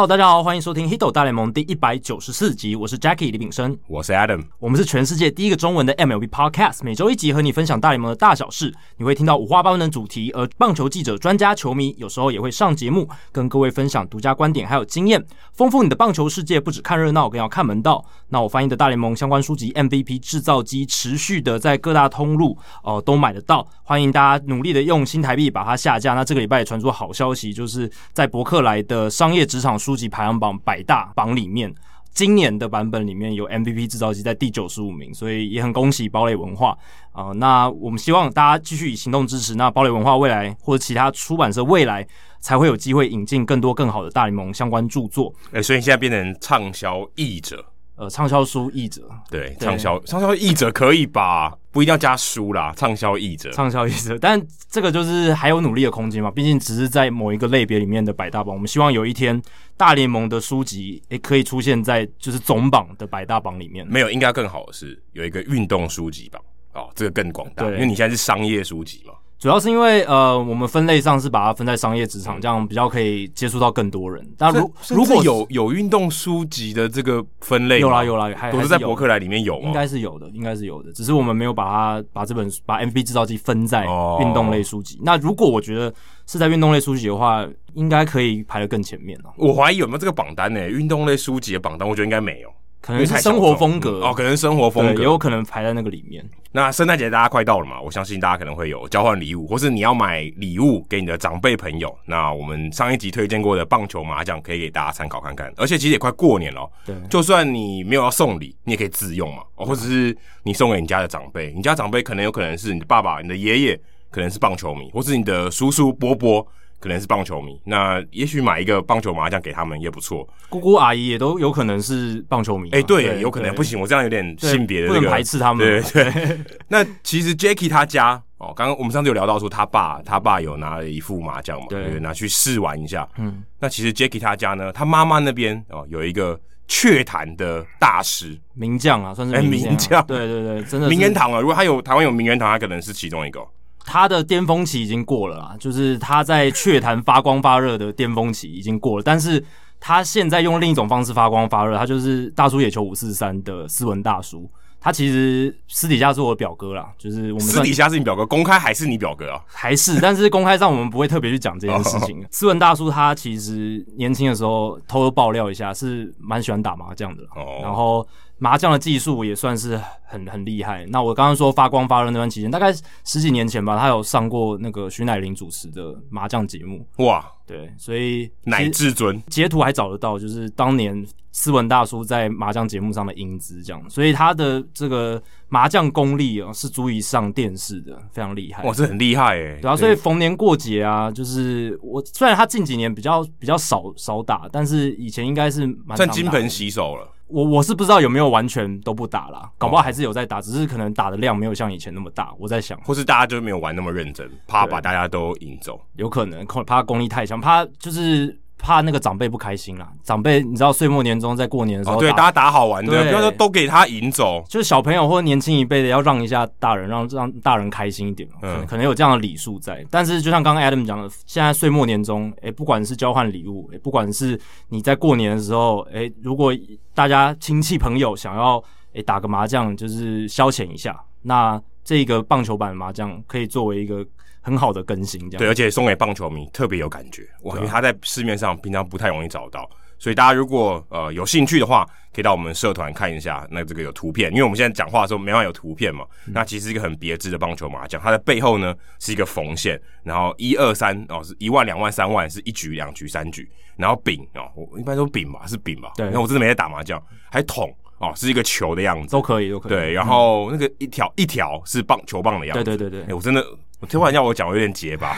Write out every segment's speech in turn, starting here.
Hello，大家好，欢迎收听《Hito 大联盟》第一百九十四集。我是 Jackie 李炳生，我是 Adam，我们是全世界第一个中文的 MLB Podcast，每周一集和你分享大联盟的大小事。你会听到五花八门的主题，而棒球记者、专家、球迷有时候也会上节目，跟各位分享独家观点还有经验，丰富你的棒球世界。不只看热闹，更要看门道。那我翻译的大联盟相关书籍《MVP 制造机》持续的在各大通路哦、呃、都买得到，欢迎大家努力的用新台币把它下架。那这个礼拜也传出好消息，就是在博客来的商业职场书书籍排行榜百大榜里面，今年的版本里面有 MVP 制造机在第九十五名，所以也很恭喜堡垒文化啊、呃。那我们希望大家继续以行动支持，那堡垒文化未来或者其他出版社未来才会有机会引进更多更好的大联盟相关著作。哎、所以现在变成畅销译者。呃，畅销书译者，对，畅销畅销译者可以吧？不一定要加书啦，畅销译者，畅销译者，但这个就是还有努力的空间嘛。毕竟只是在某一个类别里面的百大榜，我们希望有一天大联盟的书籍也可以出现在就是总榜的百大榜里面。没有，应该更好的是有一个运动书籍榜哦，这个更广大，因为你现在是商业书籍嘛。主要是因为呃，我们分类上是把它分在商业职场，这样比较可以接触到更多人。但如如果有有运动书籍的这个分类，有啦有啦，还都是在博客来里面有吗？应该是有的，应该是有的。只是我们没有把它把这本把 MVP 制造机分在运动类书籍。哦。那如果我觉得是在运动类书籍的话，应该可以排得更前面哦。我怀疑有没有这个榜单呢？运动类书籍的榜单，我觉得应该没有。可能是生活风格哦，可能生活风格也有可能排在那个里面。那圣诞节大家快到了嘛，我相信大家可能会有交换礼物，或是你要买礼物给你的长辈朋友。那我们上一集推荐过的棒球麻将可以给大家参考看看。而且其实也快过年了，对，就算你没有要送礼，你也可以自用嘛，或者是你送给你家的长辈，你家长辈可能有可能是你的爸爸、你的爷爷，可能是棒球迷，或是你的叔叔伯伯。可能是棒球迷，那也许买一个棒球麻将给他们也不错。姑姑阿姨也都有可能是棒球迷。哎、欸，对，有可能不行，我这样有点性别的、这个、不能排斥他们。对对，对。那其实 Jackie 他家哦，刚刚我们上次有聊到说他爸他爸有拿了一副麻将嘛，对，拿去试玩一下。嗯。那其实 Jackie 他家呢，他妈妈那边哦有一个雀坛的大师名将啊，算是名将、啊。名将。对对对，真的。名人堂啊，如果他有台湾有名人堂，他可能是其中一个。他的巅峰期已经过了啦，就是他在雀坛发光发热的巅峰期已经过了，但是他现在用另一种方式发光发热，他就是大叔野球五四三的斯文大叔，他其实私底下是我的表哥啦，就是我们私底下是你表哥，公开还是你表哥啊？还是，但是公开上我们不会特别去讲这件事情。斯文大叔他其实年轻的时候偷偷爆料一下，是蛮喜欢打麻将的，然后。麻将的技术也算是很很厉害。那我刚刚说发光发热那段期间，大概十几年前吧，他有上过那个徐乃麟主持的麻将节目。哇，对，所以乃至尊截图还找得到，就是当年斯文大叔在麻将节目上的英姿，这样。所以他的这个麻将功力啊，是足以上电视的，非常厉害。哇，这很厉害诶。对啊，所以逢年过节啊，就是我虽然他近几年比较比较少少打，但是以前应该是蛮算金盆洗手了。我我是不知道有没有完全都不打啦，搞不好还是有在打，只是可能打的量没有像以前那么大。我在想，或是大家就没有玩那么认真，怕把大家都引走，有可能，怕功力太强，怕就是。怕那个长辈不开心啦，长辈你知道岁末年终在过年的时候，哦，对，大家打好玩的，不要说都给他赢走，就是小朋友或者年轻一辈的要让一下大人，让让大人开心一点嘛，嗯，可能有这样的礼数在。但是就像刚刚 Adam 讲的，现在岁末年终，诶、欸，不管是交换礼物，诶、欸，不管是你在过年的时候，诶、欸，如果大家亲戚朋友想要诶、欸、打个麻将，就是消遣一下，那这个棒球版的麻将可以作为一个。很好的更新，这样。对，而且送给棒球迷特别有感觉哇，因为他在市面上平常不太容易找到，所以大家如果呃有兴趣的话，可以到我们社团看一下，那这个有图片，因为我们现在讲话的时候没办法有图片嘛，嗯、那其实是一个很别致的棒球麻将，它的背后呢是一个缝线，然后一二三哦是一万两万三万是一局两局三局，然后饼哦我一般说饼吧是饼吧，对，然后我真的没在打麻将，还桶哦是一个球的样子，都可以都可以，对，然后那个一条、嗯、一条是棒球棒的样子，对对对对，欸、我真的。我突然要我讲，我有点结巴，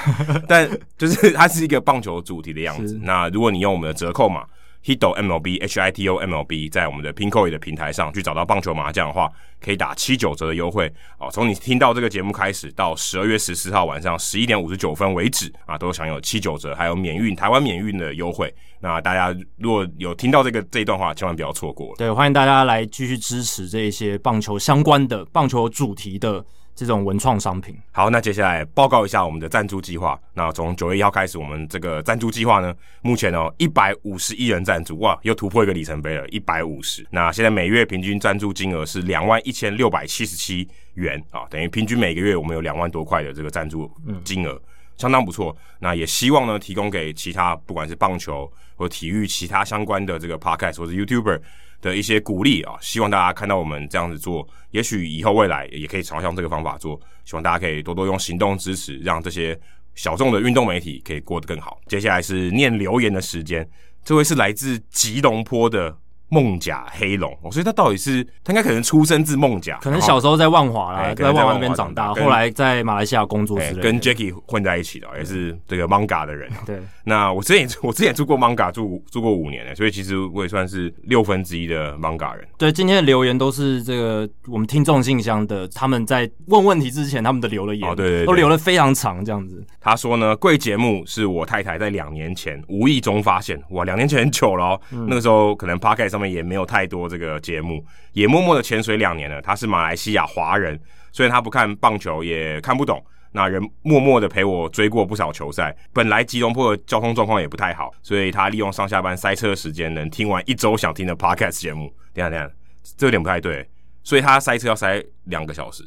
但就是 它是一个棒球主题的样子。那如果你用我们的折扣码 Hito MLB H I T O M L B 在我们的 PINKOY 的平台上去找到棒球麻将的话，可以打七九折的优惠哦。从你听到这个节目开始到十二月十四号晚上十一点五十九分为止啊，都享有七九折，还有免运台湾免运的优惠。那大家如果有听到这个这一段话，千万不要错过。对，欢迎大家来继续支持这一些棒球相关的棒球主题的。这种文创商品。好，那接下来报告一下我们的赞助计划。那从九月一号开始，我们这个赞助计划呢，目前哦一百五十一人赞助，哇，又突破一个里程碑了，一百五十。那现在每月平均赞助金额是两万一千六百七十七元啊，等于平均每个月我们有两万多块的这个赞助金额，嗯、相当不错。那也希望呢，提供给其他不管是棒球或体育其他相关的这个 podcast 或者 YouTuber。的一些鼓励啊，希望大家看到我们这样子做，也许以后未来也可以朝向这个方法做。希望大家可以多多用行动支持，让这些小众的运动媒体可以过得更好。接下来是念留言的时间，这位是来自吉隆坡的。梦甲黑龙，所以他到底是他应该可能出生自梦甲，可能小时候在万华啦，欸、在万华那边长大，后来在马来西亚工作之类的，跟 Jacky 混在一起的，也是这个 Manga 的人。对，那我之前我之前住过 Manga，住住过五年了，所以其实我也算是六分之一的 Manga 人。对，今天的留言都是这个我们听众信箱的，他们在问问题之前，他们的留了言，哦、对，对对，都留了非常长这样子。他说呢，贵节目是我太太在两年前无意中发现，哇，两年前很久了，嗯、那个时候可能 Podcast 上面也没有太多。这个节目也默默的潜水两年了。他是马来西亚华人，虽然他不看棒球，也看不懂，那人默默的陪我追过不少球赛。本来吉隆坡的交通状况也不太好，所以他利用上下班塞车的时间，能听完一周想听的 Podcast 节目。等下等下，这有点不太对，所以他塞车要塞两个小时。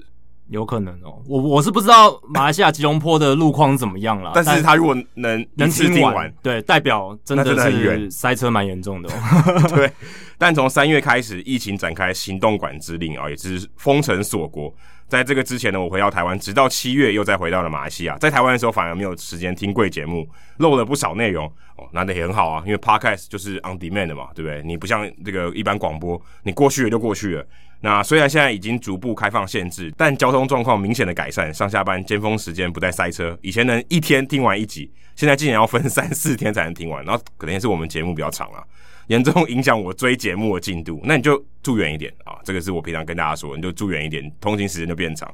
有可能哦，我我是不知道马来西亚吉隆坡的路况怎么样了。但是他如果能能听完，对，代表真的是塞车蛮严重的哦。对，但从三月开始，疫情展开行动管制令啊，也是封城锁国。在这个之前呢，我回到台湾，直到七月又再回到了马来西亚。在台湾的时候，反而没有时间听贵节目，漏了不少内容哦。那也很好啊，因为 Podcast 就是 on demand 嘛，对不对？你不像这个一般广播，你过去了就过去了。那虽然现在已经逐步开放限制，但交通状况明显的改善，上下班尖峰时间不再塞车。以前能一天听完一集，现在竟然要分三四天才能听完，然后可能也是我们节目比较长了。严重影响我追节目的进度，那你就住远一点啊！这个是我平常跟大家说，你就住远一点，通勤时间就变长。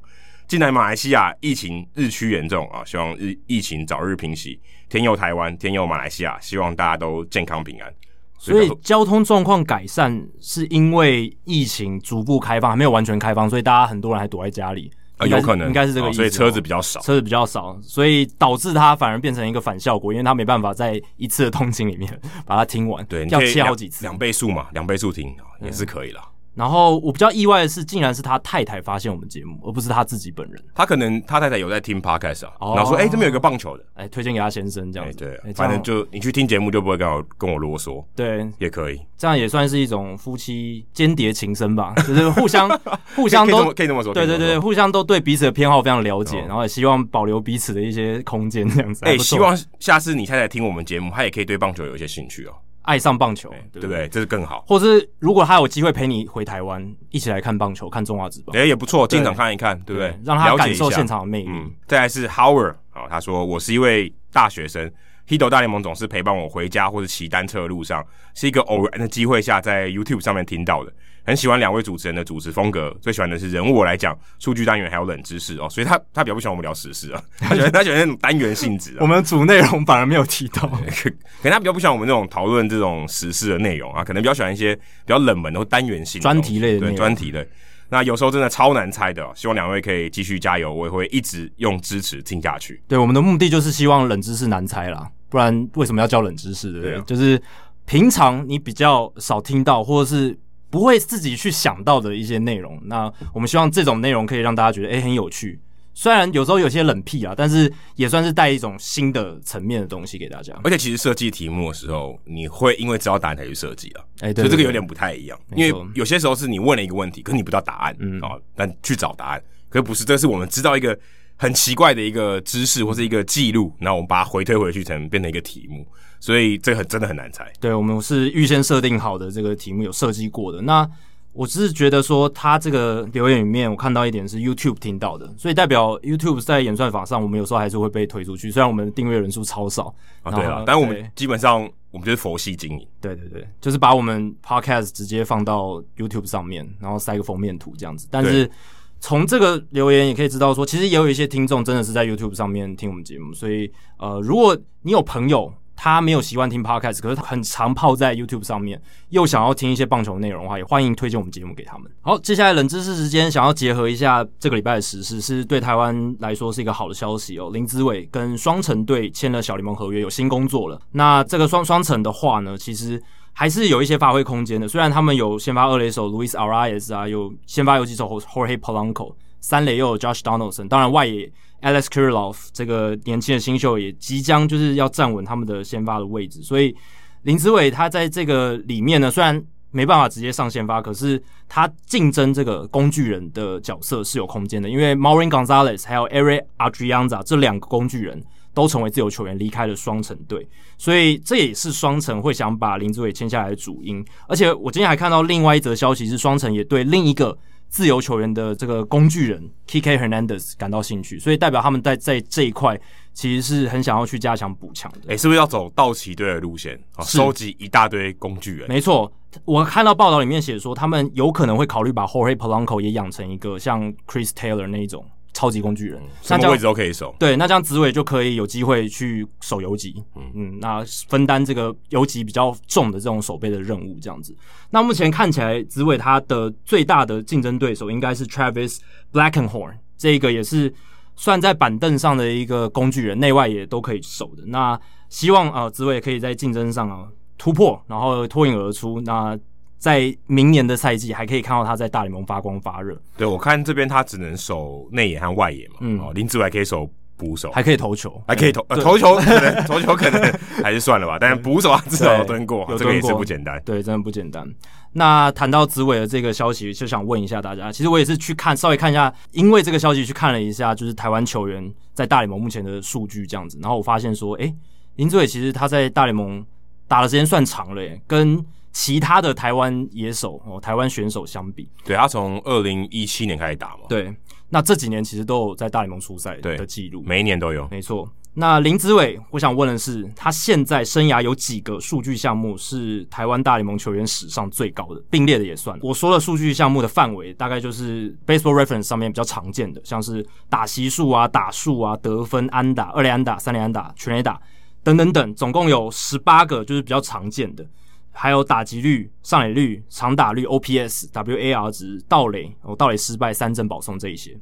近来马来西亚疫情日趋严重啊，希望日疫情早日平息。天佑台湾，天佑马来西亚，希望大家都健康平安。所以交通状况改善是因为疫情逐步开放，还没有完全开放，所以大家很多人还躲在家里。有可能。应该是这个意思，所以车子比较少，车子比较少，所以导致它反而变成一个反效果，因为它没办法在一次的通勤里面 把它听完，对，要切好几次，两倍速嘛，两倍速听也是可以了。然后我比较意外的是，竟然是他太太发现我们节目，而不是他自己本人。他可能他太太有在听 podcast 啊，然后说：“哎，这边有一个棒球的，哎，推荐给他先生这样子。”对，反正就你去听节目就不会跟我跟我啰嗦，对，也可以。这样也算是一种夫妻间谍情深吧，就是互相互相都可以这么说，对对对，互相都对彼此的偏好非常了解，然后也希望保留彼此的一些空间这样子。哎，希望下次你太太听我们节目，她也可以对棒球有一些兴趣哦。爱上棒球，对不对？这是更好。或是如果他有机会陪你回台湾，一起来看棒球，看中华职棒，哎，也不错，进场看一看，对不对？让他感受现场的魅力。嗯再来是 Howard 啊，他说，我是一位大学生，Hito 大联盟总是陪伴我回家或者骑单车的路上，是一个偶然的机会下在 YouTube 上面听到的。很喜欢两位主持人的主持风格，最喜欢的是人物我来讲数据单元还有冷知识哦，所以他他比较不喜欢我们聊时事啊，他喜欢他喜欢那种单元性质。我们主内容反而没有提到，可能他比较不喜欢我们这种讨论这种时事的内容啊，可能比较喜欢一些比较冷门的单元性专题类的对专题类。那有时候真的超难猜的，希望两位可以继续加油，我也会一直用支持听下去。对，我们的目的就是希望冷知识难猜啦，不然为什么要叫冷知识？对不对？对啊、就是平常你比较少听到，或者是。不会自己去想到的一些内容，那我们希望这种内容可以让大家觉得诶、欸、很有趣。虽然有时候有些冷僻啊，但是也算是带一种新的层面的东西给大家。而且其实设计题目的时候，你会因为知道答案才去设计啊，哎，所以这个有点不太一样。因为有些时候是你问了一个问题，可是你不知道答案，嗯啊，但去找答案，可是不是，这是我们知道一个很奇怪的一个知识或是一个记录，然后我们把它回推回去，才能变成一个题目。所以这个很真的很难猜。对，我们是预先设定好的这个题目，有设计过的那。我只是觉得说，他这个留言里面，我看到一点是 YouTube 听到的，所以代表 YouTube 在演算法上，我们有时候还是会被推出去。虽然我们订阅人数超少啊，对啊，但我们基本上我们就是佛系经营。对对对，就是把我们 Podcast 直接放到 YouTube 上面，然后塞个封面图这样子。但是从这个留言也可以知道说，其实也有一些听众真的是在 YouTube 上面听我们节目。所以呃，如果你有朋友，他没有习惯听 podcast，可是他很常泡在 YouTube 上面，又想要听一些棒球内容的话，也欢迎推荐我们节目给他们。好，接下来冷知识时间，想要结合一下这个礼拜的时事，是对台湾来说是一个好的消息哦。林子伟跟双城队签了小联盟合约，有新工作了。那这个双双城的话呢，其实还是有一些发挥空间的。虽然他们有先发二垒手 Louis Arraez 啊，有先发游击手 Jorge Polanco，三垒又有 Josh Donaldson，当然外野。Alex Kirilloff 这个年轻的新秀也即将就是要站稳他们的先发的位置，所以林子伟他在这个里面呢，虽然没办法直接上先发，可是他竞争这个工具人的角色是有空间的，因为 Marwin Gonzalez 还有 Ehire Adrianza 这两个工具人都成为自由球员离开了双城队，所以这也是双城会想把林子伟签下来的主因。而且我今天还看到另外一则消息是，双城也对另一个。自由球员的这个工具人 Kike Hernandez 感到兴趣，所以代表他们在在这一块其实是很想要去加强补强的。诶，是不是要走道奇队的路线啊？收集一大堆工具人？没错，我看到报道里面写说，他们有可能会考虑把 Jorge Polanco 也养成一个像 Chris Taylor 那一种。超级工具人，什么位置都可以守。对，那这样子伟就可以有机会去守游击，嗯嗯，那分担这个游击比较重的这种守备的任务，这样子。那目前看起来，子伟他的最大的竞争对手应该是 Travis Blackenhorn，这个也是算在板凳上的一个工具人，内外也都可以守的。那希望啊，子伟可以在竞争上啊突破，然后脱颖而出。那在明年的赛季还可以看到他在大联盟发光发热。对，我看这边他只能守内野和外野嘛。嗯，哦，林志伟还可以守捕手，还可以投球，还可以投、呃、投球，可能 投球可能还是算了吧。但是捕手他至少有蹲过，有蹲过，这个也是不简单。对，真的不简单。那谈到子伟的这个消息，就想问一下大家，其实我也是去看稍微看一下，因为这个消息去看了一下，就是台湾球员在大联盟目前的数据这样子。然后我发现说，诶，林志伟其实他在大联盟打的时间算长了耶，跟其他的台湾野手哦，台湾选手相比，对，他从二零一七年开始打嘛，对，那这几年其实都有在大联盟出赛的记录，每一年都有，没错。那林子伟，我想问的是，他现在生涯有几个数据项目是台湾大联盟球员史上最高的，并列的也算。我说的数据项目的范围，大概就是 Baseball Reference 上面比较常见的，像是打席数啊、打数啊、得分、安打、二垒安打、三垒安打、全垒打等等等，总共有十八个，就是比较常见的。还有打击率、上垒率、长打率、OPS、WAR 值、盗垒、哦盗垒失败、三振保送这一些。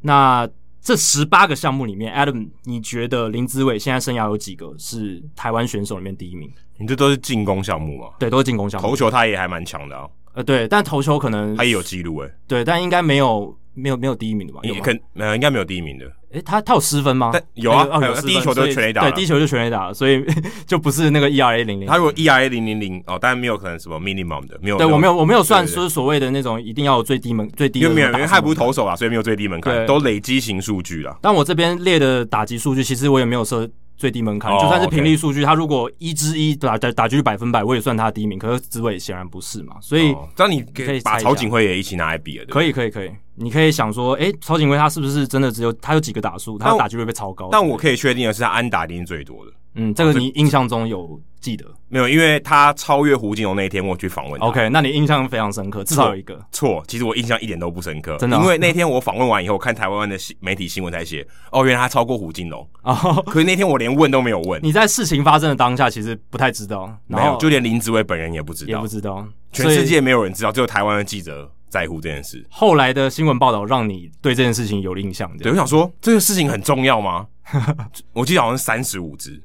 那这十八个项目里面，Adam，你觉得林子伟现在生涯有几个是台湾选手里面第一名？你这都是进攻项目吗？对，都是进攻项目。投球他也还蛮强的啊。呃，对，但投球可能他也有记录诶。对，但应该没有没有没有第一名的吧？有肯呃，应该没有第一名的。诶、欸，他他有失分吗？有啊，哦、有第一球都是全垒打，对，第一球就全垒打，所以 就不是那个 ERA 零零。他如果 ERA 零零零哦，当然没有可能什么 minimum 的，没有。对我没有，我没有算说所谓的那种一定要有最低门最低的。因为没有，因为他不是投手啊，所以没有最低门槛，都累积型数据啦。但我这边列的打击数据，其实我也没有设。最低门槛，就算是频率数据，他、oh. 如果一之一打打打击率百分百，我也算他第一名。可是紫伟显然不是嘛，所以这样、oh, 你可以把曹景辉也一起拿来比了。可以，可以，可以。你可以想说，哎、欸，曹景辉他是不是真的只有他有几个打数，他打击率被超高？但我可以确定的是，他安打一定最多的。嗯，这个你印象中有记得？没有，因为他超越胡金龙那一天，我去访问他。OK，那你印象非常深刻，至少有一个。错，其实我印象一点都不深刻，真的、哦。因为那天我访问完以后，看台湾的媒体新闻才写，哦，原来他超过胡金龙。哦，可是那天我连问都没有问。你在事情发生的当下，其实不太知道，没有，就连林志伟本人也不知道，也不知道，全世界没有人知道，只有台湾的记者在乎这件事。后来的新闻报道让你对这件事情有印象？对，我想说这个事情很重要吗？我记得好像是三十五支。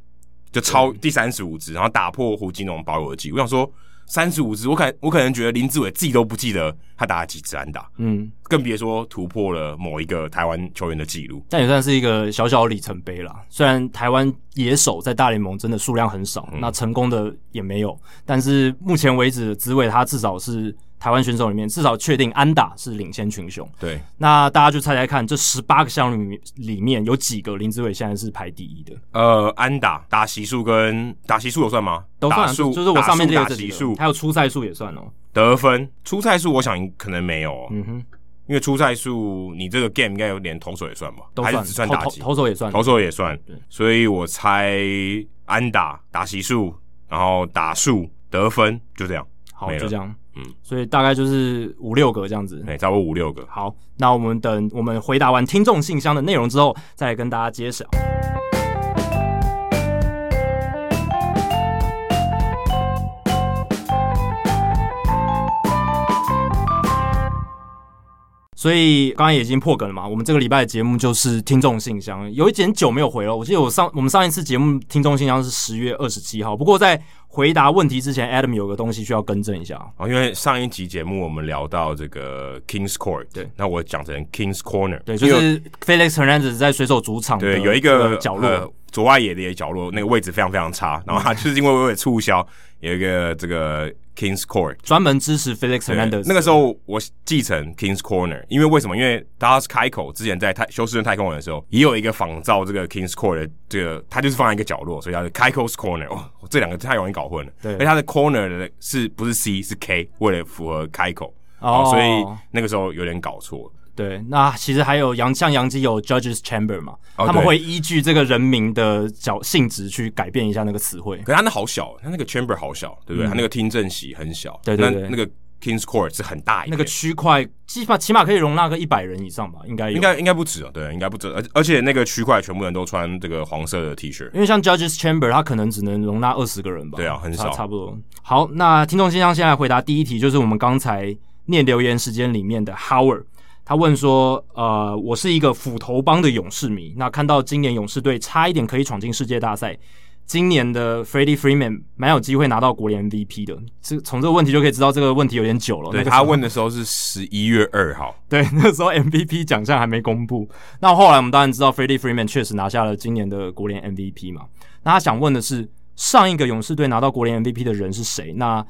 就超第三十五支，然后打破胡金龙保有的记录。我想说三十五支，我可我可能觉得林志伟自己都不记得他打了几支安打，嗯，更别说突破了某一个台湾球员的记录。但也算是一个小小的里程碑啦。虽然台湾野手在大联盟真的数量很少，嗯，那成功的也没有，但是目前为止，紫伟他至少是。台湾选手里面至少确定安打是领先群雄。对，那大家就猜猜看，这十八个项目里面有几个林志伟现在是排第一的？呃，安打、打席数跟打席数有算吗？都算，数就是我上面列的这几个，还有出赛数也算哦。得分、出赛数，我想可能没有哦。嗯哼，因为出赛数，你这个 game 应该有点投手也算吧？都算，还是只算打击？投手也算，投手也算。对，所以我猜安打、打席数，然后打数、得分，就这样。好，就这样。所以大概就是五六个这样子，对，差不多五六个。好，那我们等我们回答完听众信箱的内容之后，再跟大家揭晓。所以刚刚已经破梗了嘛？我们这个礼拜的节目就是听众信箱，有一点久没有回了。我记得我上我们上一次节目听众信箱是十月二十七号，不过在回答问题之前，Adam 有个东西需要更正一下。啊，因为上一集节目我们聊到这个 Kings Court，对，那我讲成 Kings Corner，对，就是 Felix Hernandez 在水手主场对有一个角落。呃左外野的角落，那个位置非常非常差，然后他就是因为为了促销，有一个这个 Kings Court 专门支持 Felix Hernandez。那个时候我继承 Kings Corner，因为为什么？因为 Dallas Keuchel 之前在太休斯顿太空人的时候，也有一个仿造这个 Kings Court 的这个，他就是放在一个角落，所以叫做 Keuchel's Corner。哦，这两个太容易搞混了。对，而他的 Corner 的是不是 C 是 K，为了符合 Keuchel，哦，所以那个时候有点搞错。对，那其实还有洋像洋基有 Judges Chamber 嘛，哦、他们会依据这个人名的角性质去改变一下那个词汇。可是他那好小，他那个 Chamber 好小，对不对？嗯、他那个听证席很小，对对对。那，那个 Kings Court 是很大一个，那个区块起码起码可以容纳个一百人以上吧？应该应该应该不止啊，对，应该不止。而而且那个区块全部人都穿这个黄色的 T 恤，因为像 Judges Chamber 它可能只能容纳二十个人吧？对啊，很少，差不多。好，那听众信箱先来回答第一题，就是我们刚才念留言时间里面的 Howard。他问说：“呃，我是一个斧头帮的勇士迷，那看到今年勇士队差一点可以闯进世界大赛，今年的 Freddie Freeman 蛮有机会拿到国联 MVP 的。这从这个问题就可以知道这个问题有点久了。对，他问的时候是十一月二号，对，那时候 MVP 奖项还没公布。那后来我们当然知道 Freddie Freeman 确实拿下了今年的国联 MVP 嘛。那他想问的是，上一个勇士队拿到国联 MVP 的人是谁？那？”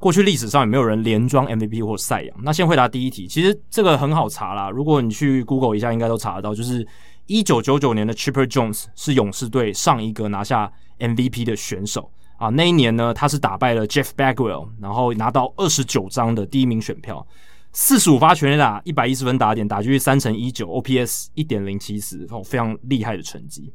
过去历史上有没有人连庄 MVP 或赛扬？那先回答第一题，其实这个很好查啦。如果你去 Google 一下，应该都查得到。就是一九九九年的 Chipper Jones 是勇士队上一个拿下 MVP 的选手啊。那一年呢，他是打败了 Jeff Bagwell，然后拿到二十九张的第一名选票，四十五发全垒打，一百一十分打点，打击率三成一九，OPS 一点零七四，哦，非常厉害的成绩。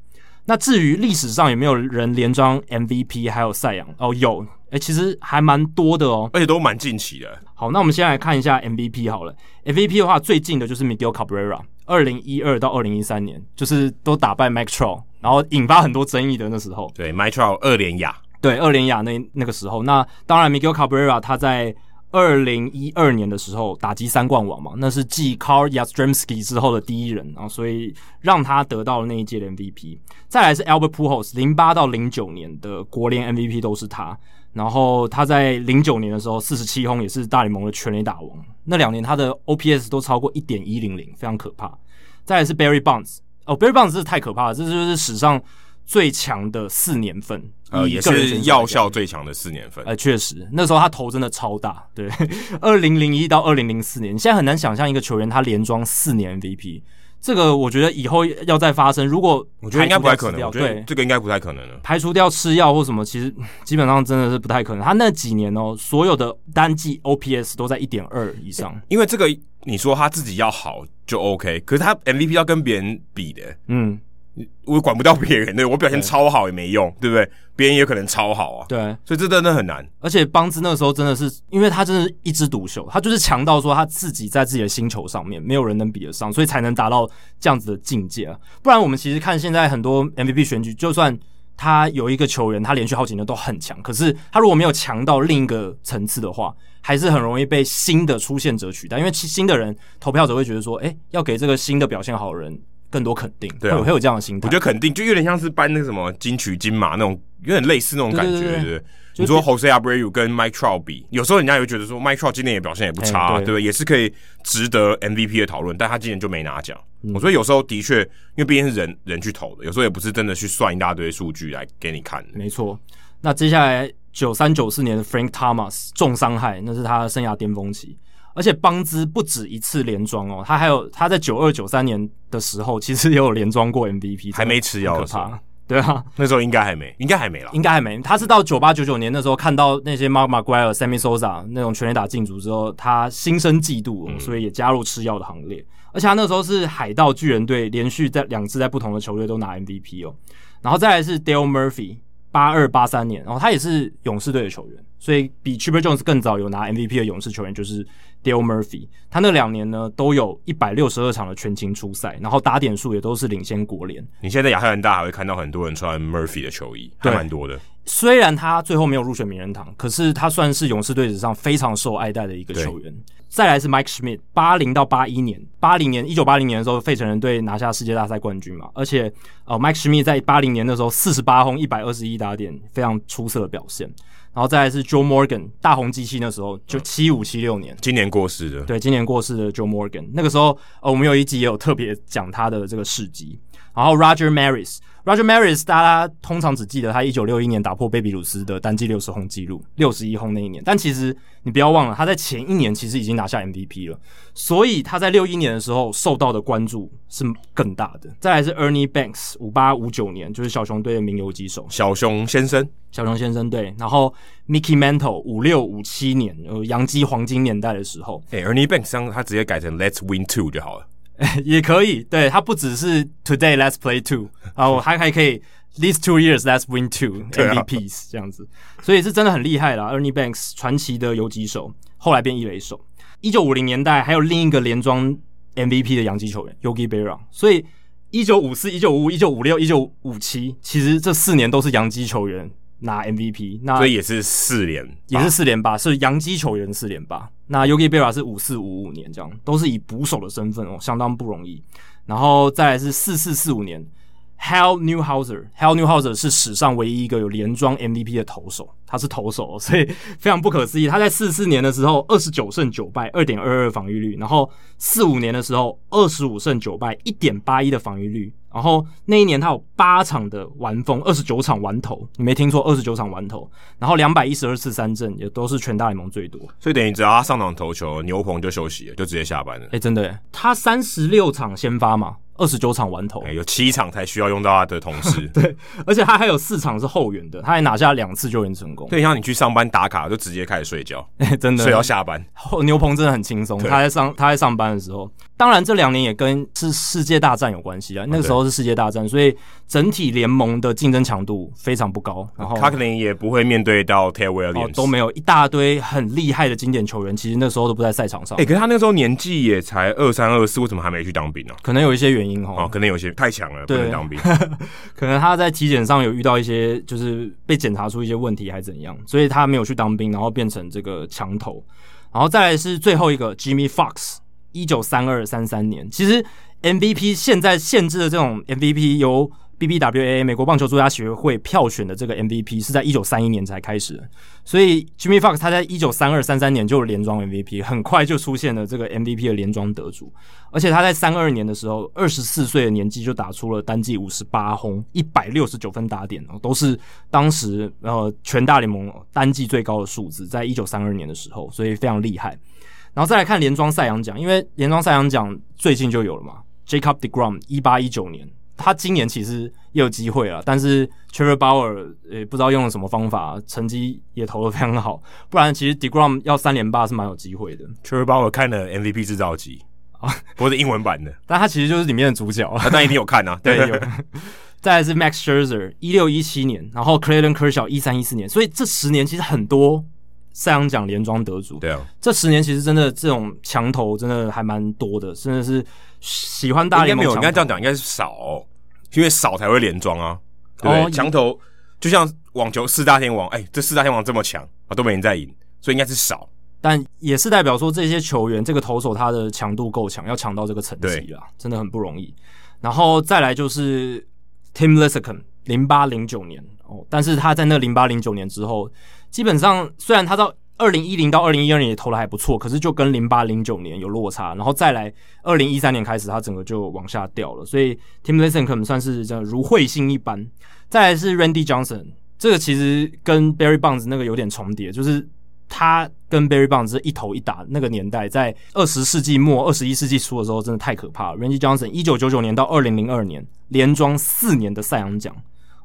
那至于历史上有没有人连庄 MVP 还有赛扬？哦，有，其实还蛮多的哦，而且都蛮近期的。好，那我们先来看一下 MVP 好了。MVP 的话，最近的就是 Miguel Cabrera，二零一二到二零一三年，就是都打败 Mike Trout，然后引发很多争议的那时候。对，Mike Trout 二连亚，对，二连亚那那个时候。那当然，Miguel Cabrera 他在。二零一二年的时候，打击三冠王嘛，那是继 Carl Yastrzemski 之后的第一人啊，所以让他得到了那一届的 MVP。再来是 Albert Pujols，零八到零九年的国联 MVP 都是他。然后他在零九年的时候，四十七轰也是大联盟的全垒打王。那两年他的 OPS 都超过一点一零零，非常可怕。再来是 Barry Bonds，哦，Barry Bonds 这是太可怕了，这就是史上。最强的四年份，呃，也是药效最强的四年份。呃，确实，那时候他头真的超大。对，二零零一到二零零四年，你现在很难想象一个球员他连装四年 MVP。这个我觉得以后要再发生，如果我觉得应该不太可能。对，这个应该不太可能了。排除掉吃药或什么，其实基本上真的是不太可能。他那几年哦，所有的单季 OPS 都在一点二以上。因为这个你说他自己要好就 OK，可是他 MVP 要跟别人比的，嗯。我管不到别人，对，我表现超好也没用，对，不对？别人也可能超好啊，对，所以这真的很难。而且邦兹那个时候真的是，因为他真的是一枝独秀，他就是强到说他自己在自己的星球上面没有人能比得上，所以才能达到这样子的境界啊。不然我们其实看现在很多 MVP 选举，就算他有一个球员他连续好几年都很强，可是他如果没有强到另一个层次的话，还是很容易被新的出现者取代，因为新的人投票者会觉得说，诶，要给这个新的表现好的人。更多肯定，对、啊，会有这样的心态。我觉得肯定就有点像是颁那个什么金曲金马那种，有点类似那种感觉，对？你说 Jose Abreu 跟 Mike Trout 比，有时候人家也会觉得说 Mike Trout 今年也表现也不差，对不对？也是可以值得 MVP 的讨论，但他今年就没拿奖。嗯、我说有时候的确，因为毕竟是人人去投的，有时候也不是真的去算一大堆数据来给你看。没错。那接下来九三九四年的 Frank Thomas 重伤害，那是他的生涯巅峰期。而且邦兹不止一次连庄哦，他还有他在九二九三年的时候，其实也有连庄过 MVP，还没吃药可怕，对啊，那时候应该还没，应该还没了，应该还没。他是到九八九九年那时候看到那些 Mark McGuire、Sammy Sosa 那种全垒打进组之后，他心生嫉妒，嗯，所以也加入吃药的行列。而且他那时候是海盗巨人队连续在两次在不同的球队都拿 MVP 哦。然后再来是 Dale Murphy，八二八三年，然后他也是勇士队的球员。所以比 Chipper Jones 更早有拿 MVP 的勇士球员就是 Dale Murphy，他那两年呢都有一百六十二场的全勤出赛，然后打点数也都是领先国联。你现在亚特兰大还会看到很多人穿 Murphy 的球衣，还蛮多的。虽然他最后没有入选名人堂，可是他算是勇士队史上非常受爱戴的一个球员。再来是 Mike Schmidt，八零到八一年，八零年一九八零年的时候，费城人队拿下世界大赛冠军嘛，而且呃，Mike Schmidt 在八零年的时候四十八轰一百二十一打点，非常出色的表现。然后再来是 Joe Morgan，大红机器那时候就七五七六年，今年过世的，对，今年过世的 Joe Morgan，那个时候呃，我们有一集也有特别讲他的这个事迹。然后 Roger Maris。Roger Maris，大家通常只记得他一九六一年打破贝比鲁斯的单季六十轰纪录，六十一轰那一年。但其实你不要忘了，他在前一年其实已经拿下 MVP 了，所以他在六一年的时候受到的关注是更大的。再来是 Ernie Banks，五八五九年就是小熊队的名游击手，小熊先生，小熊先生对。然后 Mickey Mantle，五六五七年，呃，洋基黄金年代的时候，哎、欸、，Ernie Banks 他直接改成 Let's Win Two 就好了。也可以，对，他不只是 Today Let's Play Two，然后还还可以 These two years Let's Win Two MVPs 这样子，所以是真的很厉害啦。Ernie Banks 传奇的游击手，后来变一垒手。一九五零年代还有另一个连庄 MVP 的洋基球员 Yogi Berra，所以一九五四、一九五五、一九五六、一九五七，其实这四年都是洋基球员。拿 MVP，那所以也是四连，也是四连霸，是洋基球员四连霸。那 Yogi Berra 是五四五五年，这样都是以捕手的身份哦，相当不容易。然后再来是四四四五年。Hal Newhouser，Hal Newhouser 是史上唯一一个有连庄 MVP 的投手，他是投手，所以 非常不可思议。他在四四年的时候，二十九胜九败，二点二二防御率；然后四五年的时候，二十五胜九败，一点八一的防御率。然后那一年他有八场的完封，二十九场完投，你没听错，二十九场完投。然后两百一十二次三振，也都是全大联盟最多。所以等于只要他上场投球，牛棚就休息了，就直接下班了。哎，真的，他三十六场先发嘛。二十九场完投，欸，有七场才需要用到他的同事。对，而且他还有四场是后援的，他还拿下两次救援成功。对，像你去上班打卡，就直接开始睡觉，欸、真的睡到下班。牛棚真的很轻松，他在上他在上班的时候。当然，这两年也跟是世界大战有关系啊。那个时候是世界大战，所以整体联盟的竞争强度非常不高。然后，他可能也不会面对到 Ted Williams，都没有一大堆很厉害的经典球员。其实那时候都不在赛场上。哎、欸，可是他那时候年纪也才二三二四，为什么还没去当兵呢、啊？可能有一些原因哦，可能有些太强了，不能当兵。可能他在体检上有遇到一些，就是被检查出一些问题，还是怎样，所以他没有去当兵，然后变成这个墙头。然后再来是最后一个 Jimmy Fox。一九三二三三年，其实 MVP 现在限制的这种 MVP 由 BBWA 美国棒球作家协会票选的这个 MVP 是在一九三一年才开始，所以 Jimmy Fox 他在一九三二三三年就连庄 MVP，很快就出现了这个 MVP 的连庄得主，而且他在三二年的时候，二十四岁的年纪就打出了单季五十八轰、一百六十九分打点哦，都是当时呃全大联盟单季最高的数字，在一九三二年的时候，所以非常厉害。然后再来看连庄赛扬奖，因为连庄赛扬奖最近就有了嘛。Jacob deGrom 一八一九年，他今年其实也有机会了，但是 Trevor Bauer 呃不知道用了什么方法，成绩也投的非常好，不然其实 deGrom 要三连霸是蛮有机会的。Trevor Bauer 看了 MVP 制造机啊，不过是英文版的，但他其实就是里面的主角，但一定有看啊。对，有。再来是 Max Scherzer 一六一七年，然后 Clayton Kershaw 一三一四年，所以这十年其实很多。赛扬奖连庄得主，对啊，这十年其实真的这种强投真的还蛮多的，真的是喜欢大联盟。应该没有，应该这样讲，应该是少，因为少才会连庄啊。对，强、哦、头就像网球四大天王，哎、欸，这四大天王这么强啊，都没人在赢，所以应该是少。但也是代表说这些球员，这个投手他的强度够强，要强到这个层级啊，真的很不容易。然后再来就是 Tim Lincecum，零八零九年哦，但是他在那零八零九年之后。基本上，虽然他到二零一零到二零一二年也投的还不错，可是就跟零八零九年有落差，然后再来二零一三年开始，他整个就往下掉了。所以 Tim Lincecum 可能算是这样如彗星一般。再来是 Randy Johnson，这个其实跟 Barry Bonds 那个有点重叠，就是他跟 Barry Bonds 一投一打那个年代，在二十世纪末二十一世纪初的时候，真的太可怕了。Randy Johnson 一九九九年到二零零二年连庄四年的赛扬奖。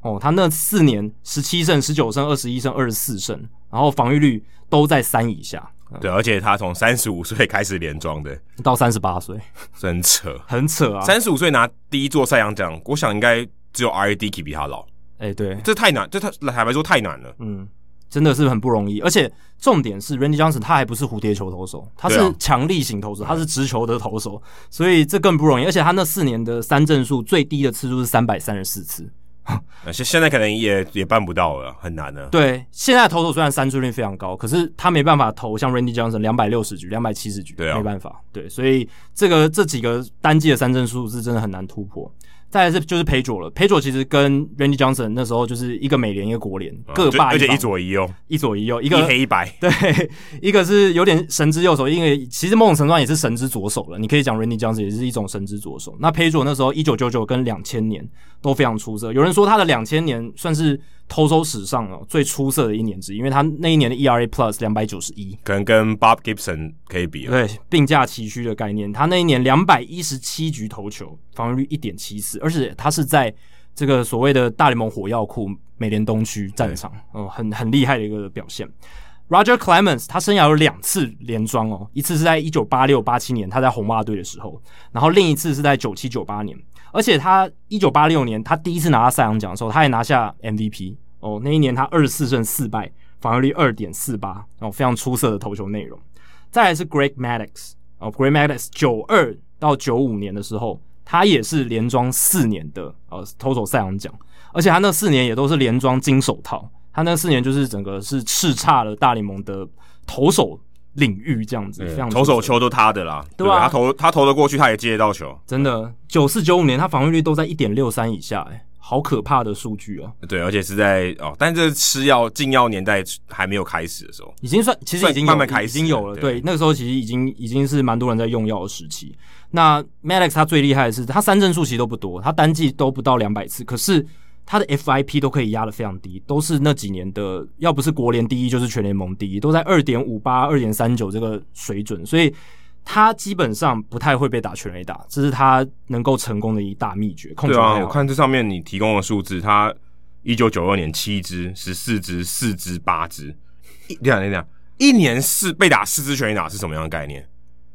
哦，他那四年十七胜、十九胜、二十一胜、二十四胜，然后防御率都在三以下。对，而且他从三十五岁开始连庄的，到三十八岁，真扯，很扯啊！三十五岁拿第一座赛扬奖，我想应该只有 R A Dickey 比他老。哎、欸，对，这太难，这他坦白说太难了。嗯，真的是很不容易。而且重点是，Randy Johnson 他还不是蝴蝶球投手，他是强力型投手，他是直球的投手，所以这更不容易。而且他那四年的三振数最低的次数是三百三十四次。现现在可能也也办不到了，很难的。对，现在投手虽然三振率非常高，可是他没办法投像 Randy Johnson 两百六十局、两百七十局，对啊，没办法。对，所以这个这几个单季的三振数是真的很难突破。再来是就是 Pedro 了，Pedro 其实跟 Randy Johnson 那时候就是一个美联一个国联，各霸一，而且一左一右，一左一右，一个一黑一白。对，一个是有点神之右手，因为其实某种程度上也是神之左手了。你可以讲 Randy Johnson 也是一种神之左手。那 Pedro 那时候一九九九跟两千年都非常出色，有人说他的两千年算是。投手史上哦最出色的一年之一，因为他那一年的 ERA Plus 两百九十一，可能跟 Bob Gibson 可以比。对，并驾齐驱的概念。他那一年两百一十七局投球，防御率一点七四，而且他是在这个所谓的大联盟火药库美联东区战场，哦，很很厉害的一个表现。Roger Clemens 他生涯有两次连庄哦，一次是在一九八六八七年他在红袜队的时候，然后另一次是在九七九八年。而且他一九八六年他第一次拿到赛扬奖的时候，他也拿下 MVP 哦。那一年他二十四胜四败，防御率二点四八，哦，非常出色的投球内容。再来是 Greg Maddux 哦，Greg Maddux 九二到九五年的时候，他也是连庄四年的呃投手赛扬奖，而且他那四年也都是连庄金手套。他那四年就是整个是叱咤了大联盟的投手。领域这样子，非常投手球都他的啦，对吧？他投他投得过去，他也接得到球，真的。九四九五年，他防御率都在一点六三以下，哎，好可怕的数据啊！对，而且是在哦，但这吃药禁药年代还没有开始的时候，已经算其实已经慢慢开始，已经有了。对，那个时候其实已经已经是蛮多人在用药的时期。那 Maddux 他最厉害的是，他三振数其实都不多，他单季都不到两百次，可是。他的 FIP 都可以压得非常低，都是那几年的，要不是国联第一，就是全联盟第一，都在二点五八、二点三九这个水准，所以他基本上不太会被打全垒打，这是他能够成功的一大秘诀。对啊，我看这上面你提供的数字，他一九九二年七支、十四支、四支、八支，一两年两一年四被打四支全垒打是什么样的概念？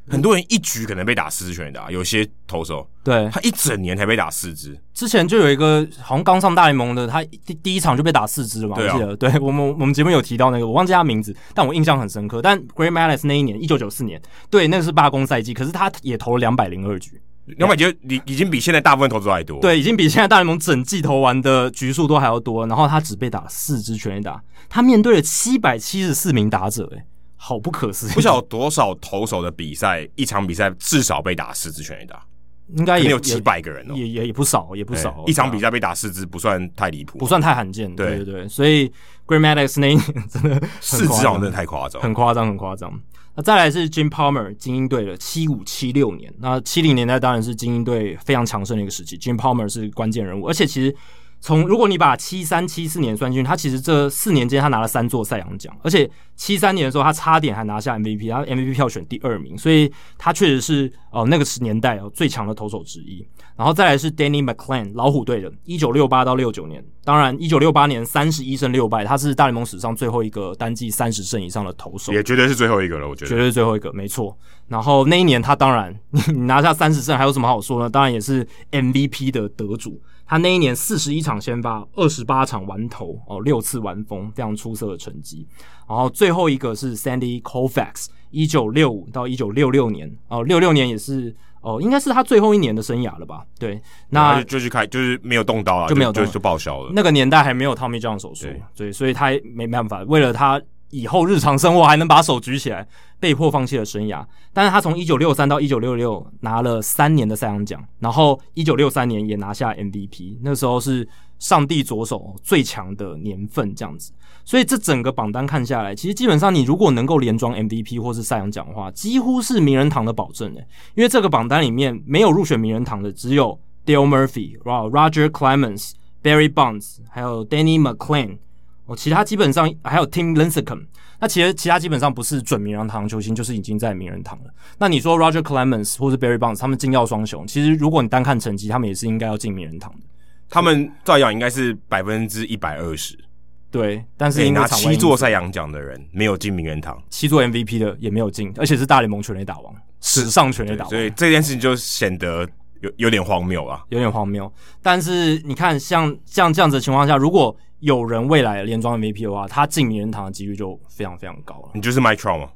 很多人一局可能被打四支全垒打，有些投手对他一整年才被打四支。之前就有一个好像刚上大联盟的，他第第一场就被打四支了嘛，我记得。对我们我们节目有提到那个，我忘记他名字，但我印象很深刻。但 Greg Maddux 那一年一九九四年，对，那个是罢工赛季，可是他也投了两百零二局，两百局已已经比现在大部分投手还多。对，已经比现在大联盟整季投完的局数都还要多。然后他只被打四支全垒打，他面对了七百七十四名打者，诶。好不可思议！不晓得多少投手的比赛，一场比赛至少被打四支全垒打，应该也有几百个人哦，也也也不少，也不少。一场比赛被打四支不算太离谱，不算太罕见。对对对，所以 Greg Maddux 那一年真的四支好像真的太夸张，很夸张，很夸张。那再来是 Jim Palmer 精英队的七五七六年，那七零年代当然是精英队非常强盛的一个时期，Jim Palmer 是关键人物，而且其实。从如果你把七三七四年算进去，他其实这四年间他拿了三座赛扬奖，而且七三年的时候他差点还拿下 MVP，他 MVP 票选第二名，所以他确实是哦、呃、那个时年代哦最强的投手之一。然后再来是 Danny McClain 老虎队的，一九六八到六九年，当然一九六八年三十一胜六败，他是大联盟史上最后一个单季三十胜以上的投手，也绝对是最后一个了，我觉得绝对是最后一个，没错。然后那一年他当然 你拿下三十胜还有什么好说呢？当然也是 MVP 的得主。他那一年四十一场先发，二十八场完投，哦，六次完封，非常出色的成绩。然后最后一个是 Sandy Koufax，一九六五到一九六六年，哦，六六年也是，哦，应该是他最后一年的生涯了吧？对，那就去开，就是没有动刀了，就没有就就报销了。那个年代还没有 Tommy John 手术，对，对，所以他没办法，为了他。以后日常生活还能把手举起来，被迫放弃了生涯。但是他从一九六三到一九六六拿了三年的赛扬奖，然后一九六三年也拿下 MVP，那时候是上帝左手最强的年份这样子。所以这整个榜单看下来，其实基本上你如果能够连庄 MVP 或是赛扬奖的话，几乎是名人堂的保证诶。因为这个榜单里面没有入选名人堂的只有 Dale Murphy、Roger Clemens、Barry Bonds，还有 Danny McClain。哦，其他基本上还有 Tim Lincecum，那其实其他基本上不是准名人堂球星，就是已经在名人堂了。那你说 Roger Clemens 或是 Barry Bonds，他们金钥双雄，其实如果你单看成绩，他们也是应该要进名人堂的。他们照样应该是百分之一百二十。对，但是拿七座赛扬奖的人没有进名人堂，七座 MVP 的也没有进，而且是大联盟全垒打王，史上全垒打王。所以这件事情就显得有有点荒谬啊，有点荒谬。但是你看像，像像这样子的情况下，如果有人未来连庄 MVP 的话，他进名人堂的几率就非常非常高了。你就是 Mike Trout 吗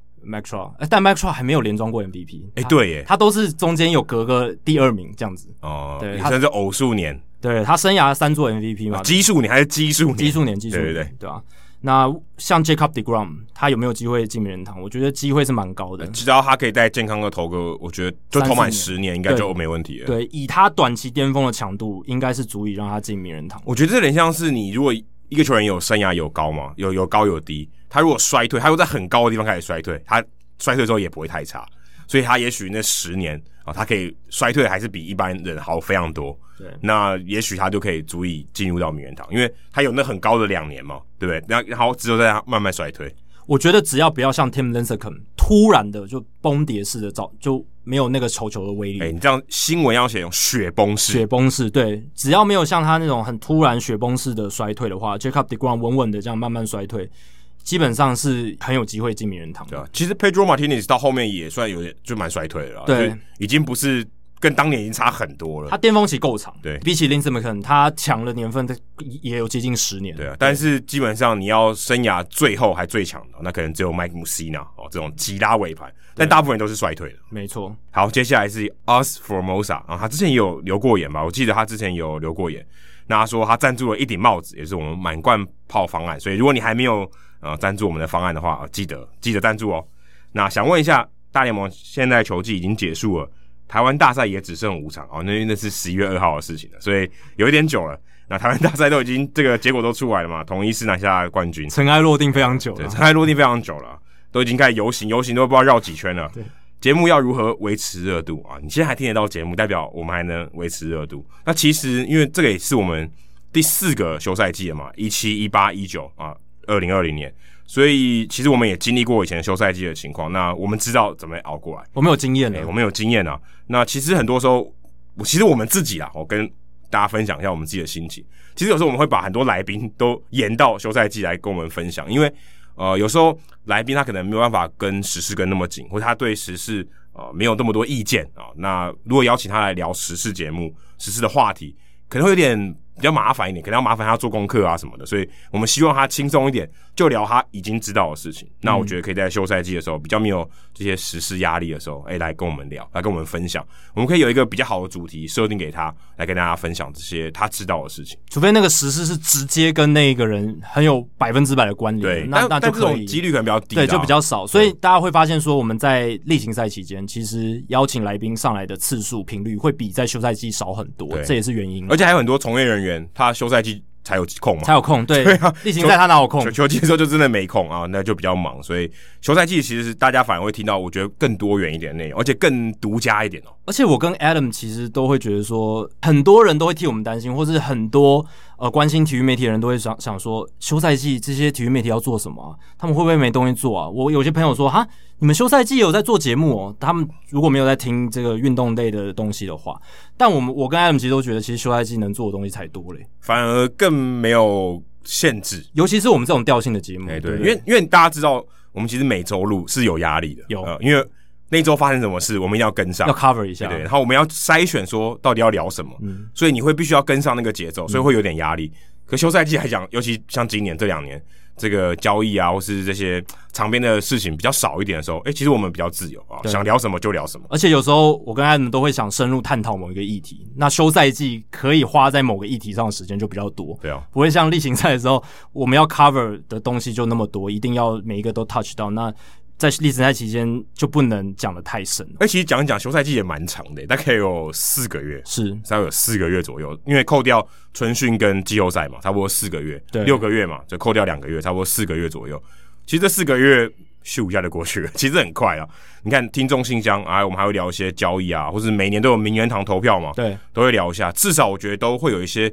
哎，但 Mike Trout 还没有连庄过 MVP。哎，对耶，他都是中间有隔个第二名这样子。哦，对，他是偶数年。对他生涯三座 MVP 嘛？奇数年还是奇数年？奇数年，奇数年，对对对，对啊。那像 Jacob Degrom，他有没有机会进名人堂？我觉得机会是蛮高的。只要他可以带健康的投个，我觉得就投满十年，应该就没问题了。对，以他短期巅峰的强度，应该是足以让他进名人堂。我觉得这有点像是你，如果一个球员有生涯有高嘛，有有高有低，他如果衰退，他又在很高的地方开始衰退，他衰退之后也不会太差，所以他也许那十年啊，他可以衰退还是比一般人好非常多。对，那也许他就可以足以进入到名人堂，因为他有那很高的两年嘛，对不对？然后然后之后再慢慢衰退。我觉得只要不要像 Tim Lincecum 突然的就崩跌式的早就没有那个球球的威力。哎、欸，你这样新闻要写用雪崩式，雪崩式对，只要没有像他那种很突然雪崩式的衰退的话，Jacob Degrom 稳稳的这样慢慢衰退，基本上是很有机会进名人堂。对啊，其实 Pedro Martinez 到后面也算有点就蛮衰退了，对，已经不是。跟当年已经差很多了。他巅峰期够长，对，比起林兹麦肯，他强的年份也有接近十年。对啊，但是基本上你要生涯最后还最强的，那可能只有 Mike Mussina 哦，这种吉拉尾盘，但大部分人都是衰退的。没错。好，接下来是 Ozzy Formosa 啊，他之前也有留过言吧？我记得他之前有留过言，那他说他赞助了一顶帽子，也是我们满贯炮方案。所以如果你还没有呃赞助我们的方案的话，记得记得赞助哦。那想问一下，大联盟现在球季已经结束了。台湾大赛也只剩五场哦，那那是十一月二号的事情了，所以有一点久了。那台湾大赛都已经这个结果都出来了嘛，统一是拿下冠军，尘埃落定非常久了，尘埃落定非常久了，都已经开始游行，游行都不知道绕几圈了。对，节目要如何维持热度啊？你现在还听得到节目，代表我们还能维持热度。那其实因为这个也是我们第四个休赛季了嘛，一七、一八、一九啊，二零二零年。所以其实我们也经历过以前休赛季的情况，那我们知道怎么熬过来。我们有经验的、欸，我们有经验啊。那其实很多时候，我其实我们自己啊，我跟大家分享一下我们自己的心情。其实有时候我们会把很多来宾都延到休赛季来跟我们分享，因为呃有时候来宾他可能没有办法跟时事跟那么紧，或者他对时事呃没有那么多意见啊。那如果邀请他来聊时事节目、时事的话题，可能会有点。比较麻烦一点，可能要麻烦他做功课啊什么的，所以我们希望他轻松一点，就聊他已经知道的事情。嗯、那我觉得可以在休赛季的时候，比较没有这些时事压力的时候，哎、欸，来跟我们聊，来跟我们分享。我们可以有一个比较好的主题设定给他，来跟大家分享这些他知道的事情。除非那个时事是直接跟那个人很有百分之百的关联，对，那那就可以，几率可能比较低，对，就比较少。所以大家会发现说，我们在例行赛期间，其实邀请来宾上来的次数频率会比在休赛季少很多，这也是原因。而且还有很多从业人员，他休赛季。才有空嘛？才有空，对，对啊。例行赛他哪有空？球球季的时候就真的没空啊，那就比较忙。所以休赛季其实大家反而会听到，我觉得更多元一点的内容，而且更独家一点哦。而且我跟 Adam 其实都会觉得说，很多人都会替我们担心，或是很多呃关心体育媒体的人都会想想说，休赛季这些体育媒体要做什么啊？他们会不会没东西做啊？我有些朋友说，哈，你们休赛季有在做节目哦？他们如果没有在听这个运动类的东西的话，但我们我跟 Adam 其实都觉得，其实休赛季能做的东西才多嘞，反而更没有限制，尤其是我们这种调性的节目，欸、对，因为因为大家知道，我们其实每周录是有压力的，有，呃、因为。那周发生什么事，我们一定要跟上，要 cover 一下，对，对。然后我们要筛选说到底要聊什么，嗯，所以你会必须要跟上那个节奏，所以会有点压力。嗯、可休赛季来讲，尤其像今年这两年，这个交易啊，或是这些场边的事情比较少一点的时候，哎，其实我们比较自由啊，想聊什么就聊什么。而且有时候我跟艾伦都会想深入探讨某一个议题，那休赛季可以花在某个议题上的时间就比较多，对啊，不会像例行赛的时候，我们要 cover 的东西就那么多，一定要每一个都 touch 到那。在例行赛期间就不能讲的太深。哎，其实讲一讲休赛季也蛮长的，大概有四个月，是，大概有四个月左右。因为扣掉春训跟季后赛嘛，差不多四个月，对，六个月嘛，就扣掉两个月，差不多四个月左右。其实这四个月咻一下就过去了，其实很快啊。你看听众信箱啊，我们还会聊一些交易啊，或是每年都有名人堂投票嘛，对，都会聊一下。至少我觉得都会有一些。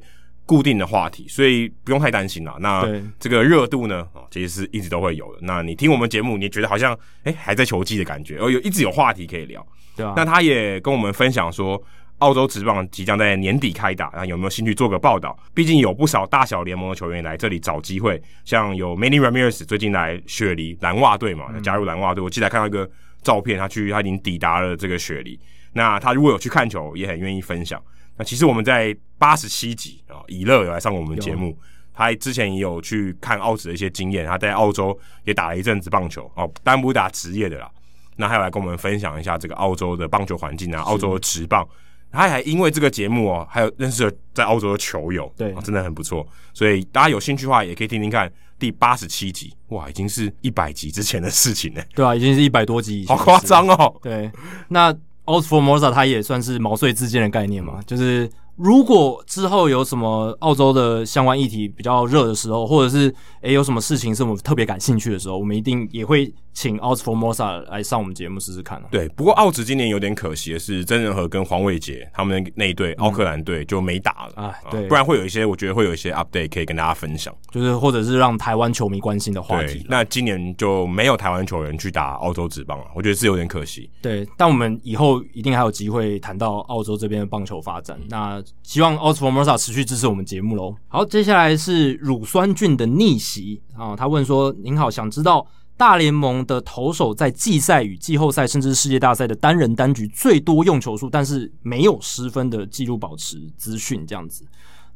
固定的话题，所以不用太担心啦。那这个热度呢，哦其实是一直都会有的。那你听我们节目，你觉得好像哎、欸、还在球季的感觉，而有一直有话题可以聊，对啊。那他也跟我们分享说，澳洲职棒即将在年底开打，那有没有兴趣做个报道？毕竟有不少大小联盟的球员来这里找机会，像有 Manny Ramirez 最近来雪梨蓝袜队嘛，加入蓝袜队。我记得看到一个照片，他去他已经抵达了这个雪梨。那他如果有去看球，也很愿意分享。那其实我们在八十七集啊，以乐有来上过我们节目，他之前也有去看澳职的一些经验，他在澳洲也打了一阵子棒球哦，当然不是打职业的啦。那还有来跟我们分享一下这个澳洲的棒球环境啊，澳洲的职棒。他还因为这个节目哦，还有认识了在澳洲的球友，对，真的很不错。所以大家有兴趣的话，也可以听听看第八十七集，哇，已经是一百集之前的事情呢。对啊，已经是一百多集以前，好夸张哦。对，那 OS FOR MOZA，它也算是毛遂自荐的概念嘛，就是。如果之后有什么澳洲的相关议题比较热的时候，或者是诶、欸、有什么事情是我们特别感兴趣的时候，我们一定也会请 Aus Formosa 来上我们节目试试看、啊。对，不过澳职今年有点可惜的是，曾仁和跟黄伟杰他们那一队奥克兰队就没打了、嗯、啊。对，不然会有一些，我觉得会有一些 update 可以跟大家分享，就是或者是让台湾球迷关心的话题。那今年就没有台湾球员去打澳洲职棒了，我觉得是有点可惜。对，但我们以后一定还有机会谈到澳洲这边的棒球发展。那希望 o s f o r m o s a 持续支持我们节目喽。好，接下来是乳酸菌的逆袭啊，他问说：“您好，想知道大联盟的投手在季赛与季后赛，甚至世界大赛的单人单局最多用球数，但是没有失分的记录保持资讯这样子。”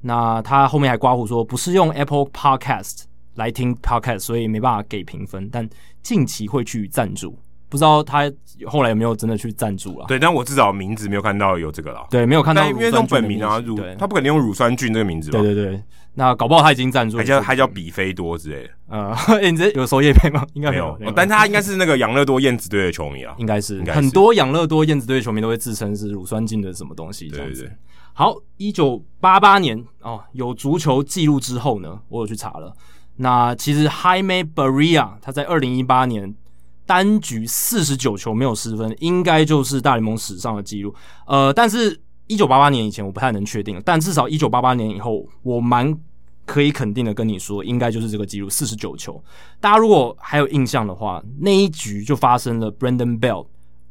那他后面还刮胡说：“不是用 Apple Podcast 来听 Podcast，所以没办法给评分，但近期会去赞助。”不知道他后来有没有真的去赞助了？对，但我至少名字没有看到有这个了。对，没有看到，因为用本名啊，乳，他不可能用乳酸菌这个名字吧？对对对，那搞不好他已经赞助，还叫还叫比菲多之类的。呃，欸、你这有收叶配吗？应该没有，但他应该是那个养乐多燕子队的球迷啊，应该是，很多养乐多燕子队的球迷都会自称是乳酸菌的什么东西这样子。对对对。好，一九八八年哦，有足球记录之后呢，我有去查了。那其实 Jaime Barría 他在二零一八年。单局四十九球没有失分，应该就是大联盟史上的记录。呃，但是一九八八年以前我不太能确定，但至少一九八八年以后，我蛮可以肯定的跟你说，应该就是这个记录四十九球。大家如果还有印象的话，那一局就发生了 Brandon Bell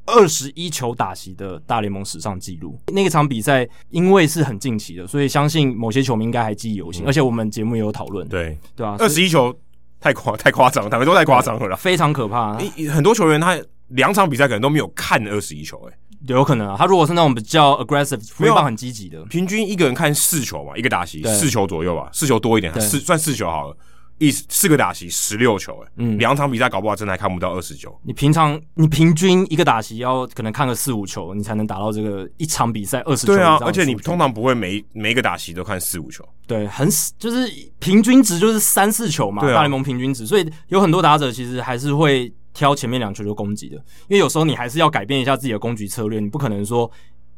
二十一球打席的大联盟史上记录。那个场比赛因为是很近期的，所以相信某些球迷应该还记忆犹新，嗯、而且我们节目也有讨论。对对啊，二十一球。太夸太夸张，他们都太夸张了啦，非常可怕。很多球员他两场比赛可能都没有看二十一球，哎，有可能啊。他如果是那种比较 aggressive，没有很积极的，平均一个人看四球嘛，一个打席四球左右吧，四球多一点，四算四球好了。一四个打席十六球，哎，嗯，两场比赛搞不好真的还看不到二十球。你平常你平均一个打席要可能看个四五球，你才能达到这个一场比赛二十球。对啊，而且你通常不会每每一个打席都看四五球。对，很就是平均值就是三四球嘛，大联盟平均值，所以有很多打者其实还是会挑前面两球就攻击的，因为有时候你还是要改变一下自己的攻击策略，你不可能说。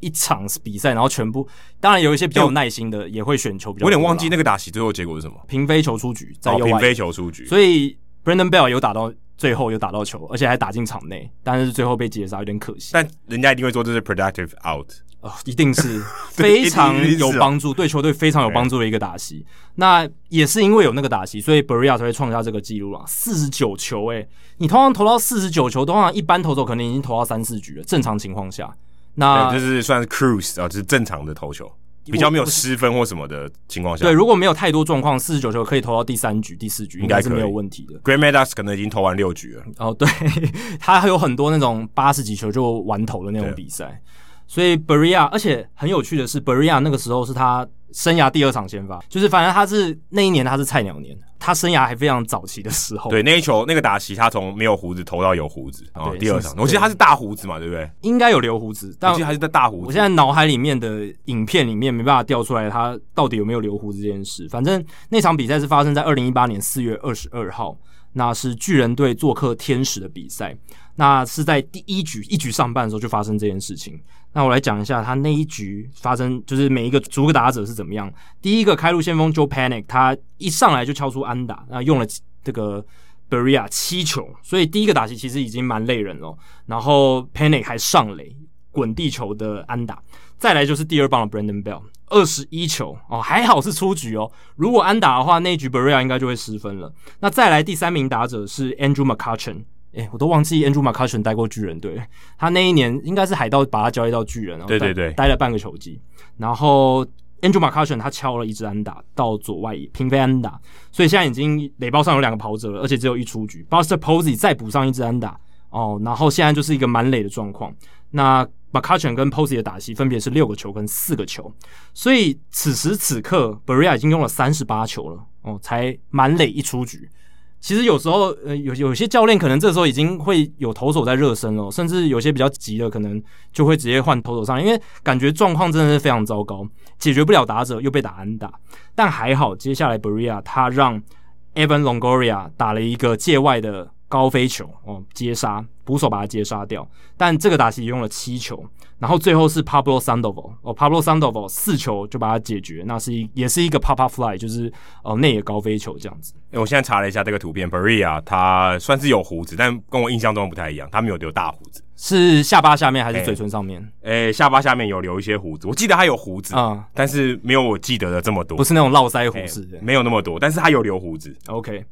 一场比赛，然后全部，当然有一些比较有耐心的也会选球比较。我有点忘记那个打席最后结果是什么？平飞球出局，在右外。平飞球出局，所以 Brandon Bell 有打到最后，有打到球，而且还打进场内，但是最后被截杀，有点可惜。但人家一定会说这是 productive out，哦，一定是 非常有帮助，对球队非常有帮助的一个打席。那也是因为有那个打席，所以 Barría 才会创下这个记录啊，四十九球，诶，你通常投到四十九球，通常一般投手可能已经投到三四局了，正常情况下。那就是算是 cruise 啊，就是正常的投球，比较没有失分或什么的情况下。对，如果没有太多状况，四十九球可以投到第三局、第四局，应该是没有问题的。Greg Maddux 可能已经投完六局了。哦，对，他还有很多那种八十几球就完投的那种比赛。所以 Barría，而且很有趣的是，Barría 那个时候是他生涯第二场先发，就是反正他是那一年他是菜鸟年，他生涯还非常早期的时候。对，那一球那个打席，他从没有胡子投到有胡子，然后第二场，我记得他是大胡子嘛，对不对？应该有留胡子，但我记得还是在大胡子。我现在脑海里面的影片里面没办法调出来他到底有没有留胡子这件事。反正那场比赛是发生在二零一八年四月二十二号，那是巨人队做客天使的比赛。那是在第一局一局上半的时候就发生这件事情。那我来讲一下他那一局发生，就是每一个逐个打者是怎么样。第一个开路先锋 Joe Panic，他一上来就敲出安打，那用了这个 Beria 七球，所以第一个打击其实已经蛮累人了。然后 Panic 还上垒滚地球的安打，再来就是第二棒的 Brandon Bell 二十一球哦，还好是出局哦。如果安打的话，那一局 Berea 应该就会失分了。那再来第三名打者是 Andrew McCutchen。诶、欸，我都忘记 Andrew McCutchen 待过巨人队，他那一年应该是海盗把他交易到巨人，然后对对对，待了半个球季。然后 Andrew McCutchen 他敲了一支安打到左外野平飞安打，所以现在已经垒包上有两个跑者了，而且只有一出局。Buster Posey 再补上一支安打哦，然后现在就是一个满垒的状况。那 McCutchen 跟 Posey 的打席分别是六个球跟四个球，所以此时此刻 Barria 已经用了三十八球了哦，才满垒一出局。其实有时候，呃，有有些教练可能这时候已经会有投手在热身了，甚至有些比较急的，可能就会直接换投手上，因为感觉状况真的是非常糟糕，解决不了打者，又被打安打。但还好，接下来 Barria 他让 Evan Longoria 打了一个界外的高飞球哦，接杀，捕手把他接杀掉。但这个打席用了七球。然后最后是 Pablo Sandoval 哦，Pablo Sandoval 四球就把它解决，那是一也是一个 pop up fly，就是哦内野高飞球这样子。诶，我现在查了一下这个图片，Barria 他算是有胡子，但跟我印象中不太一样，他没有留大胡子，是下巴下面还是嘴唇上面？诶，下巴下面有留一些胡子，我记得他有胡子啊，嗯、但是没有我记得的这么多，不是那种络腮胡子，没有那么多，但是他有留胡子。OK。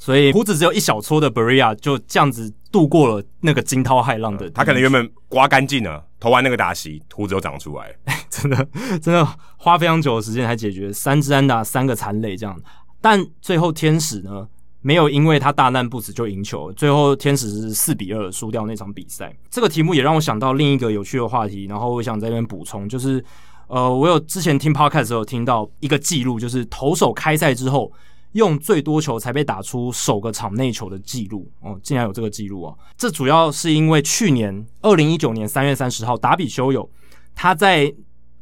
所以胡子只有一小撮的 Barria 就这样子度过了那个惊涛骇浪的、嗯。他可能原本刮干净了，投完那个打席，胡子又长出来。真的真的花非常久的时间才解决三支安打三个残垒这样。但最后天使呢，没有因为他大难不死就赢球，最后天使是四比二输掉那场比赛。这个题目也让我想到另一个有趣的话题，然后我想在这边补充，就是呃，我有之前听 Podcast 的时候听到一个记录，就是投手开赛之后。用最多球才被打出首个场内球的记录哦，竟然有这个记录哦！这主要是因为去年二零一九年三月三十号，达比修有他在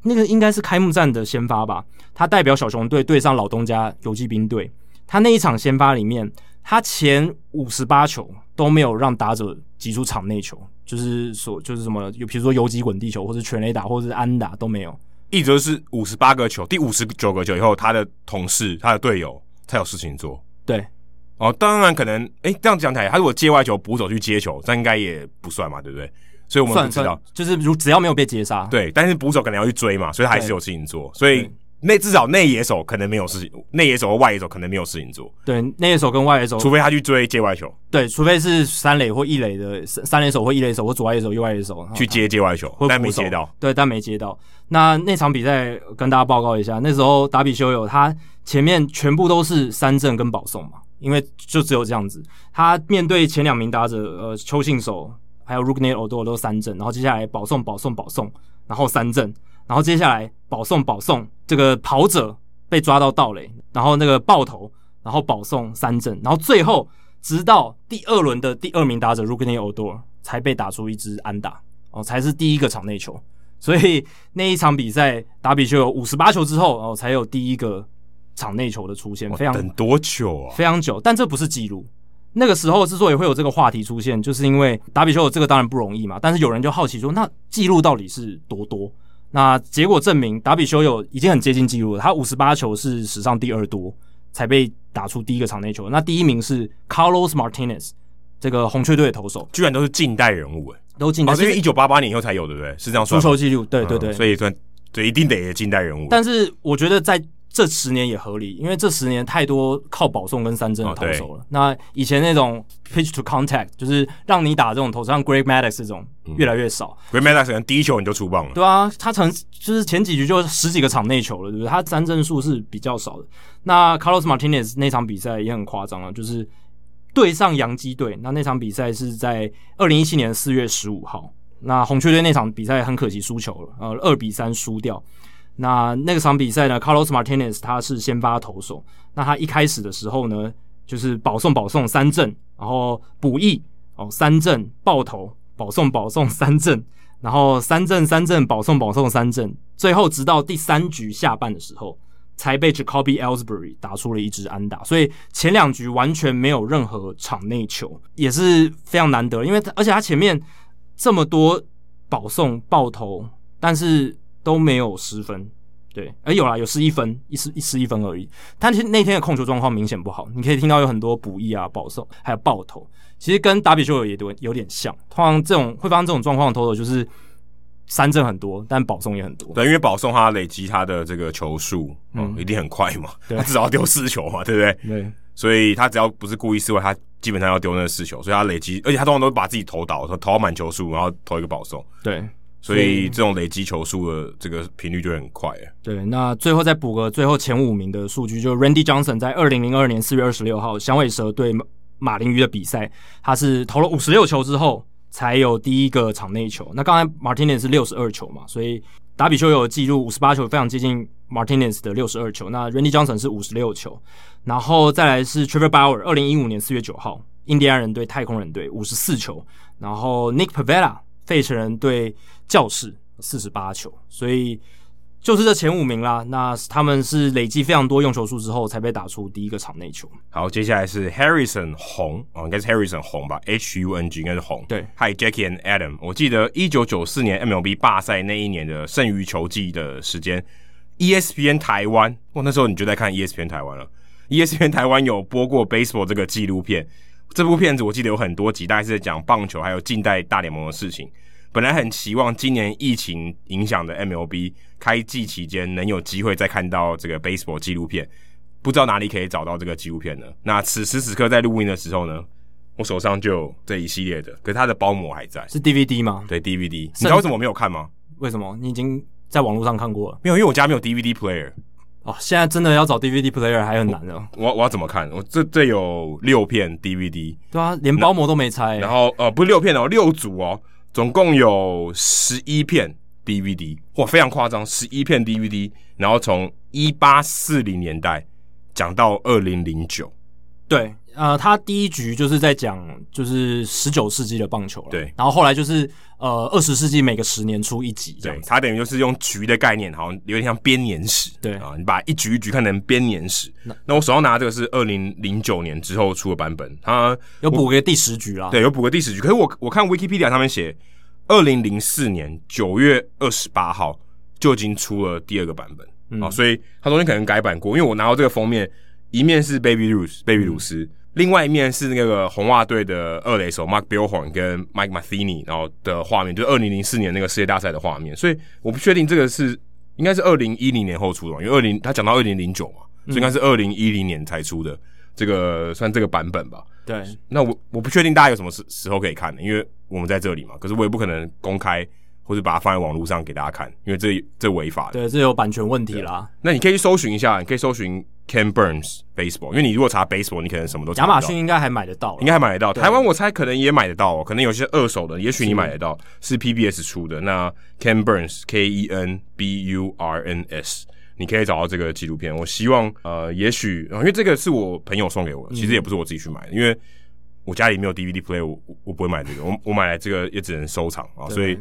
那个应该是开幕战的先发吧，他代表小熊队对上老东家游骑兵队，他那一场先发里面，他前五十八球都没有让打者击出场内球，就是说就是什么，有比如说游击滚地球，或者全垒打，或者是安打都没有，一直是五十八个球，第五十九个球以后，他的同事、他的队友。才有事情做，对，哦，当然可能，哎、欸，这样讲起来，他如果接外球，捕手去接球，这应该也不算嘛，对不对？所以我们不知道，就是如只要没有被截杀，对，但是捕手可能要去追嘛，所以他还是有事情做，所以内至少内野手可能没有事情，内野手和外野手可能没有事情做，对，内野手跟外野手，除非他去追界外球，对，除非是三垒或一垒的三垒手或一垒手或左外野手、右外野手去接界外球，但没接到，对，但没接到。那那场比赛跟大家报告一下，那时候达比修有他。前面全部都是三振跟保送嘛，因为就只有这样子。他面对前两名打者，呃，邱信守还有 Rougned Odor 都三振，然后接下来保送保送保送，然后三振，然后接下来保送保送，这个跑者被抓到盗垒，然后那个爆头，然后保送三振，然后最后直到第二轮的第二名打者 Rougned Odor 才被打出一支安打，哦，才是第一个场内球。所以那一场比赛，打比修有五十八球之后，哦，才有第一个。场内球的出现非常等多久啊？非常久，但这不是记录。那个时候之所以会有这个话题出现，就是因为打比修有这个当然不容易嘛。但是有人就好奇说，那记录到底是多多？那结果证明，达比修有已经很接近记录了。他五十八球是史上第二多，才被打出第一个场内球。那第一名是 Carlos Martinez，这个红雀队的投手，居然都是近代人物诶，都近代，因为一九八八年以后才有，对不对？是这样说。出球记录，对对对，嗯、所以算对一定得近代人物。但是我觉得在这十年也合理，因为这十年太多靠保送跟三振的投手了。哦、那以前那种 pitch to contact 就是让你打这种投手，像 Greg Maddux 这种越来越少。嗯、Greg Maddux 可能第一球你就出棒了。对啊，他曾就是前几局就十几个场内球了，对不对？他三振数是比较少的。那 Carlos Martinez 那场比赛也很夸张了，就是对上洋基队。那那场比赛是在二零一七年四月十五号。那红雀队那场比赛很可惜输球了，呃，二比三输掉。那那个场比赛呢，Carlos Martinez 他是先发投手。那他一开始的时候呢，就是保送保送三振，然后补役哦三振爆头保送保送三振，然后三振三振保送保送三振，最后直到第三局下半的时候，才被 Jacoby Ellsbury 打出了一支安打。所以前两局完全没有任何场内球，也是非常难得。因为而且他前面这么多保送爆头，但是。都没有失分，对，哎有啦，有失一分，一失一失一分而已。但是那天的控球状况明显不好，你可以听到有很多补益啊、保送，还有爆头，其实跟打比修有也有有点像。通常这种会发生这种状况的投手，就是三振很多，但保送也很多。对，因为保送他累积他的这个球数，嗯，一定很快嘛，他至少要丢四球嘛，对不对？对，所以他只要不是故意失误，他基本上要丢那四球，所以他累积，而且他通常都把自己投倒，投到满球数，然后投一个保送。对。所以这种累积球数的这个频率就会很快。对，那最后再补个最后前五名的数据，就 Randy Johnson 在二零零二年四月二十六号响尾蛇对马林鱼的比赛，他是投了五十六球之后才有第一个场内球。那刚才 Martinez 是六十二球嘛，所以达比修有记录五十八球，非常接近 Martinez 的六十二球。那 Randy Johnson 是五十六球，然后再来是 Trevor Bauer，二零一五年四月九号，印第安人对太空人队五十四球，然后 Nick Pavetta 费城人对教室四十八球，所以。就是这前五名啦，那他们是累积非常多用球数之后才被打出第一个场内球。好，接下来是 Harrison 红哦，应该是 Harrison 红吧，H U N G 应该是红。对，Hi Jackie and Adam，我记得一九九四年 MLB 霸赛那一年的剩余球季的时间，ESPN 台湾，哇，那时候你就在看 ESPN 台湾了。ESPN 台湾有播过 Baseball 这个纪录片，这部片子我记得有很多集，大概是在讲棒球还有近代大联盟的事情。本来很期望今年疫情影响的 MLB 开季期间能有机会再看到这个 baseball 纪录片，不知道哪里可以找到这个纪录片呢？那此时此刻在录音的时候呢，我手上就有这一系列的，可是它的包膜还在，是 DVD 吗？对，DVD。你知道为什么我没有看吗？为什么？你已经在网络上看过了？没有，因为我家没有 DVD player。哦，现在真的要找 DVD player 还很难哦。我我要怎么看？我这这有六片 DVD，对啊，连包膜都没拆。然后呃，不是六片哦，六组哦。总共有十一片 DVD，哇，非常夸张，十一片 DVD，然后从一八四零年代讲到二零零九，对，呃，他第一局就是在讲就是十九世纪的棒球了，对，然后后来就是呃二十世纪每个十年出一集，对，他等于就是用局的概念，好像有点像编年史，对。啊，你把一局一局看成编年史，那那我手上拿的这个是二零零九年之后出的版本，他有补个第十局啦，对，有补个第十局，可是我我看 Wikipedia 上面写。二零零四年九月二十八号就已经出了第二个版本。啊、嗯。哦，所以他中间可能改版过。因为我拿到这个封面，一面是 Baby Ruth 贝比鲁斯，嗯、另外一面是那个红袜队的二垒手 Mark Billhorn 跟 Mike Matheny，然后的画面就是二零零四年那个世界大赛的画面。所以我不确定这个是应该是二零一零年后出的，因为二零他讲到二零零九嘛，所以应该是二零一零年才出的这个算这个版本吧。对，那我我不确定大家有什么时时候可以看的，因为我们在这里嘛，可是我也不可能公开或者把它放在网络上给大家看，因为这这违法的。对，这有版权问题啦。那你可以去搜寻一下，你可以搜寻 Ken Burns Baseball，因为你如果查 Baseball，你可能什么都。亚马逊应该还买得到，应该还买得到。台湾我猜可能也买得到，可能有些二手的，也许你买得到，是，PBS 出的。那 Ken Burns K E N B U R N S。你可以找到这个纪录片。我希望，呃，也许，因为这个是我朋友送给我的，其实也不是我自己去买的，嗯、因为我家里没有 DVD player，我我不会买这个。我我买来这个也只能收藏啊。所以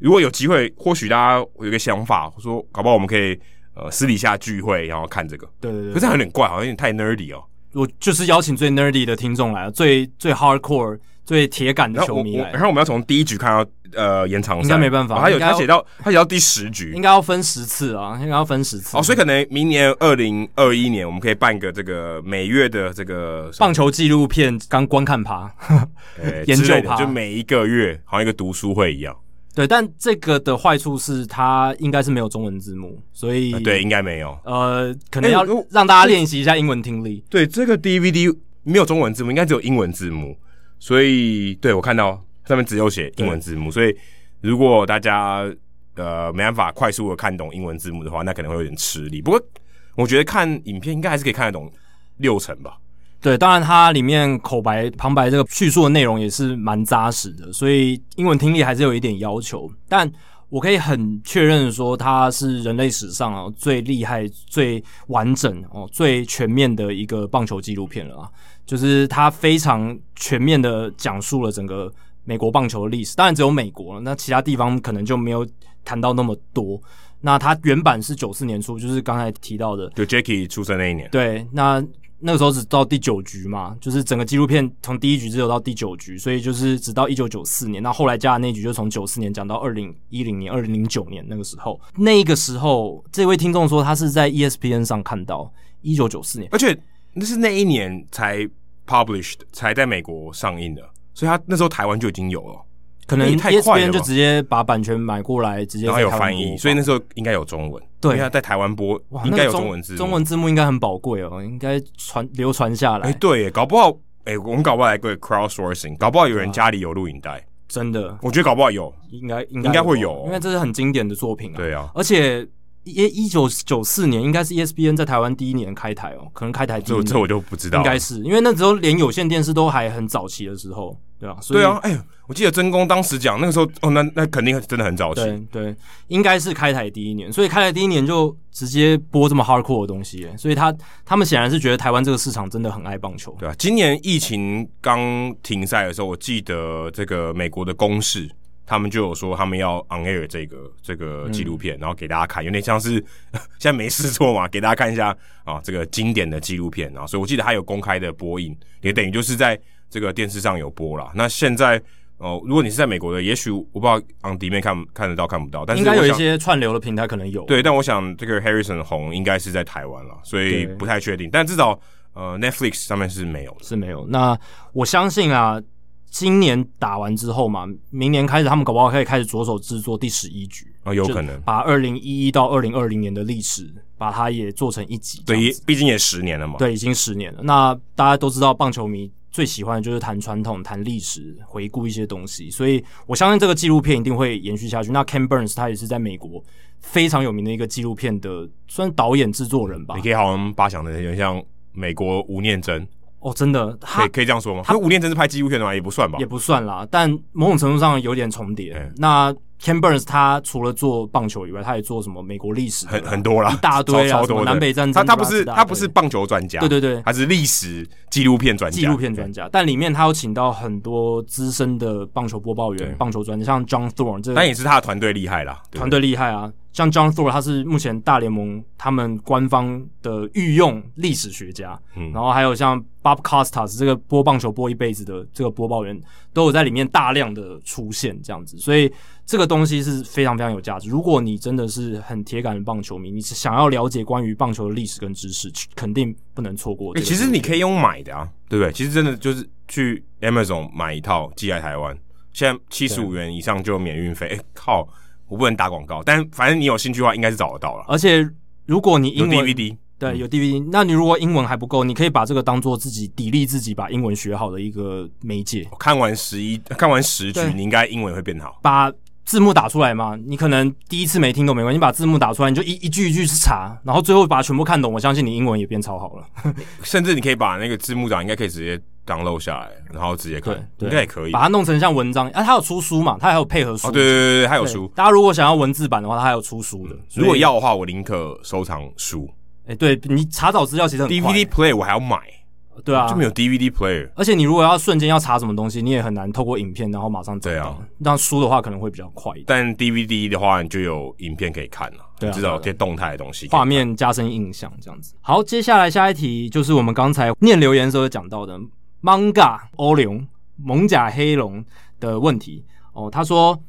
如果有机会，或许大家有一个想法，说搞不好我们可以呃私底下聚会，然后看这个。对对对。可是有点怪，好像有点太 nerdy 哦。我就是邀请最 nerdy 的听众来了，最最 hardcore。最铁杆的球迷来，然后我们要从第一局看到呃延长赛，应该没办法。他有他写到他写到第十局，应该要分十次啊，应该要分十次。哦，所以可能明年二零二一年我们可以办个这个每月的这个棒球纪录片刚观看趴，研究趴，就每一个月好像一个读书会一样。对，但这个的坏处是它应该是没有中文字幕，所以对，应该没有。呃，可能要让大家练习一下英文听力。对，这个 DVD 没有中文字幕，应该只有英文字幕。所以，对，我看到上面只有写英文字幕，所以如果大家呃没办法快速的看懂英文字幕的话，那可能会有点吃力。不过，我觉得看影片应该还是可以看得懂六成吧。对，当然它里面口白旁白这个叙述的内容也是蛮扎实的，所以英文听力还是有一点要求。但我可以很确认说，它是人类史上啊最厉害、最完整哦、最全面的一个棒球纪录片了啊。就是它非常全面的讲述了整个美国棒球的历史，当然只有美国了，那其他地方可能就没有谈到那么多。那它原版是九四年出，就是刚才提到的，就 Jackie 出生那一年。对，那那个时候只到第九局嘛，就是整个纪录片从第一局只有到第九局，所以就是直到一九九四年。那后来加的那局就从九四年讲到二零一零年、二零零九年那个时候。那个时候，这位听众说他是在 ESPN 上看到一九九四年，而且那是那一年才。Published 才在美国上映的，所以他那时候台湾就已经有了，可能 ESPN 就直接把版权买过来，直接然后有翻译，所以那时候应该有中文。对，因为他在台湾播，应该有中文字幕，中文字幕应该很宝贵哦，应该传流传下来。哎，对，搞不好，哎，我们搞不好来个 crowdsourcing，搞不好有人家里有录影带，真的，我觉得搞不好有，应该应该会有，因为这是很经典的作品啊。对啊，而且。一一九九四年应该是 ESPN 在台湾第一年开台哦，可能开台第一年。这这我就不知道。应该是因为那时候连有线电视都还很早期的时候，对啊，所以对啊，哎、欸，我记得真宫当时讲那个时候，哦，那那肯定真的很早期，对对，应该是开台第一年，所以开台第一年就直接播这么 hardcore 的东西，所以他他们显然是觉得台湾这个市场真的很爱棒球，对啊，今年疫情刚停赛的时候，我记得这个美国的公视他们就有说他们要 on air 这个这个纪录片，嗯、然后给大家看，有点像是 现在没事做嘛，给大家看一下啊这个经典的纪录片啊，所以我记得他有公开的播映，也等于就是在。这个电视上有播啦。那现在哦、呃，如果你是在美国的，也许我不知道 on demand 看看得到看不到，但是应该有一些串流的平台可能有。对，但我想这个 Harrison 红应该是在台湾了，所以不太确定。但至少呃 Netflix 上面是没有的，是没有。那我相信啊，今年打完之后嘛，明年开始他们搞不好可以开始着手制作第十一局啊、哦，有可能把二零一一到二零二零年的历史把它也做成一集。对，毕竟也十年了嘛。对，已经十年了。那大家都知道棒球迷。最喜欢的就是谈传统、谈历史、回顾一些东西，所以我相信这个纪录片一定会延续下去。那 Ken Burns 他也是在美国非常有名的一个纪录片的，算导演制作人吧。你可以好像把想的有点像美国吴念真哦，真的，可以可以这样说吗？他五年真是拍纪录片的嘛？也不算吧，也不算啦，但某种程度上有点重叠。欸、那 Ken Burns 他除了做棒球以外，他也做什么美国历史很很多啦，一大堆啊，什么南北战争。他他不是他不是棒球专家，对对对，他是历史纪录片专家。纪录片专家，但里面他有请到很多资深的棒球播报员、棒球专家，像 John Thorne，这个但也是他的团队厉害啦，团队厉害啊。像 John Thorn 他是目前大联盟他们官方的御用历史学家，嗯，然后还有像 Bob Costas 这个播棒球播一辈子的这个播报员，都有在里面大量的出现这样子，所以这个东西是非常非常有价值。如果你真的是很铁杆的棒球迷，你是想要了解关于棒球的历史跟知识，肯定不能错过。欸，其实你可以用买的啊，对不对？其实真的就是去 Amazon 买一套寄来台湾，现在七十五元以上就免运费。哎，欸，靠！我不能打广告，但反正你有兴趣的话，应该是找得到了。而且如果你英文有 DVD，对，有 DVD，那你如果英文还不够，你可以把这个当做自己砥砺自己把英文学好的一个媒介。看完十一，看完十局，你应该英文会变好。把字幕打出来嘛，你可能第一次没听懂没关系，你把字幕打出来，你就一一句一句去查，然后最后把它全部看懂，我相信你英文也变超好了。甚至你可以把那个字幕档应该可以直接 download 下来，然后直接看，应该也可以把它弄成像文章。啊，它有出书嘛？它还有配合书。哦，对对对对，它有书。大家如果想要文字版的话，它还有出书的。如果要的话，我宁可收藏书。哎，对你查找资料其实很 DVD player 我还要买。对啊，就没有 DVD player，而且你如果要瞬间要查什么东西，你也很难透过影片然后马上找到。对啊，那书的话可能会比较快一点。但 DVD 的话，你就有影片可以看了，对啊，至少有些动态的东西，画面加深印象这样子。好，接下来下一题就是我们刚才念留言的时候讲到的 Manga 欧龙蒙甲黑龙的问题哦。他说，《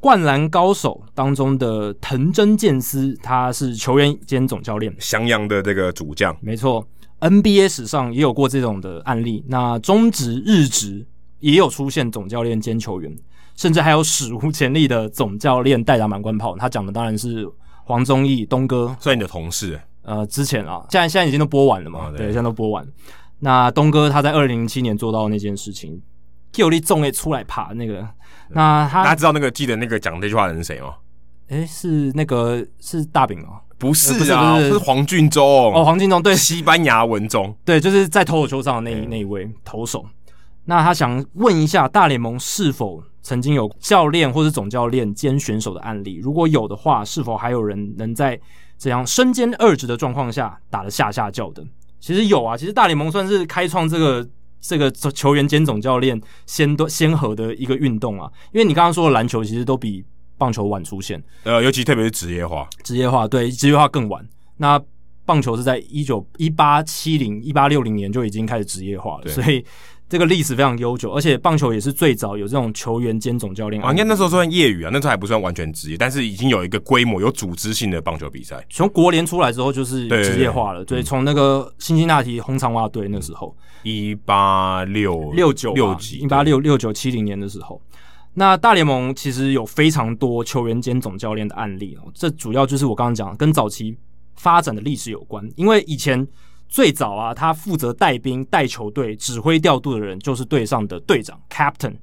灌篮高手》当中的藤真健司，他是球员兼总教练，襄阳的这个主将，没错。NBA 史上也有过这种的案例，那中职、日职也有出现总教练兼球员，甚至还有史无前例的总教练代打满贯炮。他讲的当然是黄宗义东哥，算你的同事。呃，之前啊，现在现在已经都播完了嘛，哦、对，对，现在都播完。那东哥他在二零零七年做到那件事情，有力重力出来爬那个，那他大家知道那个记得那个讲这句话的人是谁吗？诶，是那个是大饼哦。不是啊，是黄俊忠哦，黄俊忠对，西班牙文中，对，就是在投手球上的那那一位投手。那他想问一下，大联盟是否曾经有教练或者总教练兼选手的案例？如果有的话，是否还有人能在这样身兼二职的状况下打得下下叫的？其实有啊，其实大联盟算是开创这个这个球员兼总教练先多先河的一个运动啊，因为你刚刚说的篮球其实都比。棒球晚出现，呃，尤其特别是职业化，职业化对职业化更晚。那棒球是在一九一八七零一八六零年就已经开始职业化了，所以这个历史非常悠久。而且棒球也是最早有这种球员兼总教练啊，应该那时候算业余啊，那时候还不算完全职业，但是已经有一个规模、有组织性的棒球比赛。从国联出来之后就是职业化了，对，从那个辛辛那提红长袜队那时候，一八六六九六几，一八六六九七零年的时候。那大联盟其实有非常多球员兼总教练的案例哦，这主要就是我刚刚讲跟早期发展的历史有关。因为以前最早啊，他负责带兵、带球队、指挥调度的人就是队上的队长 （Captain）。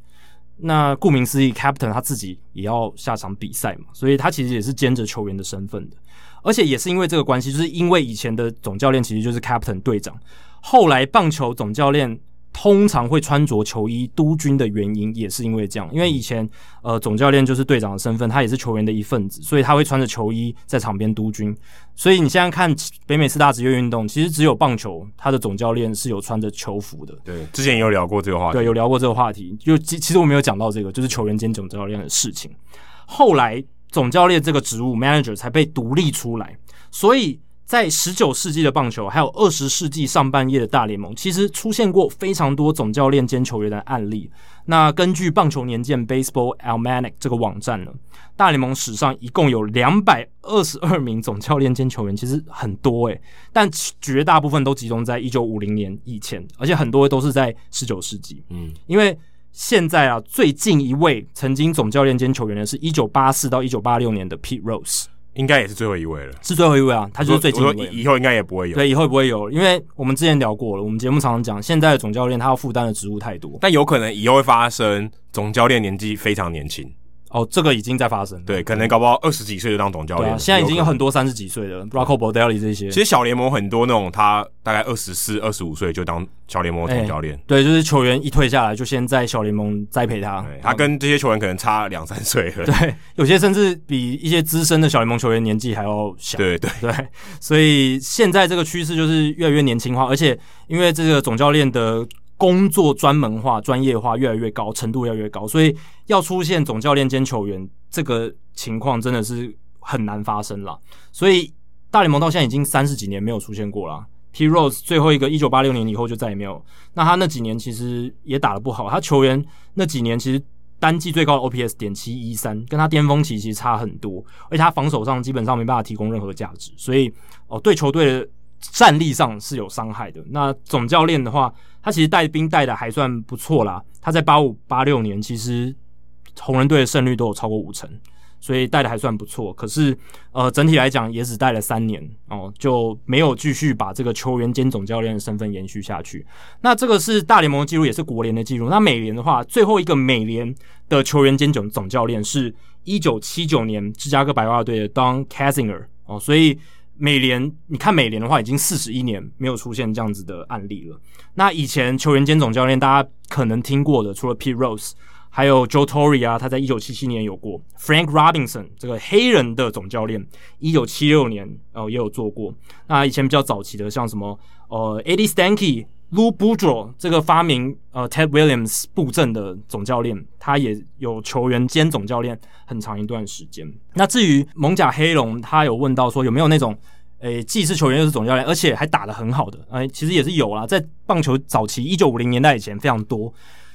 那顾名思义，Captain 他自己也要下场比赛嘛，所以他其实也是兼着球员的身份的。而且也是因为这个关系，就是因为以前的总教练其实就是 Captain 队长，后来棒球总教练。通常会穿着球衣督军的原因，也是因为这样。因为以前呃总教练就是队长的身份，他也是球员的一份子，所以他会穿着球衣在场边督军。所以你现在看北美四大职业运动，其实只有棒球，他的总教练是有穿着球服的。对，之前也有聊过这个话题。对，有聊过这个话题。就其其实我没有讲到这个，就是球员兼总教练的事情。后来总教练这个职务 manager 才被独立出来，所以。在十九世纪的棒球，还有二十世纪上半叶的大联盟，其实出现过非常多总教练兼球员的案例。那根据棒球年鉴 （Baseball Almanac） 这个网站呢，大联盟史上一共有两百二十二名总教练兼球员，其实很多诶，但绝大部分都集中在一九五零年以前，而且很多都是在十九世纪。嗯，因为现在啊，最近一位曾经总教练兼球员的是一九八四到一九八六年的 Pete Rose。应该也是最后一位了，是最后一位啊，他就是最近一位。以后应该也不会有，对，以后也不会有，因为我们之前聊过了，我们节目常常讲，现在的总教练他要负担的职务太多，但有可能以后会发生总教练年纪非常年轻。哦，这个已经在发生，对，可能搞不好二十几岁就当总教练。对啊，现在已经有很多三十几岁的 Rocco Baldelli 这些。其实小联盟很多那种，他大概二十四、二十五岁就当小联盟总教练。对，就是球员一退下来，就先在小联盟栽培他。他跟这些球员可能差两三岁。对，有些甚至比一些资深的小联盟球员年纪还要小。对对对，所以现在这个趋势就是越来越年轻化，而且因为这个总教练的。工作专门化、专业化越来越高，程度越来越高，所以要出现总教练兼球员这个情况真的是很难发生了。所以大联盟到现在已经三十几年没有出现过了。P. Rose 最后一个一九八六年以后就再也没有。那他那几年其实也打得不好，他球员那几年其实单季最高的 OPS 点七一三，跟他巅峰期其实差很多，而且他防守上基本上没办法提供任何价值，所以哦对球队的。战力上是有伤害的。那总教练的话，他其实带兵带的还算不错啦。他在八五八六年，其实红人队的胜率都有超过五成，所以带的还算不错。可是，呃，整体来讲也只带了三年哦，就没有继续把这个球员兼总教练的身份延续下去。那这个是大联盟的记录，也是国联的记录。那美联的话，最后一个美联的球员兼总总教练是一九七九年芝加哥白袜队的 Don Casinger 哦，所以。美联，你看美联的话，已经四十一年没有出现这样子的案例了。那以前球员兼总教练，大家可能听过的，除了 Pete Rose，还有 Joe Torre 啊，他在一九七七年有过。Frank Robinson 这个黑人的总教练，一九七六年哦也有做过。那以前比较早期的，像什么呃 Eddie Stanky。Lou b o u d r o 这个发明呃 Ted Williams 布阵的总教练，他也有球员兼总教练很长一段时间。那至于蒙甲黑龙，他有问到说有没有那种诶、既是球员又是总教练，而且还打得很好的？哎、其实也是有啦，在棒球早期一九五零年代以前非常多。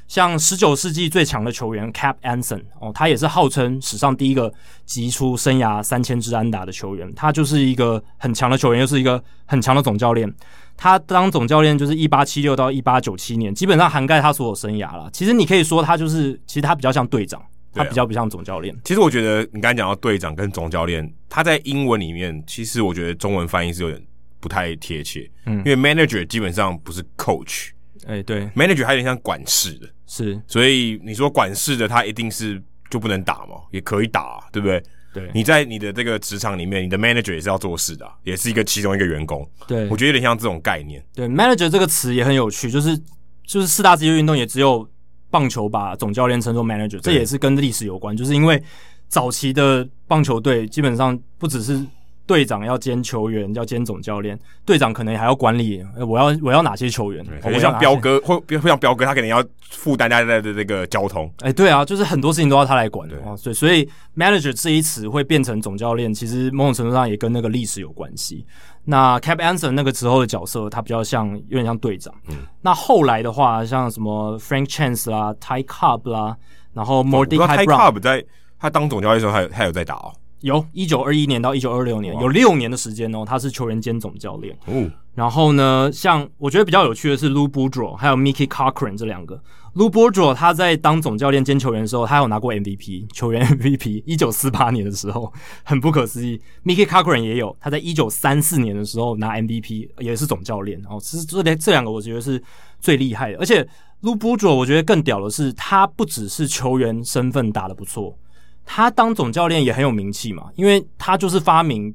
像十九世纪最强的球员 Cap Anson 哦，他也是号称史上第一个击出生涯三千支安打的球员。他就是一个很强的球员，又是一个很强的总教练。他当总教练就是一八七六到一八九七年，基本上涵盖他所有生涯了。其实你可以说他就是，其实他比较像队长，他比较不像总教练。其实我觉得你刚才讲到队长跟总教练，他在英文里面，其实我觉得中文翻译是有点不太贴切。嗯，因为 manager 基本上不是 coach。哎、欸，对，manager 还有点像管事的，是，所以你说管事的他一定是就不能打嘛？也可以打、啊，对不对？对，你在你的这个职场里面，你的 manager 也是要做事的、啊，也是一个其中一个员工。对，我觉得有点像这种概念。对，manager 这个词也很有趣，就是就是四大职业运动也只有棒球把总教练称作 manager，这也是跟历史有关，就是因为早期的棒球队基本上不只是。队长要兼球员，要兼总教练。队长可能还要管理，我要我要哪些球员？我像彪哥，或或像彪哥，他可能要负担大家的这个交通。哎、欸，对啊，就是很多事情都要他来管的啊。所以，所以 manager 这一词会变成总教练，其实某种程度上也跟那个历史有关系。那 Cap Anson 那个时候的角色，他比较像，有点像队长。嗯。那后来的话，像什么 Frank Chance 啦，Ty Cobb 啦，然后 Mordecai Brown。Ty Cobb 在他当总教练的时候，他有他有在打哦。有一九二一年到一九二六年，有六年的时间哦，他是球员兼总教练。哦，然后呢，像我觉得比较有趣的是 Lou Boudreau 还有 Mickey Cochrane 这两个。Lou Boudreau 他在当总教练兼球员的时候，他有拿过 MVP 球员 MVP。一九四八年的时候，很不可思议。Mickey Cochrane 也有，他在一九三四年的时候拿 MVP，也是总教练。然后，其实这两这两个我觉得是最厉害的。而且 Lou Boudreau 我觉得更屌的是，他不只是球员身份打得不错。他当总教练也很有名气嘛，因为他就是发明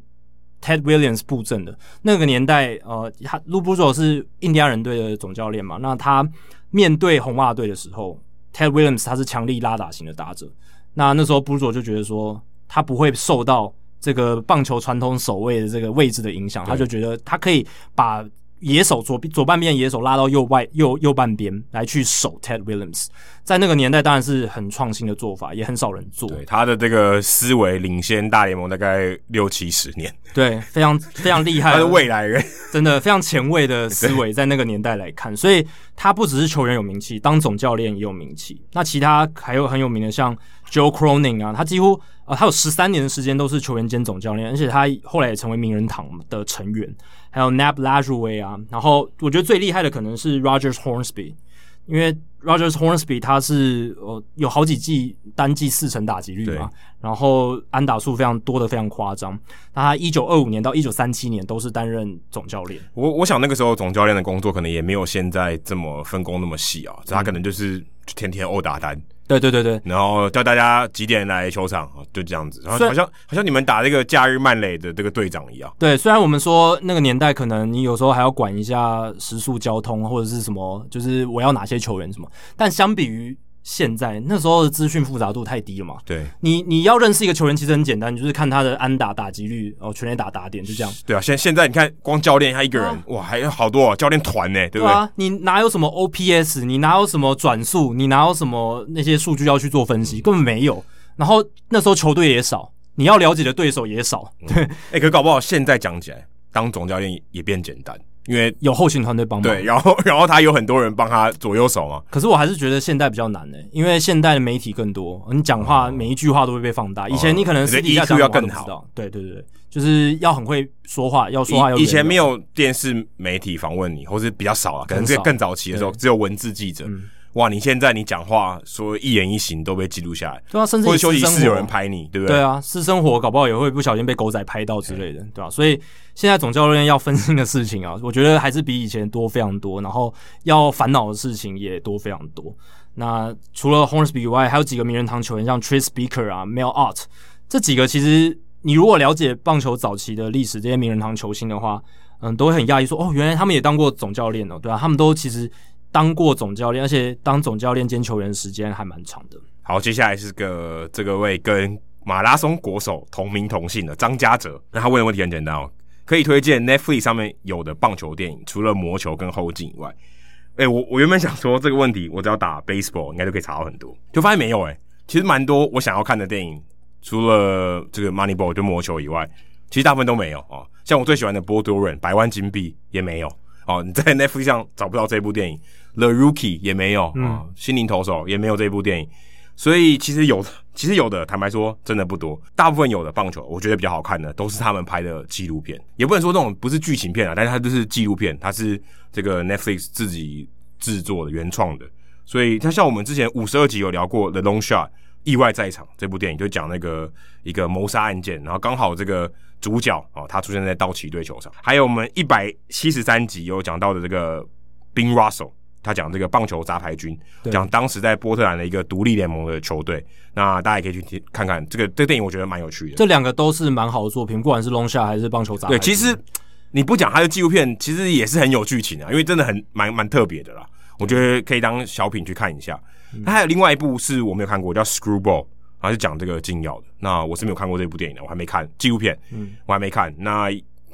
Ted Williams 布阵的。那个年代，呃，他 Lou Bruce 是印第安人队的总教练嘛，那他面对红袜队的时候，Ted Williams 他是强力拉打型的打者。那那时候布佐就觉得说，他不会受到这个棒球传统守卫的这个位置的影响，他就觉得他可以把。野手左左半边野手拉到右外右右半边来去守 Ted Williams，在那个年代当然是很创新的做法，也很少人做。对，他的这个思维领先大联盟大概六七十年，对，非常非常厉害。他是未来人，真的非常前卫的思维，在那个年代来看，所以他不只是球员有名气，当总教练也有名气。那其他还有很有名的，像 Joe Cronin 啊，他几乎、呃，他有十三年的时间都是球员兼总教练，而且他后来也成为名人堂的成员。还有 Nap Lajoie 啊，然后我觉得最厉害的可能是 Rogers Hornsby，因为 Rogers Hornsby 他是呃有好几季单季四成打击率嘛，然后安打数非常多的非常夸张。那他一九二五年到一九三七年都是担任总教练。我我想那个时候总教练的工作可能也没有现在这么分工那么细啊，他可能就是天天殴打单。对对对对，然后叫大家几点来球场，就这样子。然后好像好像你们打这个假日曼垒的这个队长一样。对，虽然我们说那个年代可能你有时候还要管一下时速交通或者是什么，就是我要哪些球员什么，但相比于。现在那时候的资讯复杂度太低了嘛？对，你你要认识一个球员其实很简单，你就是看他的安打打击率哦，全垒打打点就这样。对啊，现现在你看光教练他一个人、啊、哇，还有好多、哦、教练团呢，对不对？对啊，你哪有什么 OPS？你哪有什么转速？你哪有什么那些数据要去做分析？根本没有。然后那时候球队也少，你要了解的对手也少。对，哎、欸，可搞不好现在讲起来，当总教练也变简单。因为有后勤团队帮忙，对，然后 然后他有很多人帮他左右手嘛。可是我还是觉得现代比较难呢，因为现代的媒体更多，你讲话每一句话都会被放大。以前你可能私底下讲要更好，对对对，就是要很会说话，要说话要。以前没有电视媒体访问你，或是比较少啊，可能是更早期的时候只有文字记者。哇，你现在你讲话说一言一行都被记录下来，对啊，甚至或者休息室有人拍你，对不对？对啊，私生活搞不好也会不小心被狗仔拍到之类的，对吧、啊？所以现在总教练要分心的事情啊，我觉得还是比以前多非常多，然后要烦恼的事情也多非常多。那除了 Hornsby 以外，还有几个名人堂球员，像 Tris Speaker 啊、Mel Ott 这几个，其实你如果了解棒球早期的历史，这些名人堂球星的话，嗯，都会很讶异说，哦，原来他们也当过总教练哦，对啊，他们都其实。当过总教练，而且当总教练兼球员时间还蛮长的。好，接下来是个这个位跟马拉松国手同名同姓的张家哲。那他问的问题很简单哦，可以推荐 Netflix 上面有的棒球电影，除了魔球跟后进以外。哎、我我原本想说这个问题，我只要打 baseball 应该就可以查到很多，就发现没有哎、其实蛮多我想要看的电影，除了这个 Moneyball 就魔球以外，其实大部分都没有哦。像我最喜欢的波多伦百万金币也没有。哦，你在 Netflix 上找不到这部电影，The Rookie 也没有，嗯，哦、心灵投手也没有这部电影，所以其实有，其实有的，坦白说，真的不多。大部分有的棒球，我觉得比较好看的，都是他们拍的纪录片，也不能说这种不是剧情片啊，但是它就是纪录片，它是这个 Netflix 自己制作的原创的，所以它像我们之前五十二集有聊过 The Long Shot 意外在场这部电影，就讲那个一个谋杀案件，然后刚好这个。主角哦，他出现在道奇队球场。还有我们一百七十三集有讲到的这个 Bill Russell，他讲这个棒球杂牌军，讲当时在波特兰的一个独立联盟的球队。那大家也可以去看看这个这个电影，我觉得蛮有趣的。这两个都是蛮好的作品，不管是 Long Shot 还是棒球杂牌。对，其实你不讲它的纪录片，其实也是很有剧情啊，因为真的很蛮蛮特别的啦。我觉得可以当小品去看一下。那、嗯、还有另外一部是我没有看过，叫 Screwball。还是讲这个禁药的，那我是没有看过这部电影的，我还没看纪录片，嗯，我还没看。那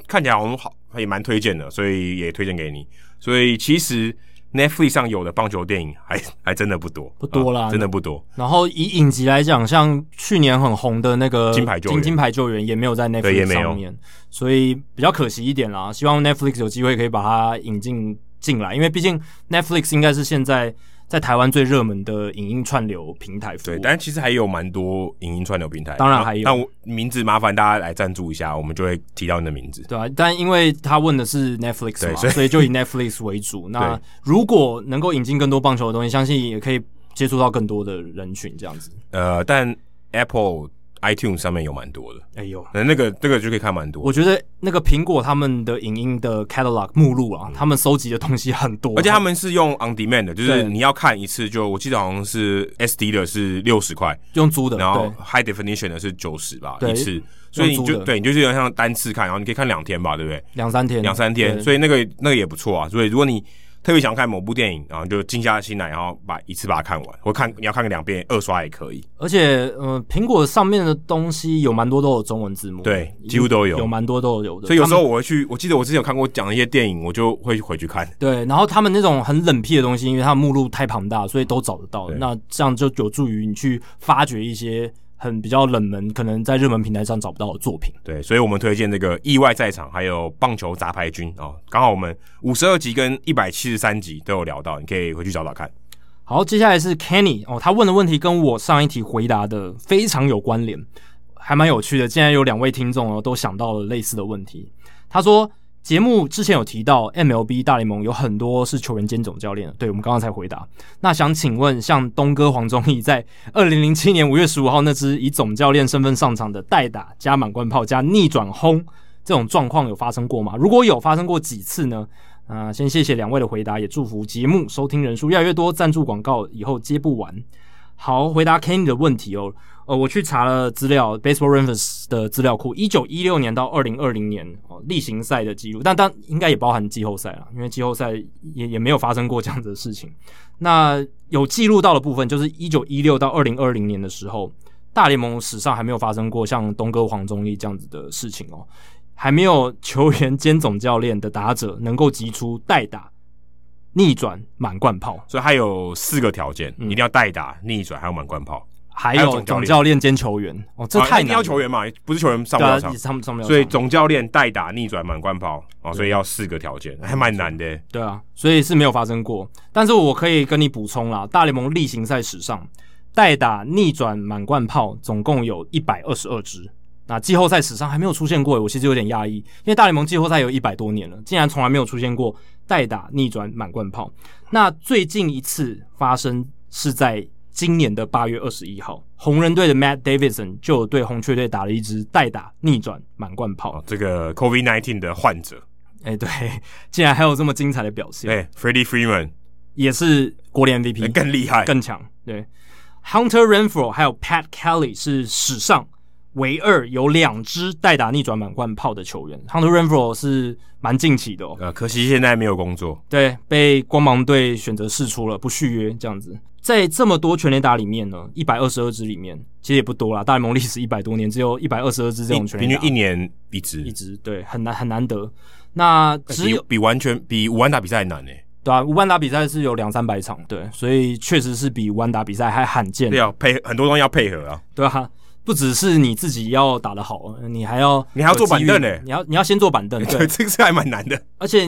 看起来好像好，也蛮推荐的，所以也推荐给你。所以其实 Netflix 上有的棒球电影还还真的不多，不多啦，啊，真的不多。然后以影集来讲，像去年很红的那个金牌救援，金牌救援也没有在 Netflix 上面，所以比较可惜一点啦。希望 Netflix 有机会可以把它引进进来，因为毕竟 Netflix 应该是现在。在台湾最热门的影音串流平台服务，对，但其实还有蛮多影音串流平台，当然还有。那我名字麻烦大家来赞助一下，我们就会提到你的名字。对啊，但因为他问的是 Netflix 嘛，所以，所以就以 Netflix 为主。那如果能够引进更多棒球的东西，相信也可以接触到更多的人群这样子。呃，但 Apple iTunes 上面有蛮多的。哎呦，那那个那个就可以看蛮多。我觉得那个苹果他们的影音的 catalog 目录啊，嗯、他们收集的东西很多，而且他们是用 on demand 的，就是你要看一次就，我记得好像是 SD 的是六十块，用租的，然后 High Definition 的是九十吧一次，所以你就对，你就是有点像单次看，然后你可以看两天吧，对不对？两三天，两三天，所以那个那个也不错啊。所以如果你特别想看某部电影，然后就静下心来，然后把一次把它看完，或看你要看个两遍，二刷也可以。而且，呃，苹果上面的东西有蛮多都有中文字幕，对，几乎都有，有蛮多都有的。所以有时候我会去，我记得我之前有看过讲一些电影，我就会回去看。对，然后他们那种很冷僻的东西，因为它的目录太庞大，所以都找得到。那这样就有助于你去发掘一些。很比较冷门，可能在热门平台上找不到的作品。对，所以我们推荐这个《意外在场》，还有《棒球杂牌军》哦。刚好我们五十二集跟一百七十三集都有聊到，你可以回去找找看。好，接下来是 Kenny 哦，他问的问题跟我上一题回答的非常有关联，还蛮有趣的。竟然有两位听众哦都想到了类似的问题。他说。节目之前有提到，MLB 大联盟有很多是球员兼总教练。对，我们刚刚才回答。那想请问，像东哥黄宗义在二零零七年五月十五号那支以总教练身份上场的代打加满贯炮加逆转轰这种状况有发生过吗？如果有发生过几次呢？啊、先谢谢两位的回答，也祝福节目收听人数越来越多，赞助广告以后接不完。好，回答 Kenny 的问题哦。呃，我去查了资料，Baseball Reference 的资料库，一九一六年到二零二零年哦，例行赛的记录，但当应该也包含季后赛了，因为季后赛也也没有发生过这样子的事情。那有记录到的部分，就是一九一六到二零二零年的时候，大联盟史上还没有发生过像东哥黄忠义这样子的事情哦，还没有球员兼总教练的打者能够击出代打。逆转满贯炮，所以还有四个条件，嗯、一定要代打、逆转，还有满贯炮，还有总教练兼球员。哦，这太一定要球员嘛，不是球员上不了场。啊、所以总教练代打、逆转、满贯炮哦，所以要四个条件，还蛮难的。对啊，所以是没有发生过。但是我可以跟你补充啦，大联盟例行赛史上代打、逆转、满贯炮总共有一百二十二支。那季后赛史上还没有出现过，我其实有点压抑，因为大联盟季后赛有一百多年了，竟然从来没有出现过。代打逆转满贯炮，那最近一次发生是在今年的八月二十一号，红人队的 Matt Davidson 就对红雀队打了一支代打逆转满贯炮。这个 COVID nineteen 的患者，哎、欸，对，竟然还有这么精彩的表现。哎、欸、Freddie Freeman 也是国联 MVP，更厉害，更强。对，Hunter Renfroe 还有 Pat Kelly 是史上。唯二有两支代打逆转满贯炮的球员，Hunter Renfroe 是蛮近期的哦。呃，可惜现在没有工作。对，被光芒队选择释出了，不续约这样子。在这么多全垒打里面呢，一百二十二支里面，其实也不多啦。大联盟历史一百多年，只有一百二十二支这种全垒打，平均一年一支，一支，对，很难很难得。那只有比，比完全比五万打比赛还难呢？对啊，五万打比赛是有两三百场，对，所以确实是比五万打比赛还罕见。对啊，配很多东西要配合啊，对啊。不只是你自己要打得好，你还要你还要坐板凳呢。你要你要先坐板凳，对，这个是还蛮难的。而且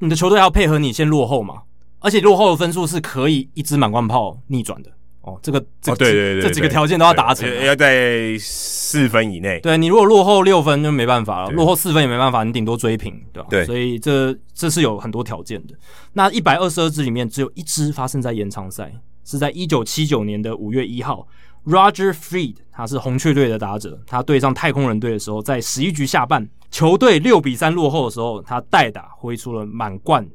你的球队还要配合你先落后嘛，而且落后的分数是可以一支满贯炮逆转的哦。这个这哦对对对，这几个条件都要达成，要在四分以内。对，你如果落后六分就没办法了，落后四分也没办法，你顶多追平，对吧？对，所以这这是有很多条件的。那一百二十二支里面只有一支发生在延长赛，是在一九七九年的五月一号。Roger Freed，他是红雀队的打者，他对上太空人队的时候，在十一局下半，球队六比三落后的时候，他代打挥出了满贯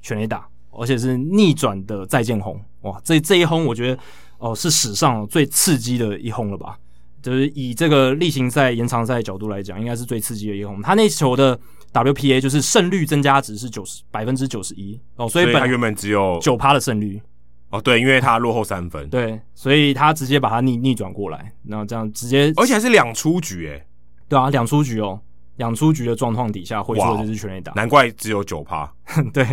全垒打，而且是逆转的再见红，哇！这这一轰，我觉得哦是史上最刺激的一轰了吧？就是以这个例行赛、延长赛的角度来讲，应该是最刺激的一轰。他那球的 WPA 就是胜率增加值是九十百分之九十一哦，所以他原本只有九趴的胜率。哦，对，因为他落后三分，对，所以他直接把他逆逆转过来，然后这样直接，而且还是两出局，诶，对啊，两出局哦，两出局的状况底下，会出的就是全垒打，难怪只有九趴，对，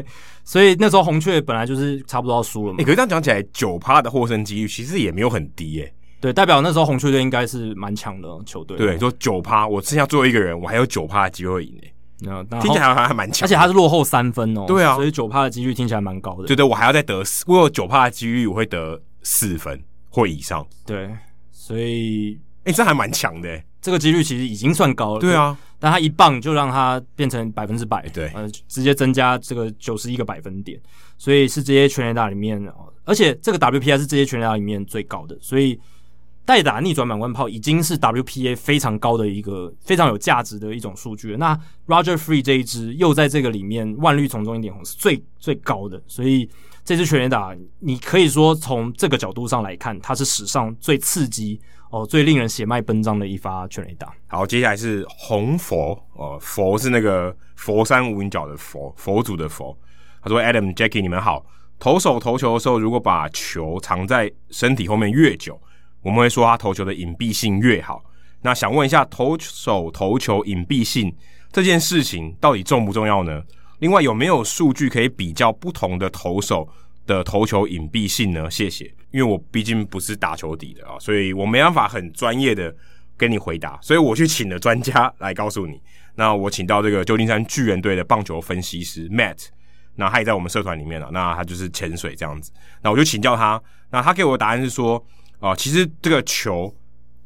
所以那时候红雀本来就是差不多要输了嘛，你可是这样讲起来，九趴的获胜几率其实也没有很低，诶，对，代表那时候红雀队应该是蛮强的球队，对，说九趴，我剩下最后一个人，我还有九趴的机会赢，诶。听起来好像还蛮强，而且他是落后三分哦。对啊，所以九趴的几率听起来蛮高的。对对，我还要再得四，我有九趴的几率，我会得四分或以上。对，所以哎、欸，这还蛮强的。这个几率其实已经算高了。对啊，但他一棒就让他变成百分之百。对，呃，直接增加这个九十一个百分点，所以是这些全垒打里面，而且这个 WPI 是这些全垒打里面最高的，所以代打逆转满贯炮已经是 WPA 非常高的一个非常有价值的一种数据了。那 Roger Free 这一支又在这个里面万绿丛中一点红是最最高的，所以这支全垒打你可以说从这个角度上来看，它是史上最刺激哦、最令人血脉奔张的一发全垒打。好，接下来是红佛哦，佛是那个佛山无影脚的佛，佛祖的佛。他说：“Adam、Jackie，你们好。投手投球的时候，如果把球藏在身体后面越久。”我们会说他投球的隐蔽性越好。那想问一下，投手投球隐蔽性这件事情到底重不重要呢？另外有没有数据可以比较不同的投手的投球隐蔽性呢？谢谢。因为我毕竟不是打球底的啊，所以我没办法很专业的跟你回答，所以我去请了专家来告诉你。那我请到这个旧金山巨人队的棒球分析师 Matt，那他也在我们社团里面了，那他就是潜水这样子。那我就请教他，那他给我的答案是说。啊，其实这个球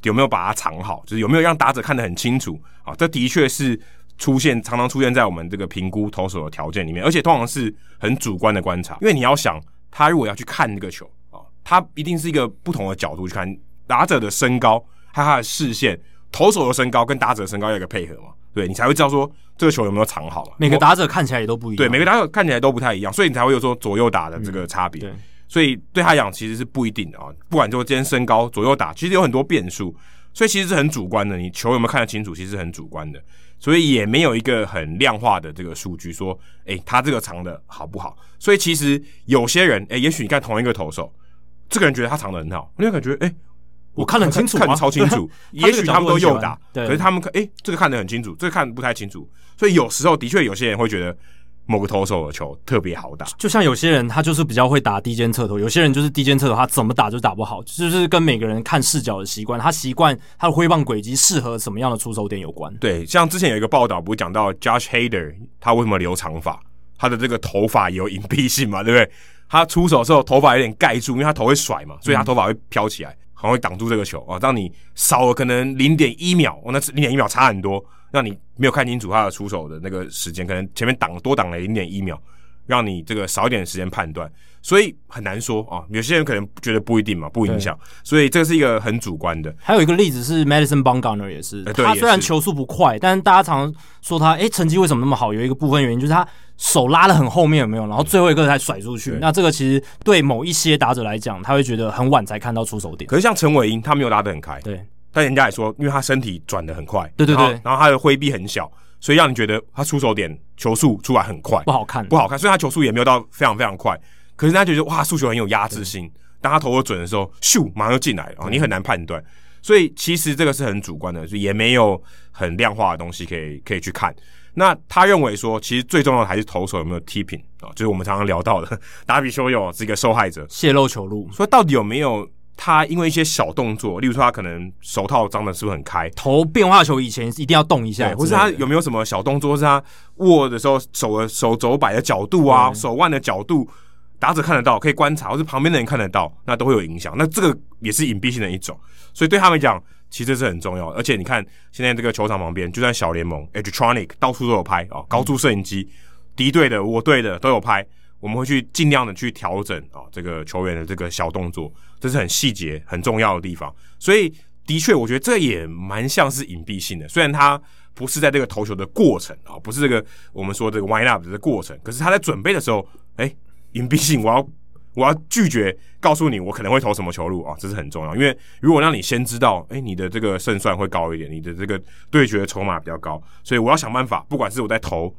有没有把它藏好，就是有没有让打者看得很清楚啊？这的确是出现常常出现在我们这个评估投手的条件里面，而且通常是很主观的观察。因为你要想，他如果要去看这个球啊，他一定是一个不同的角度去看打者的身高，还有他的视线，投手的身高跟打者的身高要一个配合嘛，对，你才会知道说这个球有没有藏好嘛。每个打者看起来也都不一样，对，每个打者看起来都不太一样，所以你才会有说左右打的这个差别。所以对他讲，其实是不一定的啊。不管说今天身高左右打，其实有很多变数，所以其实是很主观的。你球有没有看得清楚，其实是很主观的。所以也没有一个很量化的这个数据说，诶，他这个藏的好不好？所以其实有些人，诶，也许你看同一个投手，这个人觉得他藏的很好，你会感觉，诶，我看得很清楚，看得超清楚。也许他们都右打，可是他们看，诶，这个看得很清楚，这个看得不太清楚。所以有时候的确有些人会觉得。某个投手的球特别好打，就像有些人他就是比较会打低肩侧投，有些人就是低肩侧投他怎么打就打不好，就是跟每个人看视角的习惯，他习惯他的挥棒轨迹适合什么样的出手点有关。对，像之前有一个报道不是讲到 Josh Hader 他为什么留长发，他的这个头发有隐蔽性嘛，对不对？他出手的时候头发有点盖住，因为他头会甩嘛，所以他头发会飘起来，很会挡住这个球啊，让你少了可能零点一秒，哦，那零点一秒差很多。让你没有看清楚他的出手的那个时间，可能前面挡多挡了零点一秒，让你这个少一点时间判断，所以很难说啊。有些人可能觉得不一定嘛，不影响，所以这是一个很主观的。还有一个例子是 Madison Bumgarner 也是，他虽然球速不快，但是大家常说他诶成绩为什么那么好？有一个部分原因就是他手拉的很后面有没有？然后最后一个才甩出去。那这个其实对某一些打者来讲，他会觉得很晚才看到出手点。可是像陈伟英，他没有拉得很开。对。但人家也说，因为他身体转的很快，对对对，然后，他的挥臂很小，所以让你觉得他出手点球速出来很快，不好看，不好看。所以他球速也没有到非常非常快，可是他觉得哇，速球很有压制性。当他投的准的时候，咻，马上就进来了，你很难判断。所以其实这个是很主观的，所以也没有很量化的东西可以可以去看。那他认为说，其实最重要的还是投手有没有 tipping 啊，就是我们常常聊到的 达比修有这个受害者泄露球路，所以到底有没有？他因为一些小动作，例如说他可能手套张的是不是很开，投变化球以前一定要动一下，或是他有没有什么小动作，是他握的时候手的手肘摆的角度啊，手腕的角度，打者看得到，可以观察，或是旁边的人看得到，那都会有影响。那这个也是隐蔽性的一种，所以对他们讲，其实是很重要。而且你看，现在这个球场旁边，就算小联盟 Edgertronic 到处都有拍啊，高速摄影机，敌队的、我队的都有拍。我们会去尽量的去调整啊，这个球员的这个小动作，这是很细节、很重要的地方。所以，的确，我觉得这也蛮像是隐蔽性的。虽然他不是在这个投球的过程啊，不是这个我们说这个 wind up 的过程，可是他在准备的时候，哎，隐蔽性，我要我要拒绝告诉你我可能会投什么球路啊，这是很重要。因为如果让你先知道，哎，你的这个胜算会高一点，你的这个对决的筹码比较高，所以我要想办法，不管是我在投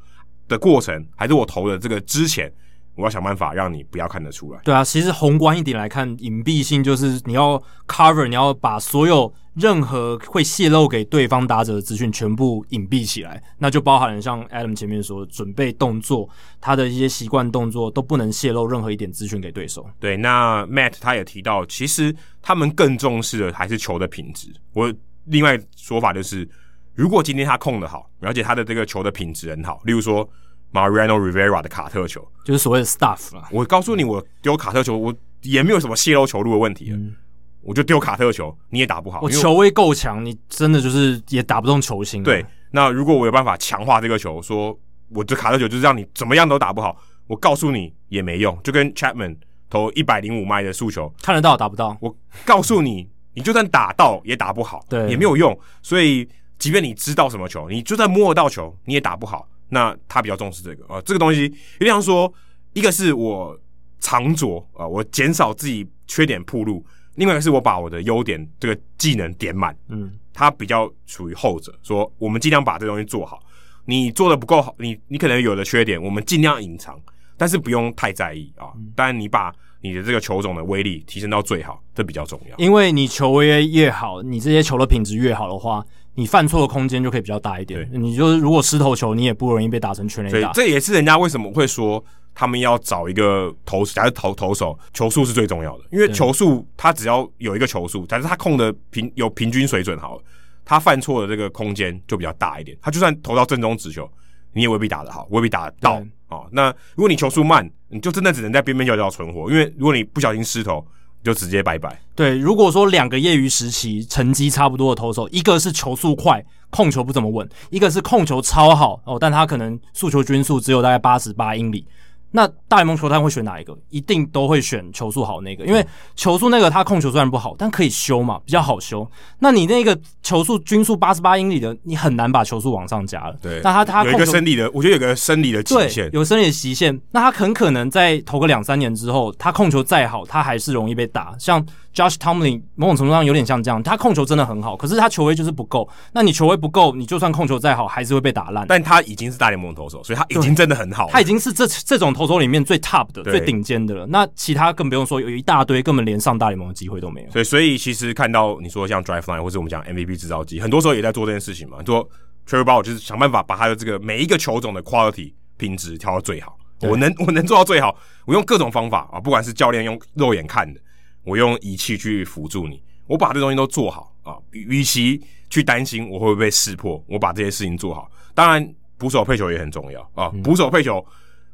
的过程，还是我投的这个之前。我要想办法让你不要看得出来。对啊，其实宏观一点来看，隐蔽性就是你要 cover，你要把所有任何会泄露给对方打者的资讯全部隐蔽起来，那就包含了像 Adam 前面说的准备动作，他的一些习惯动作都不能泄露任何一点资讯给对手。对，那 Matt 他也提到，其实他们更重视的还是球的品质。我另外说法就是，如果今天他控的好，而且他的这个球的品质很好，例如说。Mariano Rivera 的卡特球就是所谓的 stuff 啊。我告诉你，我丢卡特球，我也没有什么泄露球路的问题，嗯、我就丢卡特球，你也打不好。我球威够强，你真的就是也打不动球星。对，那如果我有办法强化这个球，说我的卡特球就是让你怎么样都打不好，我告诉你也没用。就跟 Chapman 投一百零五迈的速球，看得到打不到。我告诉你，你就算打到也打不好，对，也没有用。所以，即便你知道什么球，你就算摸得到球，你也打不好。那他比较重视这个啊、呃，这个东西有点像说，一个是我藏拙啊，我减少自己缺点铺路；另外一个是我把我的优点这个技能点满。嗯，他比较属于后者，说我们尽量把这东西做好。你做的不够好，你你可能有的缺点，我们尽量隐藏，但是不用太在意啊。当然，你把你的这个球种的威力提升到最好，这比较重要。因为你球威越好，你这些球的品质越好的话。你犯错的空间就可以比较大一点。你就是如果失头球，你也不容易被打成全垒打。这也是人家为什么会说他们要找一个投，假如投投手球速是最重要的，因为球速他只要有一个球速，但是他控的平有平均水准好了，他犯错的这个空间就比较大一点。他就算投到正中直球，你也未必打得好，未必打得到。哦，那如果你球速慢，你就真的只能在边边角角存活，因为如果你不小心失投。就直接拜拜。对，如果说两个业余时期成绩差不多的投手，一个是球速快，控球不怎么稳；一个是控球超好哦，但他可能速球均速只有大概八十八英里。那大联盟球探会选哪一个？一定都会选球速好那个，因为球速那个他控球虽然不好，但可以修嘛，比较好修。那你那个球速均速八十八英里的，你很难把球速往上加了。对，那他他有一个生理的，我觉得有个生理的极限，有生理的极限。那他很可能在投个两三年之后，他控球再好，他还是容易被打。像 Josh Tomlin 某种程度上有点像这样，他控球真的很好，可是他球威就是不够。那你球威不够，你就算控球再好，还是会被打烂。但他已经是大联盟投手，所以他已经真的很好。他已经是这这种投手里面最 top 的、最顶尖的了。那其他更不用说，有一大堆根本连上大联盟的机会都没有。所以，所以其实看到你说像 Driveline 或者我们讲 MVP 制造机，很多时候也在做这件事情嘛。说 Trevor Bauer 就是想办法把他的这个每一个球种的 quality 品质调到最好。我能我能做到最好，我用各种方法啊，不管是教练用肉眼看的。我用仪器去辅助你，我把这东西都做好啊。与其去担心我会不会被识破，我把这些事情做好。当然，捕手配球也很重要啊。捕手配球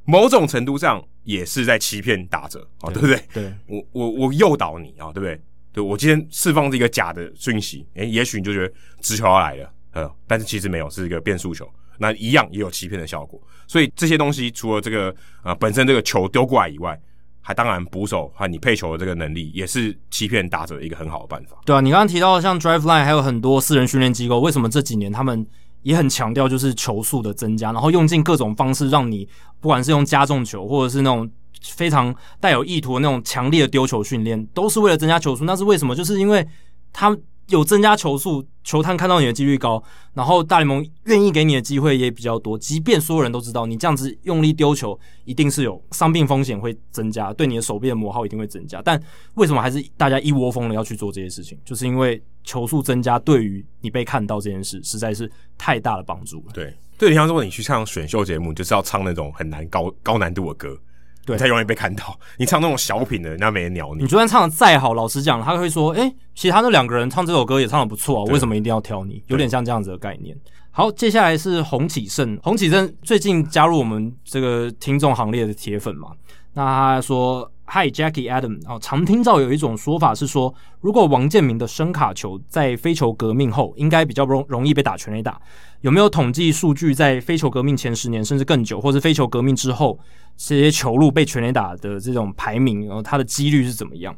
某种程度上也是在欺骗打者啊，对不对？对，我我我诱导你啊，对不对？对，我今天释放这个假的讯息，诶，也许你就觉得直球要来了，呃，但是其实没有，是一个变速球，那一样也有欺骗的效果。所以这些东西除了这个呃本身这个球丢过来以外，还当然，捕手和你配球的这个能力也是欺骗打者一个很好的办法。对啊，你刚刚提到的像 Driveline，还有很多私人训练机构，为什么这几年他们也很强调就是球速的增加，然后用尽各种方式让你不管是用加重球，或者是那种非常带有意图的那种强烈的丢球训练，都是为了增加球速。那是为什么？就是因为他。有增加球速，球探看到你的几率高，然后大联盟愿意给你的机会也比较多。即便所有人都知道你这样子用力丢球，一定是有伤病风险会增加，对你的手臂的磨耗一定会增加。但为什么还是大家一窝蜂的要去做这些事情？就是因为球速增加对于你被看到这件事实在是太大的帮助了。对，对，你像说你去唱选秀节目，就是要唱那种很难高高难度的歌。对，才容易被看到。你唱那种小品的，人家没人鸟你。你就算唱的再好，老实讲，他会说：“哎、欸，其他那两个人唱这首歌也唱的不错啊，为什么一定要挑你？”有点像这样子的概念。好，接下来是洪启胜。洪启胜最近加入我们这个听众行列的铁粉嘛？那他说。Hi Jackie Adam 哦，常听到有一种说法是说，如果王建民的伸卡球在非球革命后，应该比较容容易被打全垒打。有没有统计数据，在非球革命前十年甚至更久，或是非球革命之后，这些球路被全垒打的这种排名，然后它的几率是怎么样？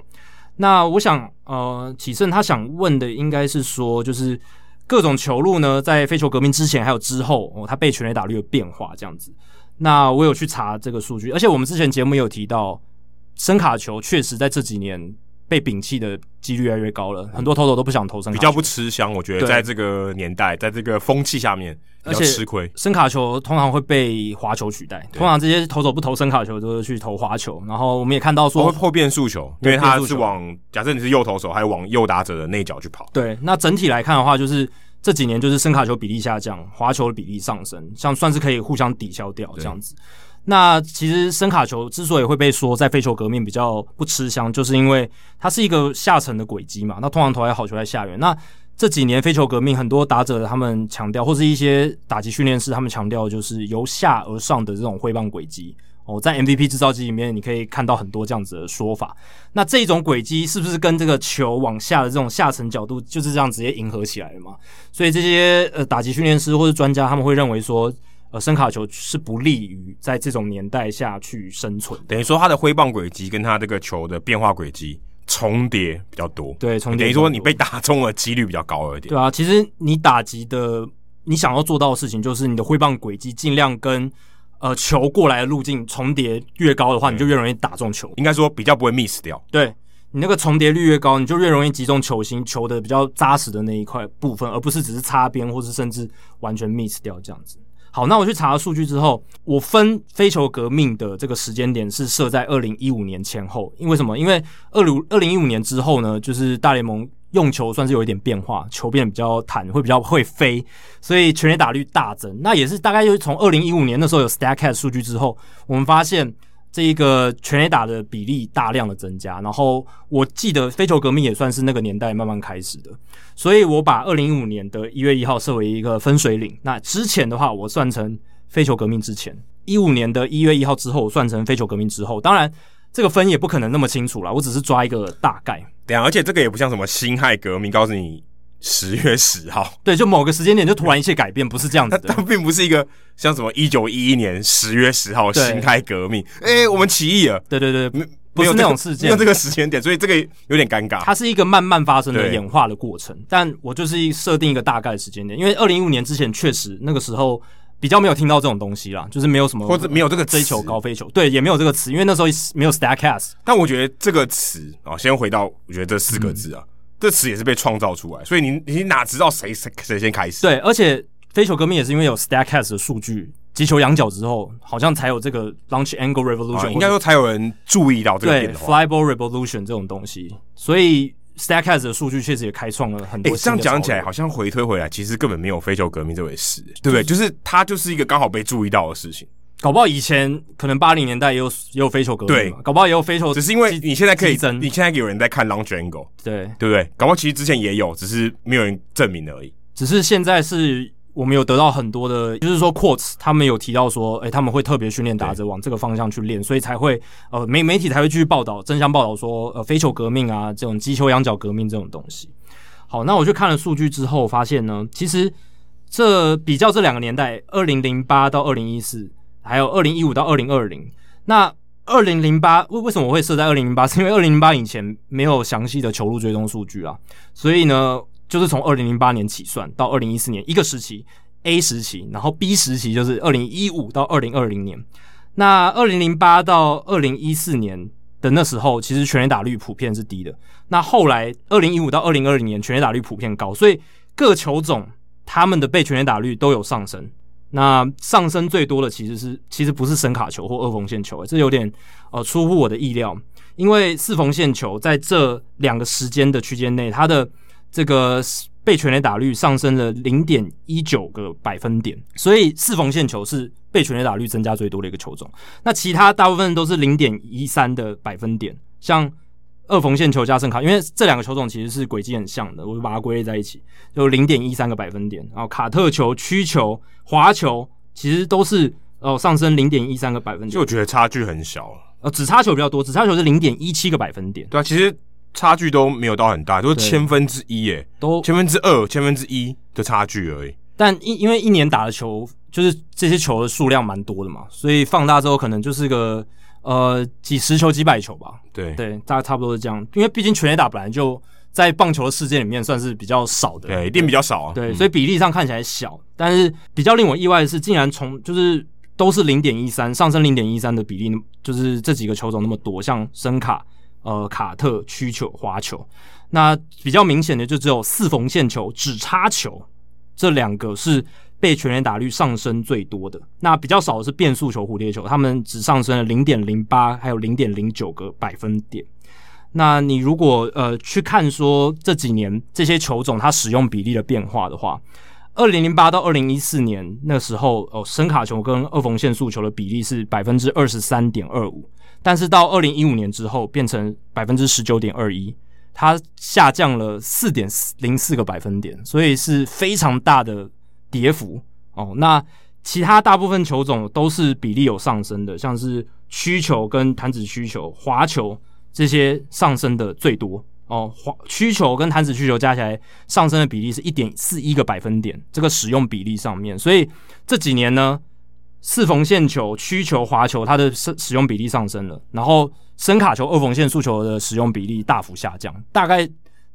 那我想，呃，启胜他想问的应该是说，就是各种球路呢，在非球革命之前还有之后，哦，它被全垒打率的变化这样子。那我有去查这个数据，而且我们之前节目也有提到。伸卡球确实在这几年被摒弃的几率越来越高了，很多投手都不想投声卡球，比较不吃香。我觉得在这个年代，在这个风气下面比较吃亏。声卡球通常会被滑球取代，通常这些投手不投声卡球，都是去投滑球。然后我们也看到说会破变速球，因为它是往假设你是右投手，还有往右打者的内角去跑。对，那整体来看的话，就是这几年就是声卡球比例下降，滑球的比例上升，像算是可以互相抵消掉这样子。那其实声卡球之所以会被说在飞球革命比较不吃香，就是因为它是一个下沉的轨迹嘛。那通常投来好球在下缘。那这几年飞球革命很多打者他们强调，或是一些打击训练师他们强调，就是由下而上的这种挥棒轨迹。哦，在 MVP 制造机里面你可以看到很多这样子的说法。那这种轨迹是不是跟这个球往下的这种下沉角度就是这样直接迎合起来的嘛？所以这些呃打击训练师或是专家他们会认为说。呃，声卡球是不利于在这种年代下去生存，等于说它的挥棒轨迹跟它这个球的变化轨迹重叠比较多，对，重叠等于说你被打中的几率比较高一点。对啊，其实你打击的，你想要做到的事情，就是你的挥棒轨迹尽量跟呃球过来的路径重叠越高的话，你就越容易打中球。应该说比较不会 miss 掉。对，你那个重叠率越高，你就越容易击中球心，球的比较扎实的那一块部分，而不是只是擦边，或是甚至完全 miss 掉这样子。好，那我去查了数据之后，我分非球革命的这个时间点是设在二零一五年前后。因为什么？因为二零二零一五年之后呢，就是大联盟用球算是有一点变化，球变比较弹，会比较会飞，所以全垒打率大增。那也是大概就是从二零一五年那时候有 Statcast 数据之后，我们发现。这一个全垒打的比例大量的增加，然后我记得飞球革命也算是那个年代慢慢开始的，所以我把二零一五年的一月一号设为一个分水岭。那之前的话，我算成飞球革命之前；一五年的一月一号之后，算成飞球革命之后。当然，这个分也不可能那么清楚啦，我只是抓一个大概。对啊，而且这个也不像什么辛亥革命，告诉你。十月十号，对，就某个时间点就突然一切改变，不是这样子的。它并不是一个像什么一九一一年十月十号辛亥革命，哎、欸，我们起义了。对对对，不是那种事件，没有这个时间点，所以这个有点尴尬。它是一个慢慢发生的演化的过程，但我就是设定一个大概的时间点，因为二零一五年之前确实那个时候比较没有听到这种东西啦，就是没有什么或者没有这个追求高飞球，对，也没有这个词，因为那时候没有 Statcast。但我觉得这个词啊，先回到我觉得这四个字啊。嗯这词也是被创造出来，所以你你哪知道谁谁谁先开始？对，而且飞球革命也是因为有 Statcast 的数据，击球仰角之后，好像才有这个 Launch Angle Revolution，、啊、应该说才有人注意到这个变化。对，Fly Ball Revolution 这种东西，所以 Statcast 的数据确实也开创了很多。这样讲起来，好像回推回来，其实根本没有飞球革命这回事，对不对？就是它就是一个刚好被注意到的事情。搞不好以前可能八零年代也有也有飞球革命，对，搞不好也有飞球，只是因为你现在可以，你现在有人在看 launch angle，对对不对？搞不好其实之前也有，只是没有人证明而已。只是现在是我们有得到很多的，就是说 Quartz 他们有提到说，哎，他们会特别训练打者往这个方向去练，所以才会呃媒媒体才会继续报道，争相报道说呃飞球革命啊这种击球仰角革命这种东西。好，那我去看了数据之后发现呢，其实这比较这两个年代，二零零八到二零一四。还有二零一五到二零二零，那二零零八为为什么我会设在二零零八？是因为二零零八以前没有详细的球路追踪数据啊，所以呢，就是从二零零八年起算到二零一四年一个时期 A 时期，然后 B 时期就是二零一五到二零二零年。那二零零八到二零一四年的那时候，其实全垒打率普遍是低的。那后来二零一五到二零二零年全垒打率普遍高，所以各球种他们的被全垒打率都有上升。那上升最多的其实是，其实不是伸卡球或二缝线球，这有点呃出乎我的意料，因为四缝线球在这两个时间的区间内，它的这个被全垒打率上升了零点一九个百分点，所以四缝线球是被全垒打率增加最多的一个球种。那其他大部分都是零点一三的百分点，像。二缝线球加圣卡，因为这两个球种其实是轨迹很像的，我就把它归类在一起，就零点一三个百分点。然后卡特球、曲球、滑球，其实都是哦上升零点一三个百分点。就我觉得差距很小，呃，只差球比较多，只差球是零点一七个百分点。对啊，其实差距都没有到很大，都是千分之一，耶，都千分之二、千分之一的差距而已。但因因为一年打的球就是这些球的数量蛮多的嘛，所以放大之后可能就是个。呃，几十球、几百球吧。对对，大概差不多是这样。因为毕竟全垒打本来就在棒球的世界里面算是比较少的，对，一定比较少啊。对，嗯、所以比例上看起来小，但是比较令我意外的是，竟然从就是都是零点一三上升零点一三的比例，就是这几个球种那么多，像伸卡、呃卡特、曲球、滑球，那比较明显的就只有四缝线球、指叉球这两个是。被全垒打率上升最多的，那比较少的是变速球、蝴蝶球，他们只上升了零点零八，还有零点零九个百分点。那你如果呃去看说这几年这些球种它使用比例的变化的话，二零零八到二零一四年那时候哦，声卡球跟二缝线速球的比例是百分之二十三点二五，但是到二零一五年之后变成百分之十九点二一，它下降了四点零四个百分点，所以是非常大的。跌幅哦，那其他大部分球种都是比例有上升的，像是曲球跟弹指曲球、滑球这些上升的最多哦。滑曲球跟弹指曲球加起来上升的比例是一点四一个百分点，这个使用比例上面，所以这几年呢，四缝线球、曲球、滑球，它的使使用比例上升了，然后深卡球、二缝线速球的使用比例大幅下降。大概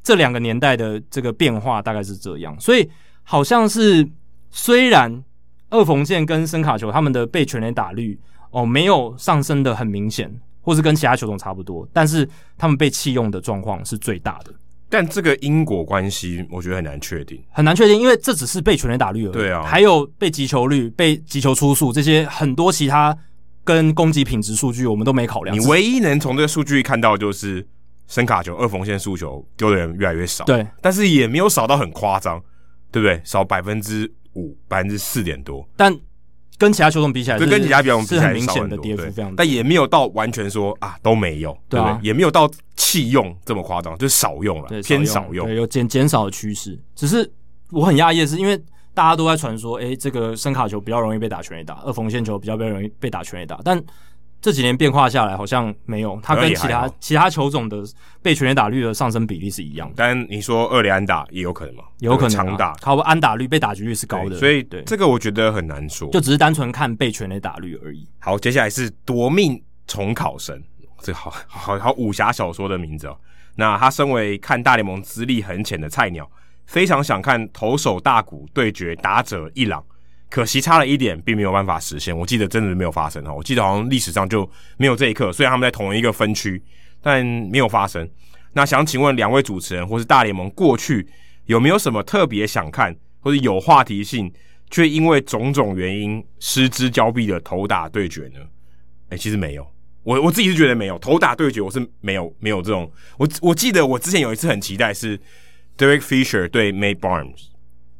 这两个年代的这个变化大概是这样，所以好像是虽然二缝线跟深卡球他们的被全垒打率哦没有上升的很明显，或是跟其他球种差不多，但是他们被弃用的状况是最大的。但这个因果关系，我觉得很难确定，很难确定，因为这只是被全垒打率而已。对啊，还有被击球率、被击球出数这些很多其他跟攻击品质数据，我们都没考量。你唯一能从这个数据看到，就是深卡球、二缝线速球丢的人越来越少。对，但是也没有少到很夸张，对不对？少百分之五、百分之四点多。但跟其他球种比起来，就跟其他比较比起来是很明显的跌幅，非常大。但也没有到完全说啊都没有，对不对？也没有到弃用这么夸张，就是少用了，偏少用，对，有减减少的趋势。只是我很讶异的是，因为大家都在传说，哎，这个声卡球比较容易被打全垒打，二缝线球比较比较容易被打全垒打，但。这几年变化下来，好像没有，他跟其他其他球种的被全垒打率的上升比例是一样的。但你说二垒安打也有可能吗？有可能、啊，长打，靠安打率、被打局率是高的，所以对这个我觉得很难说，就只是单纯看被全垒打率而已。好，接下来是夺命重考生，这好好好武侠小说的名字哦。那他身为看大联盟资历很浅的菜鸟，非常想看投手大谷对决打者一朗。可惜差了一点，并没有办法实现。我记得真的没有发生哈，我记得好像历史上就没有这一刻。虽然他们在同一个分区，但没有发生。那想请问两位主持人，或是大联盟过去有没有什么特别想看，或者有话题性，却因为种种原因失之交臂的投打对决呢？哎、其实没有。我我自己是觉得没有投打对决，我是没有没有这种。我我记得我之前有一次很期待是 Derek Fisher 对 May Barnes，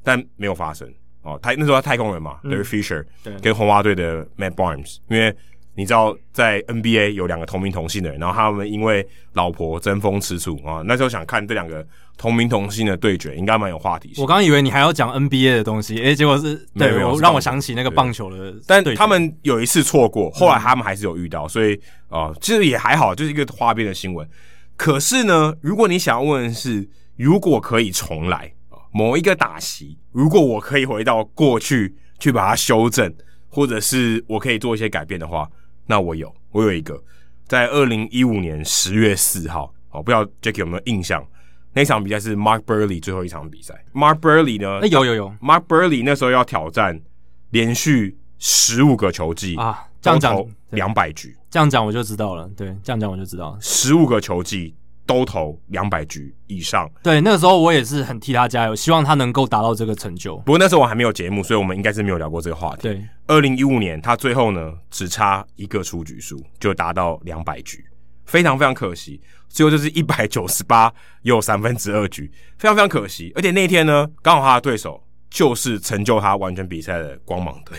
但没有发生。哦，太那时候他太空人嘛，对、嗯、Fisher 对跟红袜队的 Matt Barnes，因为你知道在 NBA 有两个同名同姓的人，然后他们因为老婆争风吃醋啊，那时候想看这两个同名同姓的对决，应该蛮有话题性。我刚刚以为你还要讲 NBA 的东西，诶、欸，结果是对没有，让我想起那个棒球的，但他们有一次错过，后来他们还是有遇到，所以啊、呃，其实也还好，就是一个花边的新闻。可是呢，如果你想要问的是，如果可以重来。某一个打席，如果我可以回到过去去把它修正，或者是我可以做一些改变的话，那我有，我有一个，在二零一五年十月四号，哦，不知道 Jacky 有没有印象？那场比赛是 Mark Buehrle 最后一场比赛。Mark Buehrle 呢？欸、有有有。Mark Buehrle 那时候要挑战连续十五个球季啊，这样讲两百局，这样讲我就知道了。对，这样讲我就知道了，十五个球季。都投两百局以上，对，那个时候我也是很替他加油，希望他能够达到这个成就。不过那时候我还没有节目，所以我们应该是没有聊过这个话题。对，二零一五年他最后呢只差一个出局数就达到两百局，非常非常可惜。最后就是一百九十八又三分之二局，非常非常可惜。而且那天呢，刚好他的对手就是成就他完全比赛的光芒队，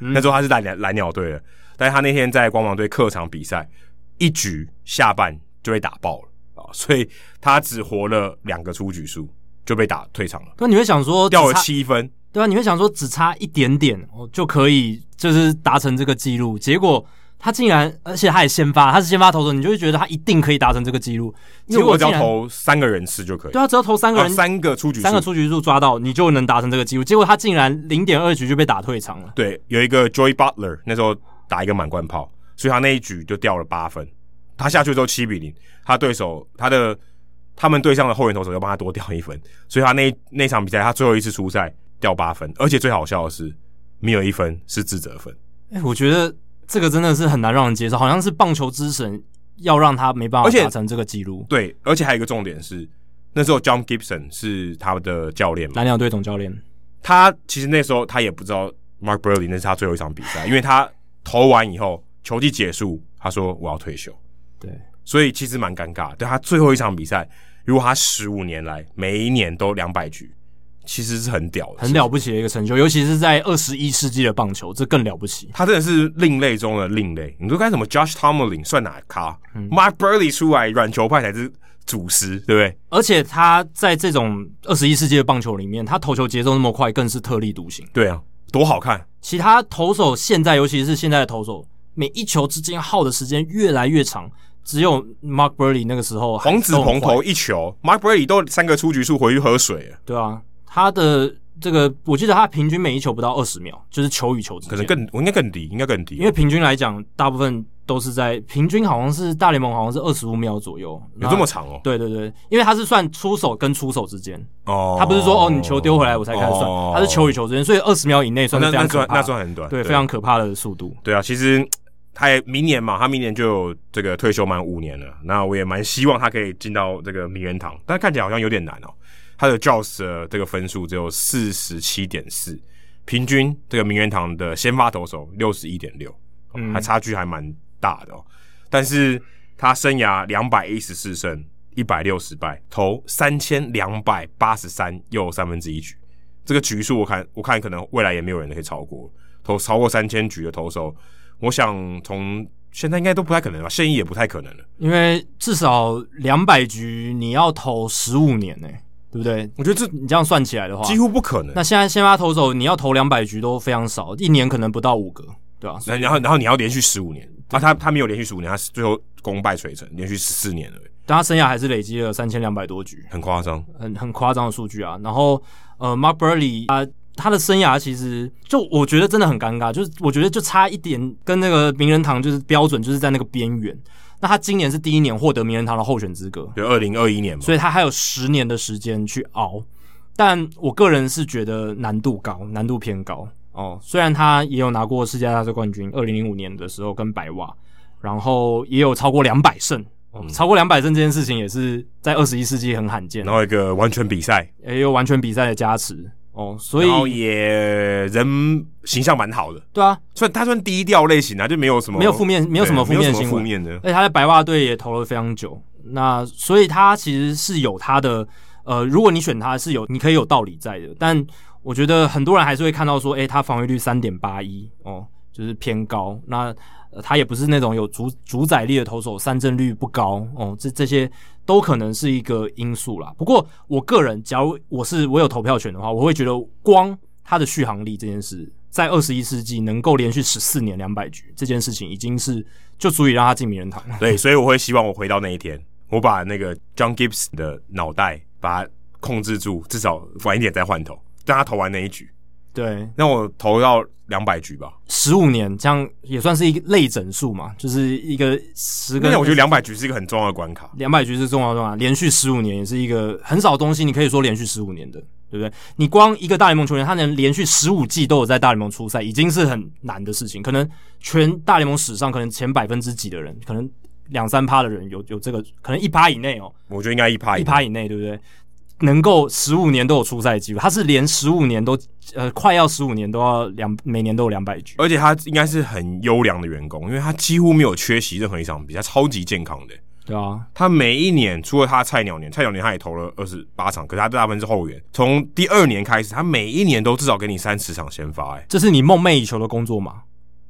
嗯、那时候他是蓝蓝鸟队的，但是他那天在光芒队客场比赛，一局下半就被打爆了。所以他只活了两个出局数就被打退场了。那你会想说掉了七分，对啊，你会想说只差一点点哦就可以就是达成这个记录，结果他竟然而且他也先发，他是先发投手，你就会觉得他一定可以达成这个记录。结果只要投三个人次就可以，对啊，只要投三个人，三个出局，三个出局数抓到，你就能达成这个记录。结果他竟然零点二局就被打退场了。对，有一个 Joey Butler 那时候打一个满贯炮，所以他那一局就掉了八分。他下去之后七比零，他对手他的他们对上的后援投手又帮他多掉一分，所以他那那场比赛他最后一次出赛掉八分，而且最好笑的是没有一分是自责分。哎、欸，我觉得这个真的是很难让人接受，好像是棒球之神要让他没办法达成这个记录。对，而且还有一个重点是，那时候 John Gibson 是他们的教练，蓝鸟队总教练。他其实那时候他也不知道 Mark Buehrle 那是他最后一场比赛，因为他投完以后球季结束，他说我要退休。对，所以其实蛮尴尬。对他最后一场比赛，如果他十五年来每一年都两百局，其实是很屌的，很了不起的一个成就。尤其是在二十一世纪的棒球，这更了不起。他真的是另类中的另类。你说该什么？Josh Tomlin 算哪咖？嗯？Mark Buehrle 出来软球派才是祖师，对不对？而且他在这种二十一世纪的棒球里面，他投球节奏那么快，更是特立独行。对啊，多好看！其他投手现在，尤其是现在的投手，每一球之间耗的时间越来越长。只有 Mark Buehrle 那个时候，黄子鹏投一球，Mark Buehrle 都三个出局数回去喝水了。对啊，他的这个我记得他平均每一球不到二十秒，就是球与球之间，可能更我应该更低，应该更低，因为平均来讲，大部分都是在平均好像是大联盟好像是二十五秒左右，有这么长哦？对对对，因为他是算出手跟出手之间。哦，他不是说哦你球丢回来我才开始算，他是球与球之间，所以二十秒以内算是非常可怕，那算很短，对，非常可怕的速度。对啊，其实他也明年嘛，他明年就有这个退休满五年了，那我也蛮希望他可以进到这个名人堂，但看起来好像有点难哦。他的 JOS 的这个分数只有四十七点四，平均这个名人堂的先发投手六十一点六，还差距还蛮大的哦。但是他生涯两百一十四胜一百六十败，投三千两百八十三又三分之一局，这个局数我看我看可能未来也没有人可以超过，投超过三千局的投手，我想从现在应该都不太可能吧，现役也不太可能了，因为至少两百局你要投十五年呢、欸。对不对？我觉得这你这样算起来的话，几乎不可能。那现在先发投手你要投两百局都非常少，一年可能不到五个，对吧、啊？然后然后你要连续十五年啊，他他没有连续十五年，他最后功败垂成，连续十四年了。但他生涯还是累积了三千两百多局，很夸张，很很夸张的数据啊。然后呃，Mark Buehrle 他他的生涯其实就我觉得真的很尴尬，就是我觉得就差一点跟那个名人堂就是标准就是在那个边缘。那他今年是第一年获得名人堂的候选资格，就二零二一年嘛，所以他还有十年的时间去熬。但我个人是觉得难度高，难度偏高哦。虽然他也有拿过世界大赛冠军，二零零五年的时候跟白袜，然后也有超过两百胜，哦，超过两百胜这件事情也是在二十一世纪很罕见。然后一个完全比赛，也有完全比赛的加持。哦，所以然后也人形象蛮好的，对啊，所以他算低调类型啊，就没有什么没有负面，没有什么负面新闻，负面的。而且他在白袜队也投了非常久，那所以他其实是有他的呃，如果你选他是有你可以有道理在的，但我觉得很多人还是会看到说，诶、欸，他防御率三点八一哦，就是偏高，那。呃，他也不是那种有主主宰力的投手，三振率不高哦，这这些都可能是一个因素啦。不过，我个人，假如我是我有投票权的话，我会觉得光他的续航力这件事，在二十一世纪能够连续十四年两百局这件事情，已经是就足以让他进名人堂了。对，所以我会希望我回到那一天，我把那个 John Gibbs 的脑袋把它控制住，至少晚一点再换投，让他投完那一局。对，那我投到两百局吧，十五年这样也算是一个类整数嘛，就是一个十个。那我觉得两百局是一个很重要的关卡，两百局是重要的关卡，连续十五年也是一个很少东西，你可以说连续十五年的，对不对？你光一个大联盟球员，他能连续十五季都有在大联盟出赛，已经是很难的事情。可能全大联盟史上，可能前百分之几的人，可能两三趴的人有有这个，可能一趴以内哦。我觉得应该一趴一趴以内，对不对？能够十五年都有出赛机会，他是连十五年都呃快要十五年都要两每年都有两百局，而且他应该是很优良的员工，因为他几乎没有缺席任何一场比赛，超级健康的。对啊，他每一年除了他菜鸟年，菜鸟年他也投了二十八场，可是他大部分是后援。从第二年开始，他每一年都至少给你三十场先发，哎，这是你梦寐以求的工作吗？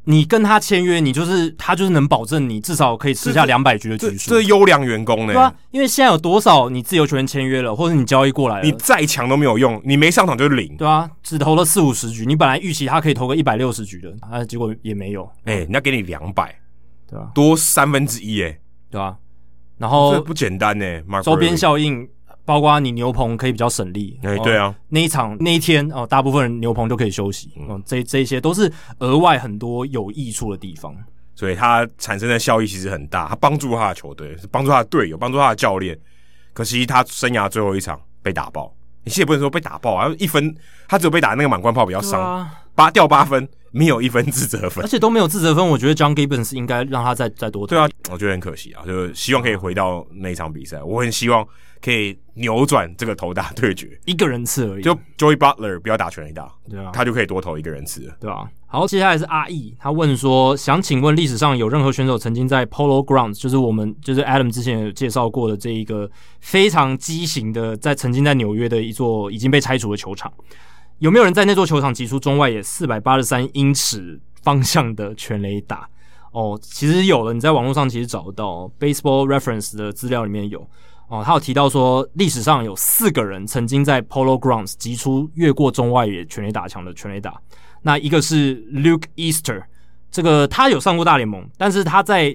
你跟他签约，你就是他就是能保证你至少可以吃下两百局的局数，这是优良员工呢、欸。对啊，因为现在有多少你自由球员签约了，或者你交易过来了，你再强都没有用，你没上场就是零。对啊，只投了四五十局，你本来预期他可以投个一百六十局的，啊，结果也没有。哎、欸，人家给你两百，对啊，多三分之一，哎，对啊，然后这不简单呢、欸，周边效应。包括你牛棚可以比较省力，哎、欸，对啊，那一场那一天哦，大部分人牛棚都可以休息，嗯，这这些都是额外很多有益处的地方，所以它产生的效益其实很大，它帮助他的球队，帮助他的队友，帮助他的教练。可惜他生涯最后一场被打爆，你其实也不能说被打爆啊，一分他只有被打那个满贯炮比较伤，八、啊、掉八分，没有一分自责分，而且都没有自责分，我觉得 John Gibbons 应该让他再再多投。对啊，我觉得很可惜啊，就希望可以回到那一场比赛，我很希望。可以扭转这个投打对决，一个人次而已。就 Joey Butler 不要打全垒打，对啊，他就可以多投一个人次了，对啊。好，接下来是阿义，他问说，想请问历史上有任何选手曾经在 Polo Grounds，就是我们就是 Adam 之前有介绍过的这一个非常畸形的，在曾经在纽约的一座已经被拆除的球场，有没有人在那座球场击出中外野四百八十三英尺方向的全垒打？哦，其实有了，你在网络上其实找得到 Baseball Reference 的资料里面有。哦，他有提到说，历史上有四个人曾经在 Polo Grounds 击出越过中外野全垒打墙的全垒打。那一个是 Luke Easter，这个他有上过大联盟，但是他在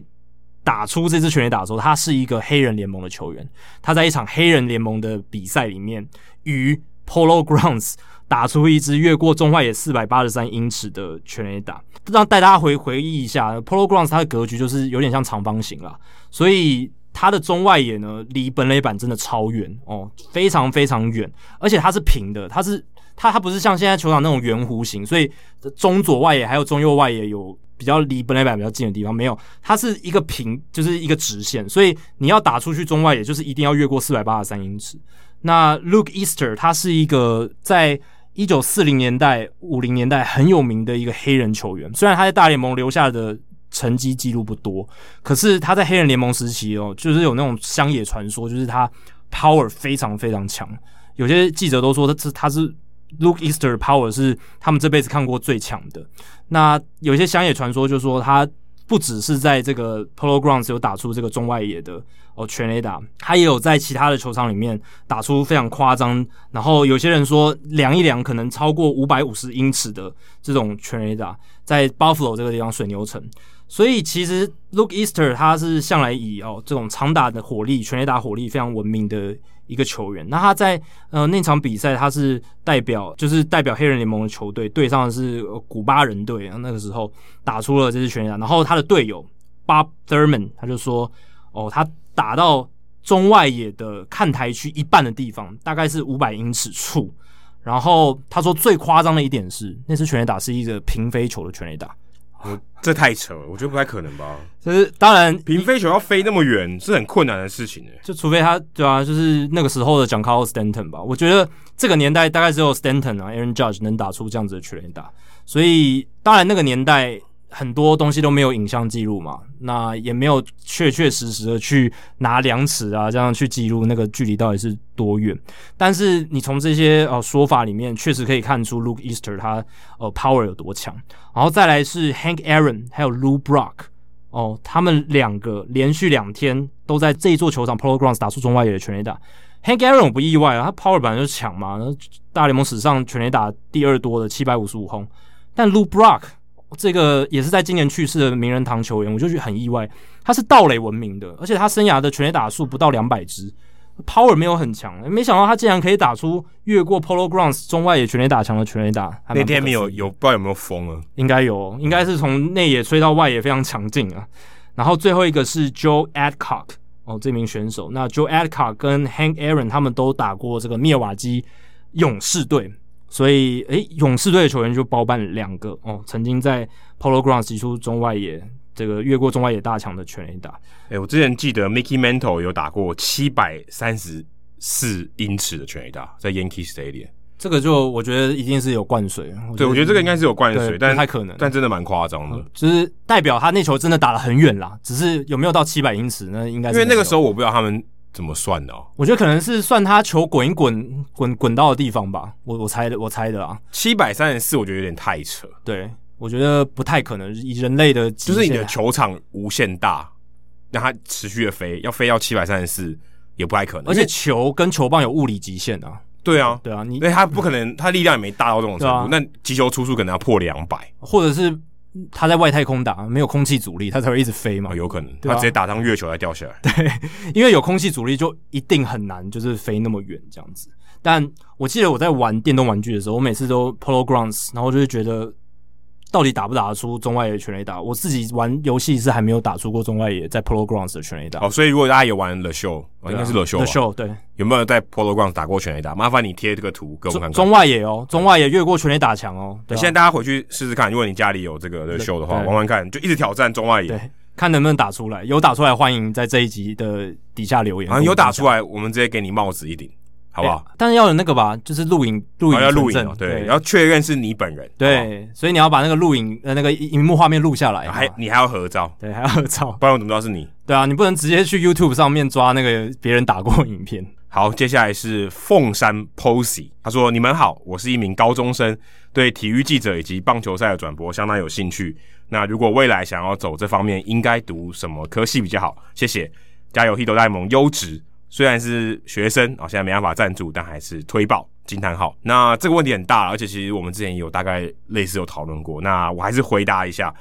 打出这支全垒打的时候，他是一个黑人联盟的球员。他在一场黑人联盟的比赛里面，于 Polo Grounds 打出一支越过中外野四百八十三英尺的全垒打，让带大家回回忆一下，Polo Grounds 它的格局就是有点像长方形啦，所以它的中外野呢离本垒板真的超远哦，非常非常远，而且它是平的，它是它它不是像现在球场那种圆弧形，所以中左外野还有中右外野有比较离本垒板比较近的地方没有，它是一个平就是一个直线，所以你要打出去中外野就是一定要越过四百八十三英尺。那 Luke Easter 他是一个在一九四零年代、五零年代很有名的一个黑人球员。虽然他在大联盟留下的成绩记录不多，可是他在黑人联盟时期哦，就是有那种乡野传说，就是他 power 非常非常强。有些记者都说他是他是 Luke Easter power 是他们这辈子看过最强的。那有些乡野传说就是说他不只是在这个 Polo Grounds 有打出这个中外野的。哦，全垒打，他也有在其他的球场里面打出非常夸张，然后有些人说量一量可能超过五百五十英尺的这种全垒打，在 Buffalo 这个地方水牛城，所以其实 Luke Easter 他是向来以哦这种长打的火力、全垒打火力非常闻名的一个球员。那他在呃那场比赛，他是代表就是代表黑人联盟的球队，对上的是古巴人队，那个时候打出了这支全垒打，然后他的队友 Bob Thurman 他就说哦他。打到中外野的看台区一半的地方，大概是五百英尺处。然后他说最夸张的一点是，那次全垒打是一个平飞球的全垒打。我这太扯了，我觉得不太可能吧？就是当然，平飞球要飞那么远是很困难的事情诶。就除非他对啊，就是那个时候的 Giancarlo Stanton 吧。我觉得这个年代大概只有 Stanton 啊，Aaron Judge 能打出这样子的全垒打。所以当然那个年代。很多东西都没有影像记录嘛，那也没有确确实实的去拿量尺啊，这样去记录那个距离到底是多远。但是你从这些呃说法里面，确实可以看出 Luke Easter 他呃 power 有多强。然后再来是 Hank Aaron 还有 Lou Brock 哦，他们两个连续两天都在这一座球场 Polo Grounds 打出中外野的全垒打。Hank Aaron 我不意外啊，他 power 本来就强嘛，大联盟史上全垒打第二多的七百五十五轰。但 Lou Brock 这个也是在今年去世的名人堂球员，我就觉得很意外。他是盗垒闻名的，而且他生涯的全垒打数不到两百支，power 没有很强。没想到他竟然可以打出越过 Polo Grounds 中外野全垒打墙的全垒打。那天没有有不知道有没有风啊？应该有，应该是从内野吹到外野非常强劲啊。然后最后一个是 Joe Adcock 哦，这名选手。那 Joe Adcock 跟 Hank Aaron 他们都打过这个密尔瓦基勇士队。所以，诶，勇士队的球员就包办两个哦，曾经在 Polo Grounds 击出中外野这个越过中外野大墙的全垒打。诶，我之前记得 Mickey Mantle 有打过七百三十四英尺的全垒打，在 Yankee Stadium。这个就我觉得一定是有灌水。对，我觉得这个应该是有灌水，但不太可能，但真的蛮夸张的，嗯，就是代表他那球真的打得很远啦。只是有没有到七百英尺？那应该是因为那个时候我不知道他们。怎么算的？我觉得可能是算他球滚一滚，滚滚到的地方吧。我我猜的，我猜的啊。七百三十四，我觉得有点太扯。对，我觉得不太可能。以人类的，就是你的球场无限大，让它持续的飞，要飞到七百三十四也不太可能。而且球跟球棒有物理极限啊。对啊，对啊，你因为它不可能，它力量也没大到这种程度。啊、那击球出速可能要破两百，或者是。他在外太空打，没有空气阻力，它才会一直飞嘛。哦、有可能，它直接打上月球再掉下来。对，因为有空气阻力，就一定很难，就是飞那么远这样子。但我记得我在玩电动玩具的时候，我每次都 Polo Grounds，然后就是觉得。到底打不打得出中外野全垒打？我自己玩游戏是还没有打出过中外野在 Polo Grounds 的全垒打。哦，所以如果大家也玩 The Show，、啊、应该是 The Show，The Show 对。有没有在 Polo Grounds 打过全垒打？麻烦你贴这个图给我们看看。中外野哦，中外野越过全垒打墙哦。对，现在大家回去试试看，如果你家里有这个 The Show 的话，玩玩看，就一直挑战中外野，对，看能不能打出来。有打出来，欢迎在这一集的底下留言。啊，有打出来，我们直接给你帽子一顶。好不好？但是要有那个吧，就是录影录影存证，对，要确认是你本人。对，所以你要把那个录影呃那个荧幕画面录下来，还你还要合照，对，还要合照，不然我怎么知道是你？对啊，你不能直接去 YouTube 上面抓那个别人打过影片。好，接下来是凤山 Posey，他说：“你们好，我是一名高中生，对体育记者以及棒球赛的转播相当有兴趣。那如果未来想要走这方面，应该读什么科系比较好？谢谢，加油，Hito 大联盟优质。”虽然是学生啊，现在没办法赞助，但还是推爆惊叹号。那这个问题很大，而且其实我们之前也有大概类似有讨论过。那我还是回答一下，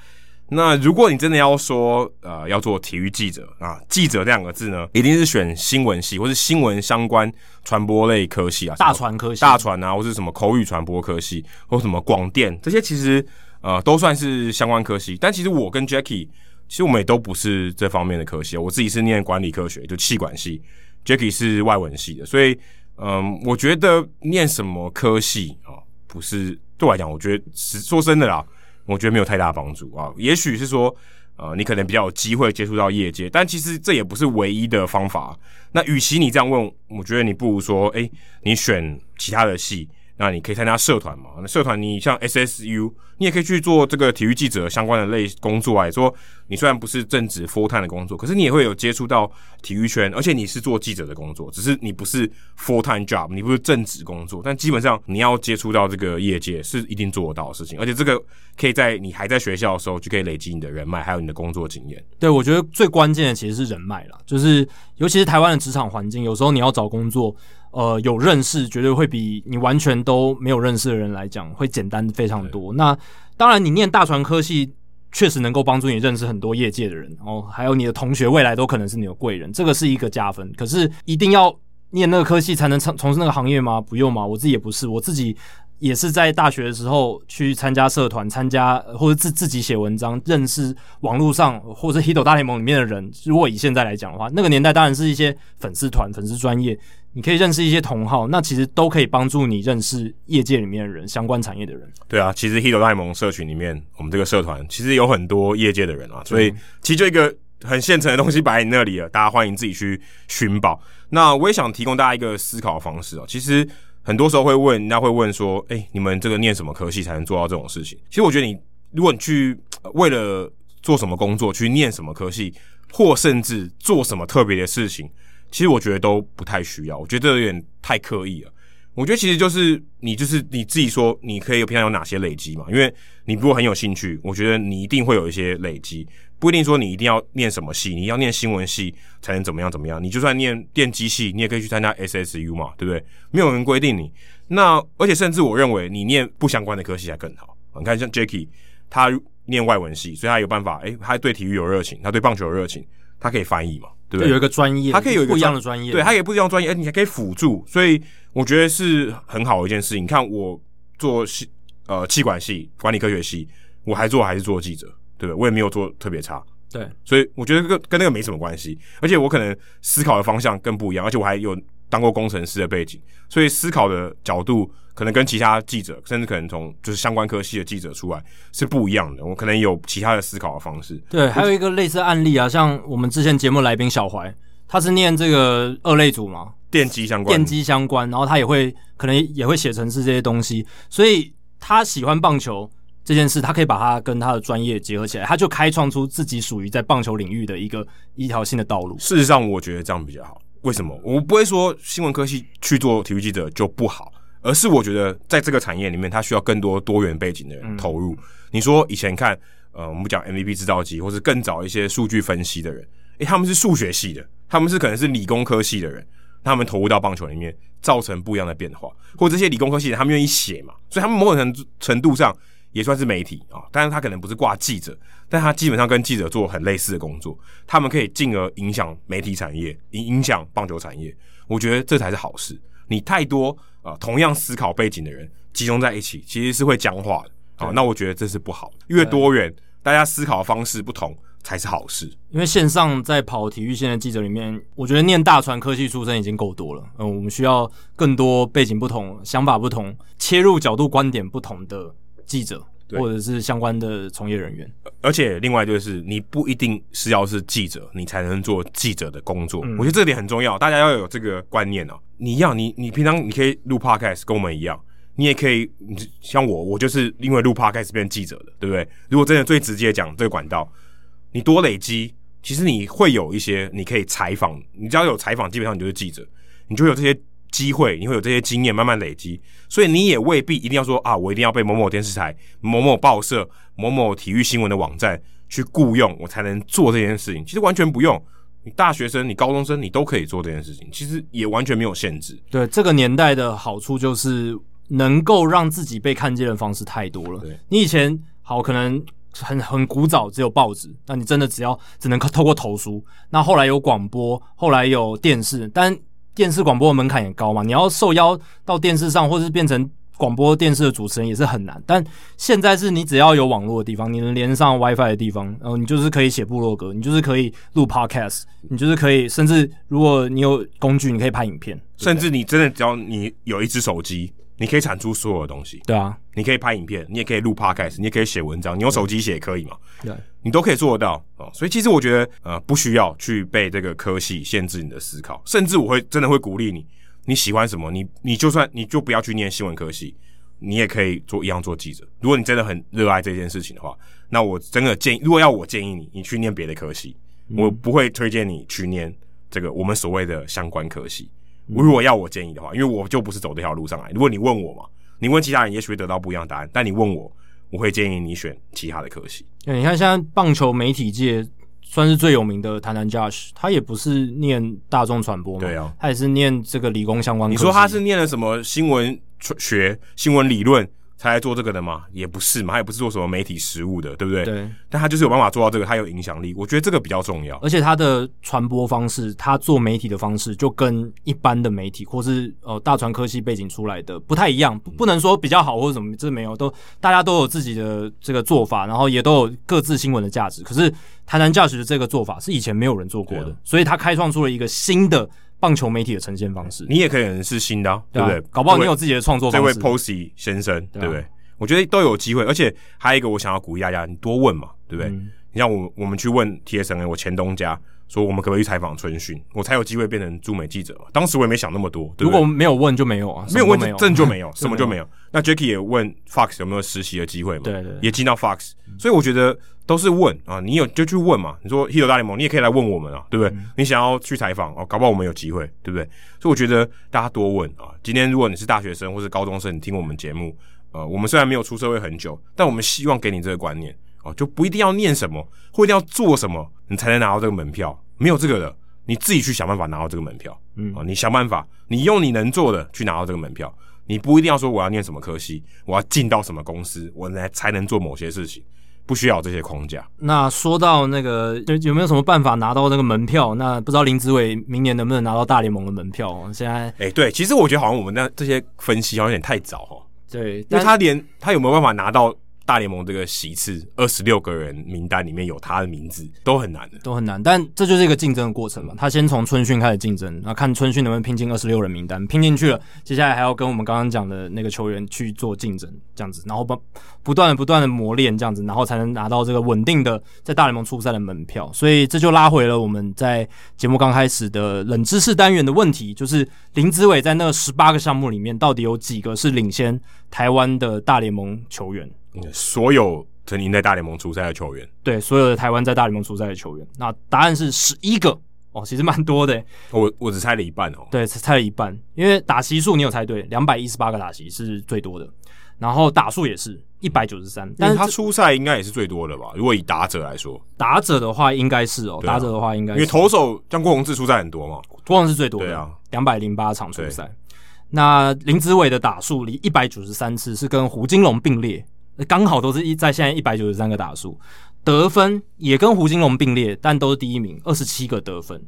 那如果你真的要说，呃，要做体育记者啊，记者这两个字呢，一定是选新闻系或是新闻相关传播类科系啊，大传科系，大传啊，或是什么口语传播科系，或什么广电，这些其实呃都算是相关科系。但其实我跟 Jackie，其实我们也都不是这方面的科系。我自己是念管理科学，就气管系，Jacky 是外文系的，所以嗯、我觉得念什么科系啊，不是对我来讲，我觉得是说真的啦。我觉得没有太大帮助啊，也许是说，呃，你可能比较有机会接触到业界，但其实这也不是唯一的方法。那与其你这样问，我觉得你不如说，诶，你选其他的系。那你可以参加社团嘛？那社团你像 SSU，你也可以去做这个体育记者相关的类工作啊。说你虽然不是正职 full time 的工作，可是你也会有接触到体育圈，而且你是做记者的工作，只是你不是 full time job，你不是正职工作，但基本上你要接触到这个业界是一定做得到的事情，而且这个可以在你还在学校的时候就可以累积你的人脉，还有你的工作经验。对，我觉得最关键的其实是人脉啦，就是尤其是台湾的职场环境，有时候你要找工作。呃，有认识绝对会比你完全都没有认识的人来讲会简单非常多。那当然，你念大传科系确实能够帮助你认识很多业界的人，哦，还有你的同学未来都可能是你的贵人，这个是一个加分。可是一定要念那个科系才能从从事那个行业吗？不用吗？我自己也不是，我自己也是在大学的时候去参加社团，参加或者自自己写文章，认识网络上或者 Hito 大联盟里面的人。如果以现在来讲的话，那个年代当然是一些粉丝团、粉丝专业。你可以认识一些同好，那其实都可以帮助你认识业界里面的人，相关产业的人。对啊，其实 Hito 大联盟社群里面，我们这个社团其实有很多业界的人啊，所以其实就一个很现成的东西摆在你那里了，大家欢迎自己去寻宝。那我也想提供大家一个思考的方式哦，其实很多时候会问，人家会问说，哎、你们这个念什么科系才能做到这种事情？其实我觉得你，如果你去为了做什么工作去念什么科系，或甚至做什么特别的事情。其实我觉得都不太需要，我觉得这有点太刻意了。我觉得其实就是你就是你自己说，你可以平常有哪些累积嘛？因为你如果很有兴趣，我觉得你一定会有一些累积，不一定说你一定要念什么系，你要念新闻系才能怎么样怎么样。你就算念电机系，你也可以去参加 SSU 嘛，对不对？没有人规定你。那而且甚至我认为你念不相关的科系还更好。你看像 Jacky，他念外文系，所以他有办法，诶，他对体育有热情，他对棒球有热情，他可以翻译嘛。对不，对，有一个专业，他可以有一个不一样的专业，对，他也不一样专业，而且你还可以辅助，所以我觉得是很好的一件事情。你看我做系呃气管系、管理科学系，我还做还是做记者，对不对？我也没有做特别差，对，所以我觉得跟跟那个没什么关系，而且我可能思考的方向更不一样，而且我还有当过工程师的背景，所以思考的角度。可能跟其他记者，甚至可能从就是相关科系的记者出来是不一样的。我可能有其他的思考的方式。对，还有一个类似案例啊，像我们之前节目来宾小怀，他是念这个二类组嘛，电机相关，电机相关，然后他也会可能也会写程式这些东西，所以他喜欢棒球这件事，他可以把他跟他的专业结合起来，他就开创出自己属于在棒球领域的一个一条新的道路。事实上，我觉得这样比较好。为什么？我不会说新闻科系去做体育记者就不好。而是我觉得，在这个产业里面，他需要更多多元背景的人投入。嗯、你说以前看，呃，我们讲 MVP 制造机，或是更早一些数据分析的人，诶、欸，他们是数学系的，他们是可能是理工科系的人，他们投入到棒球里面，造成不一样的变化。或者这些理工科系的人，他们愿意写嘛，所以他们某种程度上也算是媒体啊。但是他可能不是挂记者，但他基本上跟记者做很类似的工作，他们可以进而影响媒体产业，影影响棒球产业。我觉得这才是好事。你太多。啊，同样思考背景的人集中在一起，其实是会僵化的。好，那我觉得这是不好的。越多元，大家思考的方式不同才是好事。因为线上在跑体育线的记者里面，我觉得念大传科技出身已经够多了。嗯，我们需要更多背景不同、想法不同、切入角度、观点不同的记者。或者是相关的从业人员，而且另外就是你不一定是要是记者，你才能做记者的工作。嗯、我觉得这点很重要，大家要有这个观念哦。你要你你平常你可以录 podcast 跟我们一样，你也可以像我，我就是因为录 podcast 变记者的，对不对？如果真的最直接讲这个管道，你多累积，其实你会有一些你可以采访，你只要有采访，基本上你就是记者，你就会有这些。机会，你会有这些经验慢慢累积，所以你也未必一定要说啊，我一定要被某某电视台、某某报社、某某体育新闻的网站去雇佣，我才能做这件事情。其实完全不用，你大学生、你高中生，你都可以做这件事情，其实也完全没有限制。对，这个年代的好处就是能够让自己被看见的方式太多了。对，你以前好可能很很古早，只有报纸。那你真的只要只能透过投书。那后来有广播，后来有电视，但电视广播的门槛也高嘛，你要受邀到电视上，或是变成。广播电视的主持人也是很难，但现在是你只要有网络的地方，你能连上 WiFi 的地方，然后你就是可以写部落格，你就是可以录 Podcast，你就是可以，甚至如果你有工具，你可以拍影片，甚至你真的只要你有一只手机，你可以产出所有的东西。对啊，你可以拍影片，你也可以录 Podcast，你也可以写文章，你用手机写也可以嘛？对，你都可以做得到哦。所以其实我觉得，呃，不需要去被这个科系限制你的思考，甚至我会真的会鼓励你，你喜欢什么，你你就算你就不要去念新闻科系。你也可以做一样做记者。如果你真的很热爱这件事情的话，那我真的建议，如果要我建议你，你去念别的科系，嗯、我不会推荐你去念这个我们所谓的相关科系。嗯、如果要我建议的话，因为我就不是走这条路上来。如果你问我嘛，你问其他人，也许会得到不一样的答案。但你问我，我会建议你选其他的科系。对，你看，现在棒球媒体界算是最有名的谈谈 Josh，他也不是念大众传播嘛，对啊，他也是念这个理工相关。你说他是念了什么新闻？学新闻理论才来做这个的吗？也不是嘛，他也不是做什么媒体实务的，对不对？对。但他就是有办法做到这个，他有影响力，我觉得这个比较重要。而且他的传播方式，他做媒体的方式，就跟一般的媒体或是呃大传科系背景出来的不太一样，不能说比较好或者什么，这没有，都大家都有自己的这个做法，然后也都有各自新闻的价值。可是台南教学的这个做法是以前没有人做过的，所以他开创出了一个新的。棒球媒体的呈现方式，你也可以能是新的、啊，对不对？搞不好你有自己的创作方式。这位 Posey 先生，对不对？我觉得都有机会，而且还有一个，我想要鼓励大家，你多问嘛，对不对？嗯、你像我，我们去问 TSN，我前东家说，我们可不可以去采访春训，我才有机会变成驻美记者嘛。当时我也没想那么多，对不对？如果没有问就没有啊，没有问就真就没有，什么就没有。那 Jacky 也问 Fox 有没有实习的机会嘛？对，对对，也进到 Fox，、嗯、所以我觉得。都是问啊，你有就去问嘛。你说《Hito 大联盟》，你也可以来问我们啊，对不对？嗯、你想要去采访哦，搞不好我们有机会，对不对？所以我觉得大家多问啊。今天如果你是大学生或是高中生，你听我们节目，呃，我们虽然没有出社会很久，但我们希望给你这个观念哦、啊，就不一定要念什么或一定要做什么，你才能拿到这个门票。没有这个的，你自己去想办法拿到这个门票。嗯啊，你想办法，你用你能做的去拿到这个门票。你不一定要说我要念什么科系，我要进到什么公司，我来才能做某些事情。不需要这些框架。那说到那个有有没有什么办法拿到那个门票？那不知道林子伟明年能不能拿到大联盟的门票？现在哎、欸，对，其实我觉得好像我们那这些分析好像有点太早哦。对，因为他连他有没有办法拿到？大联盟这个席次，二十六个人名单里面有他的名字，都很难的，都很难。但这就是一个竞争的过程嘛。他先从春训开始竞争，然后看春训能不能拼进二十六人名单，拼进去了，接下来还要跟我们刚刚讲的那个球员去做竞争，这样子，然后不不断的不断的磨练，这样子，然后才能拿到这个稳定的在大联盟出赛的门票。所以这就拉回了我们在节目刚开始的冷知识单元的问题，就是林子伟在那十八个项目里面，到底有几个是领先台湾的大联盟球员？所有。曾经在大联盟出赛的球员，对所有的台湾在大联盟出赛的球员，那答案是十一个。哦，其实蛮多的。我我只猜了一半哦，对，猜了一半，因为打席数你有猜对，两百一十八个打席是最多的，然后打数也是一百九十三，但是他出赛应该也是最多的吧？如果以打者来说，打者的话应该是哦，啊、打者的话应该是，因为投手像郭宏志出赛很多嘛，郭宏志最多的，对啊，两百零八场出赛。那林子伟的打数离一百九十三次是跟胡金龙并列。刚好都是一在现在一百九十三个打数，得分也跟胡金龙并列，但都是第一名，二十七个得分。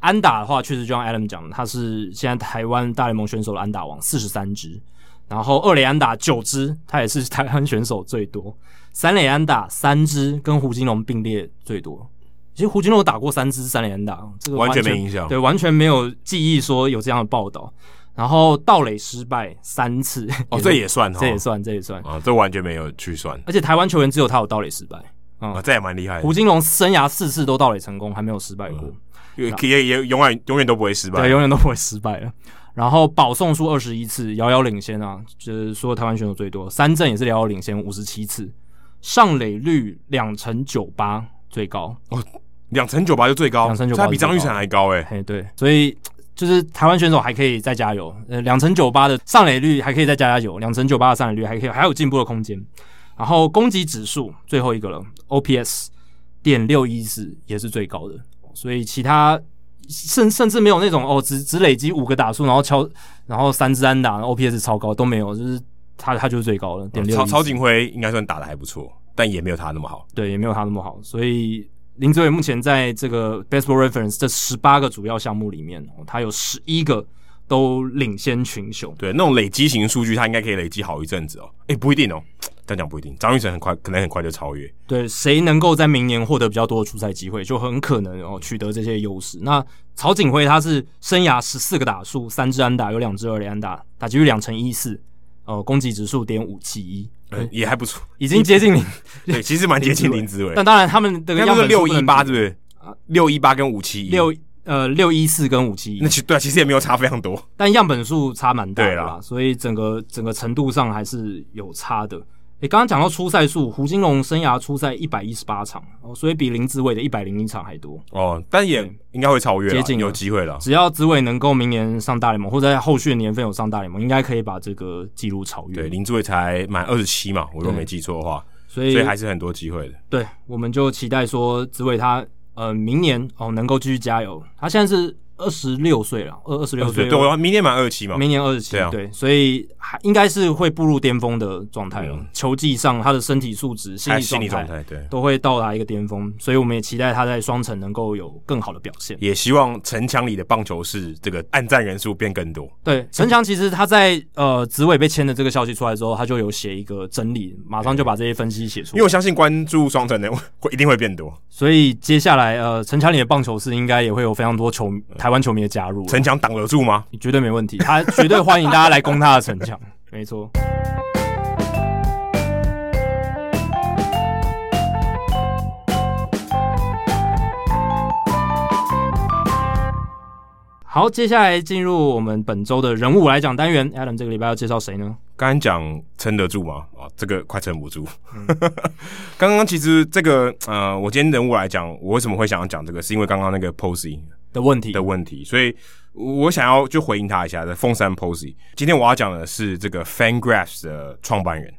安打的话，确实就像 Adam 讲的，他是现在台湾大联盟选手的安打王，四十三支。然后二垒安打九支，他也是台湾选手最多。三垒安打三支，跟胡金龙并列最多。其实胡金龙打过三支三垒安打，这个完全没影响，对，完全没有记忆说有这样的报道。然后盗垒失败三次，哦，这也算，这也算，这也算。啊，这完全没有去算。而且台湾球员只有他有盗垒失败，啊，这也蛮厉害。胡金龙生涯四次都盗垒成功，还没有失败过，也也也永远永远都不会失败，对，永远都不会失败了。然后保送数二十一次，遥遥领先啊，就是说台湾选手最多。三振也是遥遥领先五十七次，上垒率两成九八最高。哦，两成九八就最高，两成九八比张玉成还高诶。嘿，对，所以。就是台湾选手还可以再加油，呃，两成九八的上垒率还可以再加加油，两成九八的上垒率还可以还有进步的空间。然后攻击指数最后一个了，OPS 点六一四也是最高的，所以其他甚甚至没有那种哦，只只累积五个打数，然后敲然后三支安打，OPS 超高都没有，就是他他就是最高的点六。曹曹景辉应该算打的还不错，但也没有他那么好。对，也没有他那么好。所以林子伟目前在这个 Baseball Reference 这十八个主要项目里面，哦他有十一个都领先群雄。对，那种累积型数据，他应该可以累积好一阵子哦。诶，不一定哦。这样讲不一定，张玉成很快，可能很快就超越。对，谁能够在明年获得比较多的出赛机会，就很可能哦取得这些优势。那曹锦辉他是生涯十四个打数，三支安打，有两支二垒安打，打击率两成一四，呃，攻击指数点五七一，也还不错，已经接近零。对，其实蛮接近林子伟。但当然他们的样本六一八，对不对？啊，六一八跟五七一，六呃六一四跟五七一，那其对，其实也没有差非常多，但样本数差蛮大的啦，啦所以整个整个程度上还是有差的。诶，刚刚讲到出赛数，胡金龙生涯出赛一百一十八场，哦，所以比林子伟的一百零一场还多哦，但也应该会超越，接近有机会了。只要子伟能够明年上大联盟，或者在后续的年份有上大联盟，应该可以把这个记录超越。对，林子伟才满二十七嘛，我如果没记错的话，所以所以还是很多机会的。对，我们就期待说子伟他呃明年哦能够继续加油。他现在是。二十六岁了，二二十六岁，对，我明年满二十七嘛，明年二十七，对，所以还应该是会步入巅峰的状态了。球技上，他的身体素质、心理状态，对，都会到达一个巅峰，所以我们也期待他在双城能够有更好的表现，也希望城墙里的棒球是这个按赞人数变更多。对，城墙其实他在呃紫伟被签的这个消息出来之后，他就有写一个整理，马上就把这些分析写出来，因为我相信关注双城的会一定会变多，所以接下来呃城墙里的棒球是应该也会有非常多球台湾球迷的加入。城墙挡得住吗？绝对没问题，他绝对欢迎大家来攻他的城墙。没错。好，接下来进入我们本周的人物来讲单元。Adam 这个礼拜要介绍谁呢？刚刚讲撑得住吗？啊，这个快撑不住。刚刚其实这个呃，我今天人物来讲，我为什么会想要讲这个？是因为刚刚那个 Posey 的问题的问题，所以我想要就回应他一下的凤山 Posey。今天我要讲的是这个 FanGraphs 的创办人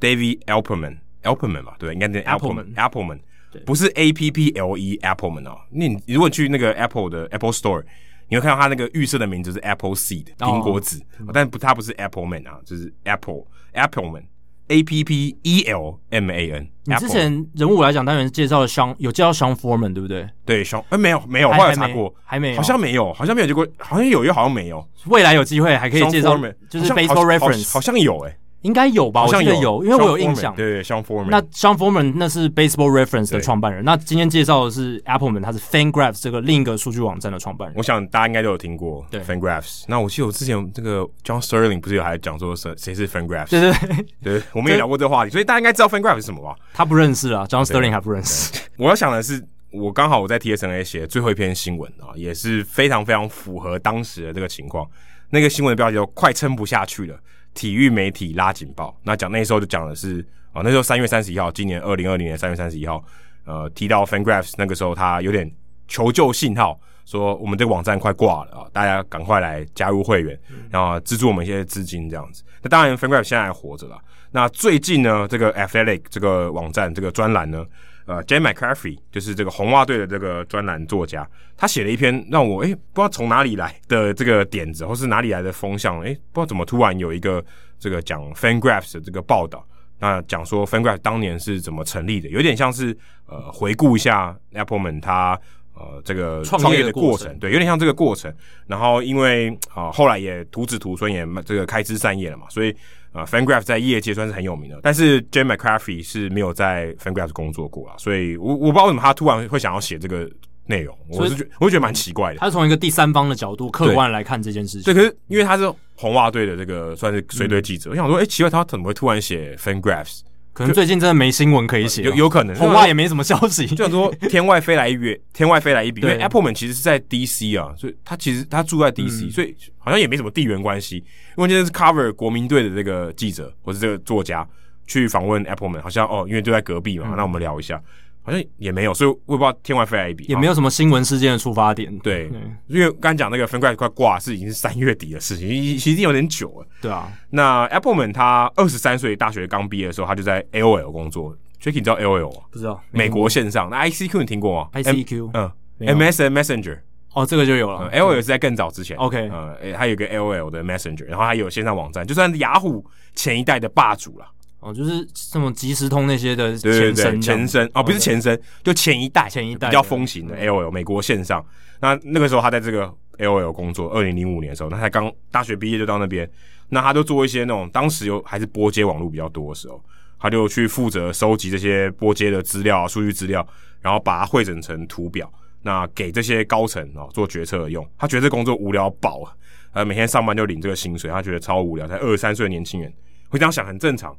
David Appelman，Appelman 吧？对，应该念 Appelman，Appelman，不是 A P P L E Appelman 哦。那你如果去那个 Apple 的 Apple Store，你会看到他那个预设的名字是 Apple Seed，苹果籽，哦、但不，他不是 Appleman 啊，就是 Apple Appleman。A P P E L M A N。你之前人物来讲单元介绍了 Sean，有介绍 Sean Foreman 对不对？对，Sean，哎，没有没有，后来查过，还没有，好像没有，好像没有结果，好像有又好像没有。未来有机会还可以介绍，就是 Baseball Reference，好像有哎。应该有吧，我记得有，因为我有印象。对，Sean Foreman。那 Sean Foreman 那是 Baseball Reference 的创办人。那今天介绍的是 Appelman，他是 FanGraphs 这个另一个数据网站的创办人。我想大家应该都有听过 FanGraphs。那我记得我之前这个 John Sterling 不是有还讲说谁谁是 FanGraphs？对对对，我们也聊过这个话题，所以大家应该知道 FanGraphs 是什么吧？他不认识啊，John Sterling 还不认识。我要想的是，我刚好我在 TSNA 写最后一篇新闻啊，也是非常非常符合当时的这个情况。那个新闻的标题叫“快撑不下去了”。体育媒体拉警报，那讲那时候就讲的是啊，那时候三月三十一号，今年二零二零年三月三十一号，呃，提到 FanGraphs 那个时候他有点求救信号，说我们这个网站快挂了啊，大家赶快来加入会员，然后资助我们一些资金这样子。那当然 FanGraphs 现在还活着了。那最近呢，这个 Athletic 这个网站这个专栏呢。呃，Jen McCaffrey 就是这个红袜队的这个专栏作家，他写了一篇让我诶、欸、不知道从哪里来的这个点子，或是哪里来的风向，诶、欸、不知道怎么突然有一个这个讲 FanGraphs 的这个报道，那讲说 FanGraphs 当年是怎么成立的，有点像是呃回顾一下 Appelman 他呃这个创业的过程，对，有点像这个过程。然后因为啊、呃、后来也徒子徒孙也这个开枝散叶了嘛，所以。啊，FanGraphs 在业界算是很有名的，但是 Jim McCaffrey 是没有在 FanGraphs 工作过啊，所以我我不知道为什么他突然会想要写这个内容，我是觉我就觉得蛮奇怪的。他是从一个第三方的角度客观来看这件事情。对，可是因为他是红袜队的这个算是随队记者，嗯、我想说，哎、欸，奇怪，他怎么会突然写 FanGraphs？可能最近真的没新闻可以写，有有可能红袜也没什么消息。就想说天外飞来一笔，天外飞来一笔。因为 Appelman 其实是在 DC 啊，所以他其实他住在 DC，、嗯、所以好像也没什么地缘关系。因为今天是 cover 国民队的这个记者或是这个作家去访问 Appelman，好像哦，因为就在隔壁嘛，嗯、那我们聊一下。好像也没有，所以我也不知道天外飞来一笔，也没有什么新闻事件的出发点。对，对因为刚才讲那个 FanGraphs 快挂是已经是三月底的事情，其实已经有点久了。对啊，那 Appelman 他二十三岁大学刚毕业的时候，他就在 AOL 工作。Jacky，你知道 AOL 吗？不知道。美国线上那 ICQ 你听过吗？ICQ，嗯，MSN Messenger。哦，这个就有了。L O L 是在更早之前。OK，嗯，还有个 L O L 的 Messenger，然后还有线上网站，就算是雅虎前一代的霸主了。哦，就是什么即时通那些的前身，前身哦，不是前身，哦、就前一代，前一代比较风行的 LOL 美国线上。那那个时候他在这个 LOL 工作，二零零五年的时候，他才刚大学毕业就到那边，那他就做一些那种当时有还是拨接网络比较多的时候，他就去负责收集这些波接的资料、数据资料，然后把它汇整成图表，那给这些高层哦做决策用。他觉得这工作无聊爆了，呃，每天上班就领这个薪水，他觉得超无聊。才二十三岁的年轻人会这样想，很正常。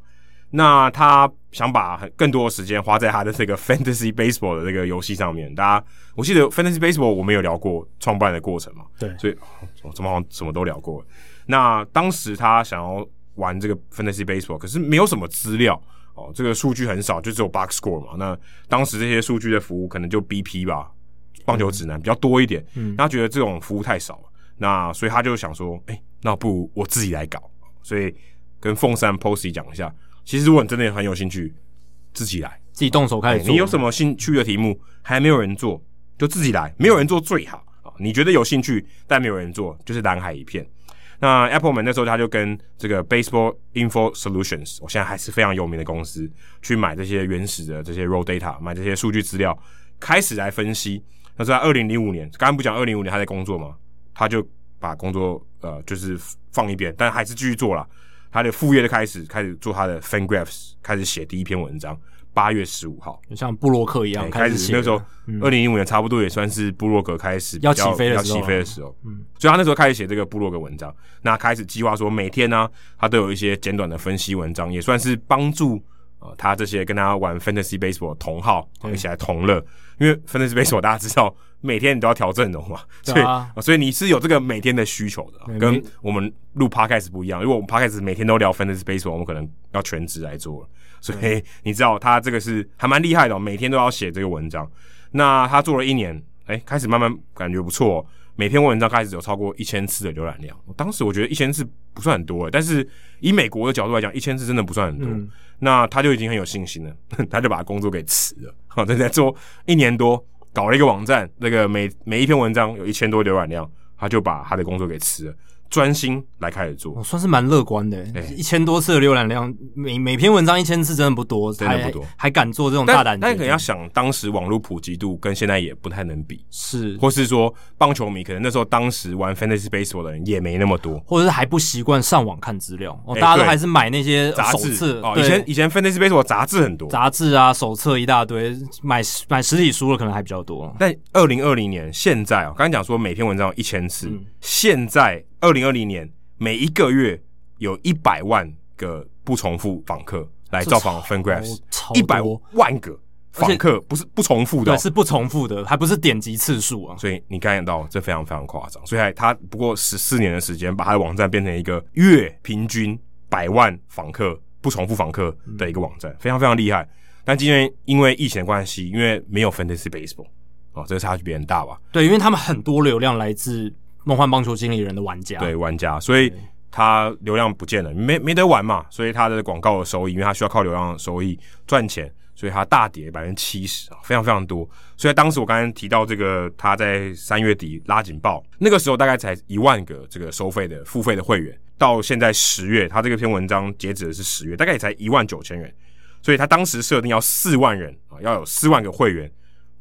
那他想把更多的时间花在他的这个 Fantasy Baseball 的这个游戏上面。大家，我记得 Fantasy Baseball 我们有聊过创办的过程嘛？对，所以怎么好像什么都聊过。那当时他想要玩这个 Fantasy Baseball，可是没有什么资料哦，这个数据很少，就只有 Box Score 嘛。那当时这些数据的服务可能就 BP 吧，棒球指南比较多一点。嗯，他觉得这种服务太少了，那所以他就想说，哎、欸，那不如我自己来搞。所以跟凤山 Posty 讲一下。其实，如果你真的很有兴趣，自己来，自己动手开始做。你有什么兴趣的题目还没有人做，就自己来。没有人做最好啊！你觉得有兴趣，但没有人做，就是蓝海一片。那 Appleman 那时候他就跟这个 Baseball Info Solutions，我现在还是非常有名的公司，去买这些原始的这些 raw data，买这些数据资料，开始来分析。那是在二零零五年，刚刚不讲二零零五年他在工作吗？他就把工作呃就是放一边，但还是继续做了。他的副业就开始开始做他的 FanGraphs，开始写第一篇文章。八月十五号，就像布洛克一样开始写。那时候，二零一五年差不多也算是布洛格开始要起飞要起飞的时候。嗯，所以他那时候开始写这个布洛格文章，那开始计划说每天呢、啊，他都有一些简短的分析文章，也算是帮助呃他这些跟他玩 Fantasy Baseball 的同好一起来同乐。因为 Fantasy Baseball 大家知道。每天你都要调阵容嘛，所以、啊、所以你是有这个每天的需求的，跟我们录 Podcast 不一样。如果我们 Podcast 每天都聊 Fantasy Baseball，我们可能要全职来做了。所以 你知道他这个是还蛮厉害的、喔，每天都要写这个文章。那他做了一年，哎、欸，开始慢慢感觉不错、喔，每篇文章开始有超过一千次的浏览量。当时我觉得一千次不算很多、欸，但是以美国的角度来讲，一千次真的不算很多。嗯、那他就已经很有信心了，他就把工作给辞了，好，正在做一年多。搞了一个网站，那个每每一篇文章有一千多浏览量，他就把他的工作给辞了。专心来开始做，我算是蛮乐观的。一千多次的浏览量，每每篇文章一千次真的不多，真的不多，还敢做这种大胆。但可能要想，当时网络普及度跟现在也不太能比，是，或是说棒球迷可能那时候当时玩 Fantasy Baseball 的人也没那么多，或者是还不习惯上网看资料，哦，大家都还是买那些杂志。哦。以前以前 Fantasy Baseball 杂志很多，杂志啊手册一大堆，买买实体书的可能还比较多。但二零二零年现在哦，刚才讲说每篇文章一千次，现在二零二零年。每一个月有一百万个不重复访客来造访 FanGraphs，一百万个访客不是不重复的，对，是不重复的，还不是点击次数啊。所以你看到这非常非常夸张，所以他不过十四年的时间，把他的网站变成一个月平均百万访客不重复访客的一个网站，非常非常厉害。但今天因为疫情的关系，因为没有 Fantasy Baseball 哦，这个差距比很大吧？对，因为他们很多流量来自。梦幻棒球经理人的玩家，对玩家，所以他流量不见了，没没得玩嘛，所以他的广告的收益，因为他需要靠流量的收益赚钱，所以他大跌百分之七十啊，非常非常多。所以当时我刚刚提到这个，他在三月底拉警报，那个时候大概才一万个这个收费的付费的会员，到现在十月，他这个篇文章截止的是十月，大概也才一万九千人，所以他当时设定要四万人啊，要有四万个会员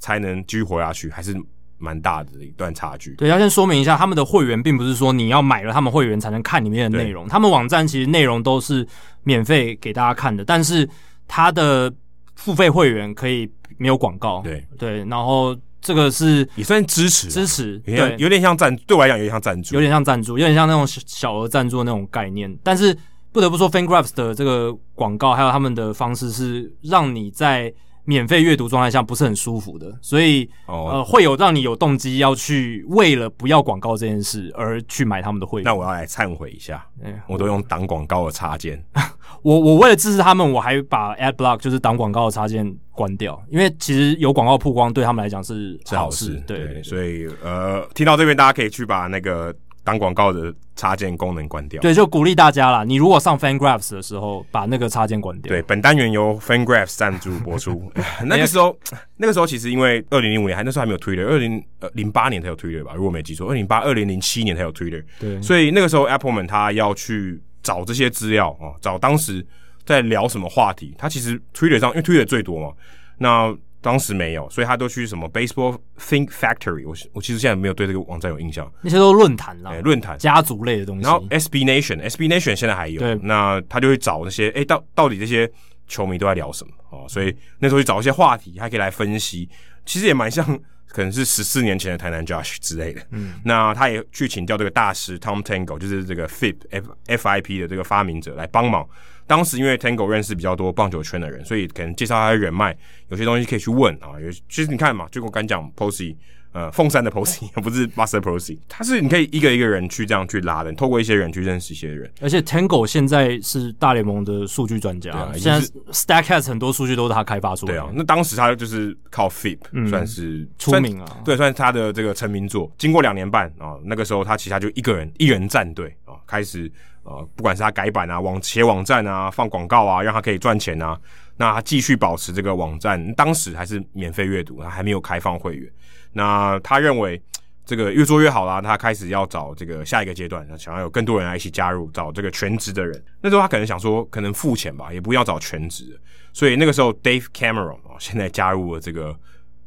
才能继续活下去，还是。蛮大的一段差距。对，要先说明一下，他们的会员并不是说你要买了他们会员才能看里面的内容，他们网站其实内容都是免费给大家看的，但是他的付费会员可以没有广告。对对，然后这个是也算支持支持，对，有点像赞，对我来讲有点像赞助，有点像赞助，有点像那种小额赞助的那种概念。但是不得不说，FanGraphs 的这个广告还有他们的方式是让你在。免费阅读状态下不是很舒服的，所以、oh. 呃会有让你有动机要去为了不要广告这件事而去买他们的会员。那我要来忏悔一下，欸、我都用挡广告的插件。我我为了支持他们，我还把 Ad Block 就是挡广告的插件关掉，因为其实有广告曝光对他们来讲是好事。是好事对，对，所以呃，听到这边大家可以去把那个。当广告的插件功能关掉，对，就鼓励大家啦。你如果上 FanGraphs 的时候，把那个插件关掉。对，本单元由 FanGraphs 赞助播出。那个时候，那个时候其实因为二零零五年还那时候还没有 Twitter，二零呃零八年才有 Twitter 吧？如果没记错，二零零八、二零零七年才有 Twitter。对，所以那个时候 Appleman 他要去找这些资料啊，找当时在聊什么话题，他其实 Twitter 上因为 Twitter 最多嘛，那当时没有，所以他都去什么 Baseball Think Factory，我我其实现在没有对这个网站有印象，那些都论坛啦，论坛家族类的东西。然后 SB Nation，SB Nation 现在还有，对，那他就会找那些，哎，到到底这些球迷都在聊什么哦，所以那时候去找一些话题，还可以来分析，其实也蛮像。可能是十四年前的台南 Josh 之类的，嗯，那他也去请教这个大师 Tom Tango，就是这个 FIP F F I P 的这个发明者来帮忙。当时因为 Tango 认识比较多棒球圈的人，所以可能介绍他的人脉，有些东西可以去问啊。有其实你看嘛，就我刚讲 Posey。呃，凤山的 Posey 不是 Buster Posey，他是你可以一个一个人去这样去拉的，透过一些人去认识一些人。而且 Tango 现在是大联盟的数据专家，啊、现在 Statcast 很多数据都是他开发出来的。对啊，那当时他就是靠 FIP、嗯、算是出名啊，对，算是他的这个成名作。经过两年半啊，那个时候他旗下就一个人一人战队啊，开始呃，不管是他改版啊、网写网站啊、放广告啊，让他可以赚钱啊。那他继续保持这个网站，当时还是免费阅读，他还没有开放会员。那他认为这个越做越好啦，他开始要找这个下一个阶段，想要有更多人来一起加入，找这个全职的人。那时候他可能想说，可能付钱吧，也不要找全职。所以那个时候，Dave Cameron 哦，现在加入了这个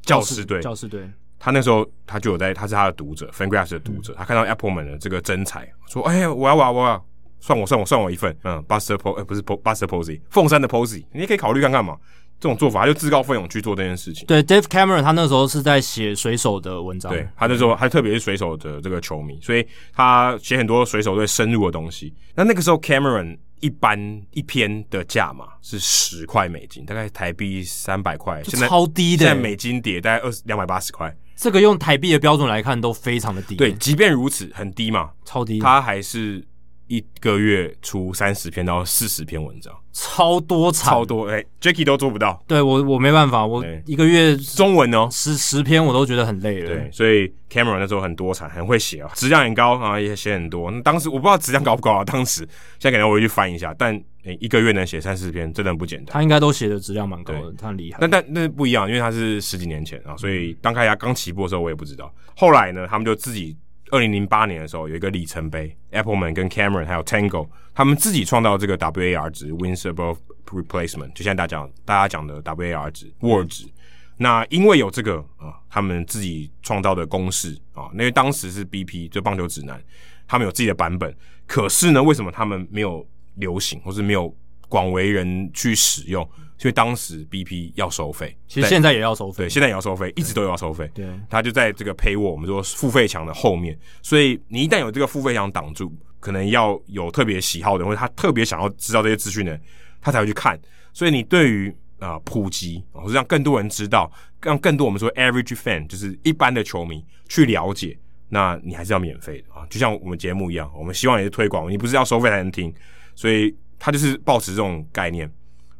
教师队。教师队，他那时候他就有在，他是他的读者，FanGraphs 的读者。嗯、他看到 Appleman 的这个真才，说：“哎呀，我要，我要，我要，算我，算我，算我一份。”嗯，Buster Po，呃，不是 Buster Posey，凤山的 Posey，你也可以考虑看看嘛。这种做法，他就自告奋勇去做这件事情。对，Dave Cameron，他那时候是在写水手的文章。对，他那时候还特别是水手的这个球迷，所以他写很多水手队深入的东西。那那个时候，Cameron 一般一篇的价码是十块美金，大概台币三百块，现在超低的。现在美金跌大概二十两百八十块，这个用台币的标准来看都非常的低。对，即便如此，很低嘛，超低，他还是。一个月出三十篇到四十篇文章，超多产，超多哎、欸、Jacky 都做不到。对我，我没办法，我一个月中文哦，十十篇我都觉得很累了。对，所以 Cameron 那时候很多产，很会写啊，质量很高啊，也写很多。那当时我不知道质量高不高啊，当时现在可能我会去翻一下，但一个月能写三四篇，真的很不简单。他应该都写的质量蛮高的，他很厉害。但但那不一样，因为他是十几年前啊，所以刚开始刚起步的时候我也不知道。后来呢，他们就自己。二零零八年的时候，有一个里程碑，Appleman 跟 Cameron 还有 Tango 他们自己创造这个 WAR 值 Wins Above Replacement，就现在大家讲大家讲的 WAR 值 WAR 值。那因为有这个啊，他们自己创造的公式啊，因为当时是 BP 就棒球指南，他们有自己的版本。可是呢，为什么他们没有流行，或是没有广为人去使用？所以当时 BP 要收费，其实现在也要收费，对，现在也要收费，一直都要收费。对，他就在这个 paywall，我们说付费墙的后面。所以你一旦有这个付费墙挡住，可能要有特别喜好的人，或者他特别想要知道这些资讯的人，他才会去看。所以你对于啊、呃、普及，或者让更多人知道，让更多我们说 average fan，就是一般的球迷去了解，那你还是要免费的啊。就像我们节目一样，我们希望也是推广，你不是要收费才能听。所以他就是抱持这种概念。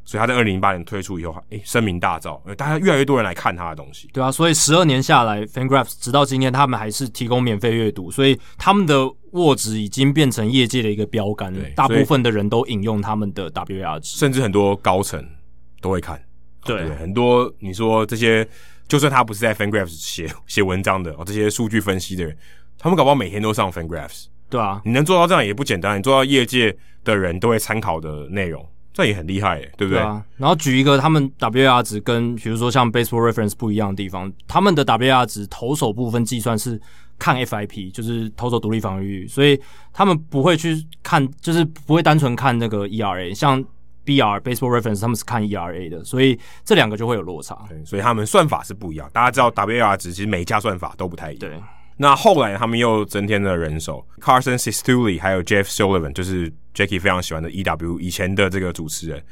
所以他在二零零八年推出以后，哎、欸，声名大噪，大家越来越多人来看他的东西。对啊，所以十二年下来，FanGraphs 直到今天，他们还是提供免费阅读，所以他们的 WAR 值已经变成业界的一个标杆了。大部分的人都引用他们的 WAR 值，甚至很多高层都会看。对，对，很多你说这些，就算他不是在 FanGraphs 写写文章的哦，这些数据分析的人，他们搞不好每天都上 FanGraphs。对啊，你能做到这样也不简单，你做到业界的人都会参考的内容。这也很厉害，对不对？对啊。然后举一个他们 WAR 值跟比如说像 Baseball Reference 不一样的地方，他们的 WAR 值投手部分计算是看 FIP，就是投手独立防御率，所以他们不会去看，就是不会单纯看那个 ERA。像 BR Baseball Reference 他们是看 ERA 的，所以这两个就会有落差。对，所以他们算法是不一样。大家知道 WAR 值其实每一家算法都不太一样。对。那后来他们又增添了人手，Carson Cistulli 还有 Jeff Sullivan，就是 Jackie 非常喜欢的 EW 以前的这个主持人，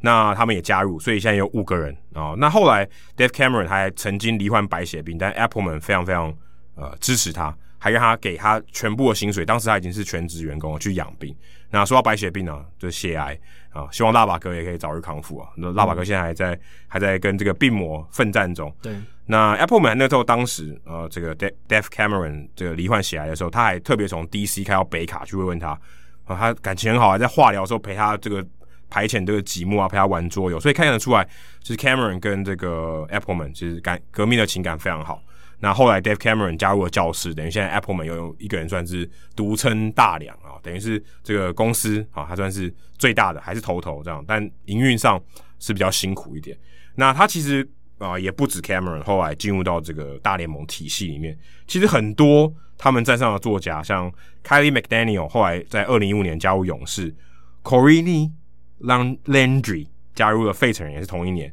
那他们也加入，所以现在有五个人。啊、哦。那后来 Dave Cameron 还曾经罹患白血病，但 Appleman 非常非常呃支持他，还让他给他全部的薪水。当时他已经是全职员工了，去养病。那说到白血病呢，就是血癌啊，希望腊把哥也可以早日康复啊。那腊把哥现在还在还在跟这个病魔奋战中。对。那 Appleman 那时候当时呃，这个 Dave Cameron 这个罹患血癌的时候，他还特别从 DC 开到北卡去慰问他啊，他感情很好，还在化疗的时候陪他这个排遣这个寂寞啊，陪他玩桌游，所以看得出来，就是 Cameron 跟这个 Appleman 其实感革命的情感非常好。那后来 Dave Cameron 加入了教士，等于现在 Apple 们又有一个人算是独撑大梁啊，等于是这个公司啊，他算是最大的，还是头头这样，但营运上是比较辛苦一点。那他其实啊也不止 Cameron，后来进入到这个大联盟体系里面，其实很多他们站上的作家，像 Kiley McDaniel 后来在二零一五年加入勇士，Corinne Landry 加入了费城人，也是同一年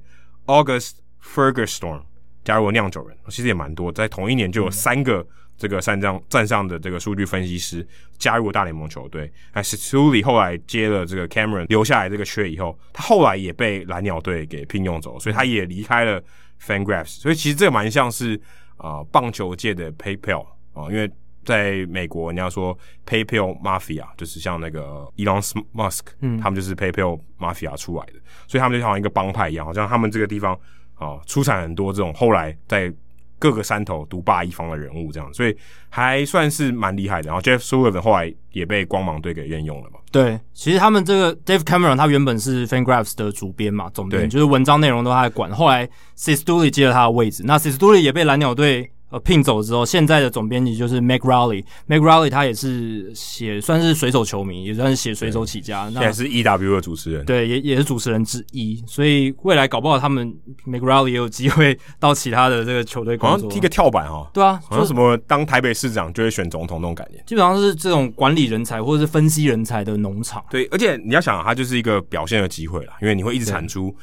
，August Fergus Storm 加入了酿酒人，其实也蛮多，在同一年就有三个这个站上站上的这个数据分析师加入了大联盟球队。那 Stuli 后来接了这个 Cameron 留下来这个缺以后，他后来也被蓝鸟队给聘用走，所以他也离开了 Fangraphs。所以其实这个蛮像是啊、呃、棒球界的 PayPal 啊、呃，因为在美国你要说 PayPal Mafia，就是像那个 Elon Musk，嗯，他们就是 PayPal Mafia 出来的，所以他们就好像一个帮派一样，好像他们这个地方。哦，出产很多这种后来在各个山头独霸一方的人物，这样，所以还算是蛮厉害的。然后 Jeff Sullivan 后来也被光芒队给任用了嘛。对，其实他们这个 Dave Cameron 他原本是 Fangraphs 的主编嘛，总编，就是文章内容都他在管。后来 Sisduli 接了他的位置，那 Sisduli 也被蓝鸟队。呃，聘走之后，现在的总编辑就是 Meg Rowley。Meg Rowley 他也是写，算是水手球迷，也算是写水手起家。那也是 EW 的主持人，对，也也是主持人之一。所以未来搞不好他们 Meg Rowley 也有机会 到其他的这个球队工作，好像踢个跳板哦。对啊，好像什么当台北市长就会选总统那种感觉。基本上是这种管理人才或者是分析人才的农场。对，而且你要想，他就是一个表现的机会啦，因为你会一直产出，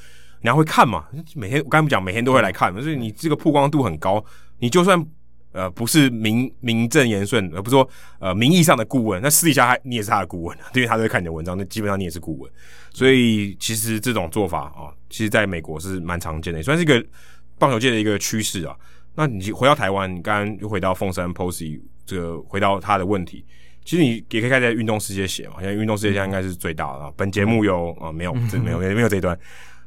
你要会看嘛。每天我刚才不讲，每天都会来看，所以你这个曝光度很高，你就算。呃，不是名名正言顺，而不是说呃名义上的顾问，那私底下还你也是他的顾问，因为他都会看你的文章，那基本上你也是顾问。所以其实这种做法啊、哦，其实在美国是蛮常见的，也算是一个棒球界的一个趋势啊。那你回到台湾，你刚刚又回到凤山 Posey 这个回到他的问题，其实你也可以开在运动世界写嘛，因为运动世界现在应该是最大的。本节目有啊、呃、没有？这没有没有这一段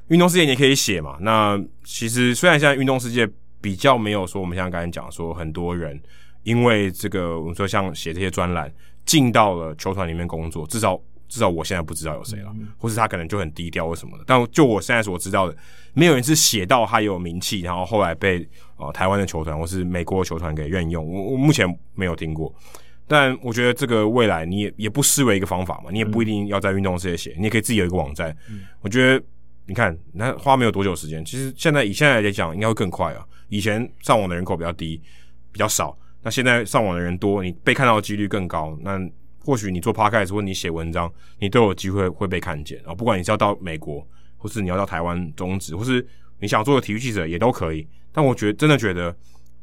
运动世界你也可以写嘛。那其实虽然现在运动世界。比较没有说，我们像刚才讲说，很多人因为这个，我们说像写这些专栏进到了球团里面工作，至少至少我现在不知道有谁了，或是他可能就很低调或什么的。但就我现在所知道的，没有人是写到他有名气，然后后来被呃台湾的球团或是美国的球团给任用。我我目前没有听过，但我觉得这个未来你也也不失为一个方法嘛，你也不一定要在运动世界写，你也可以自己有一个网站。我觉得你看，那花没有多久时间，其实现在以现在来讲，应该会更快啊。以前上网的人口比较低，比较少。那现在上网的人多，你被看到的几率更高。那或许你做 podcast 或你写文章，你都有机会会被看见啊。不管你是要到美国，或是你要到台湾中职，或是你想做个体育记者，也都可以。但我觉得真的觉得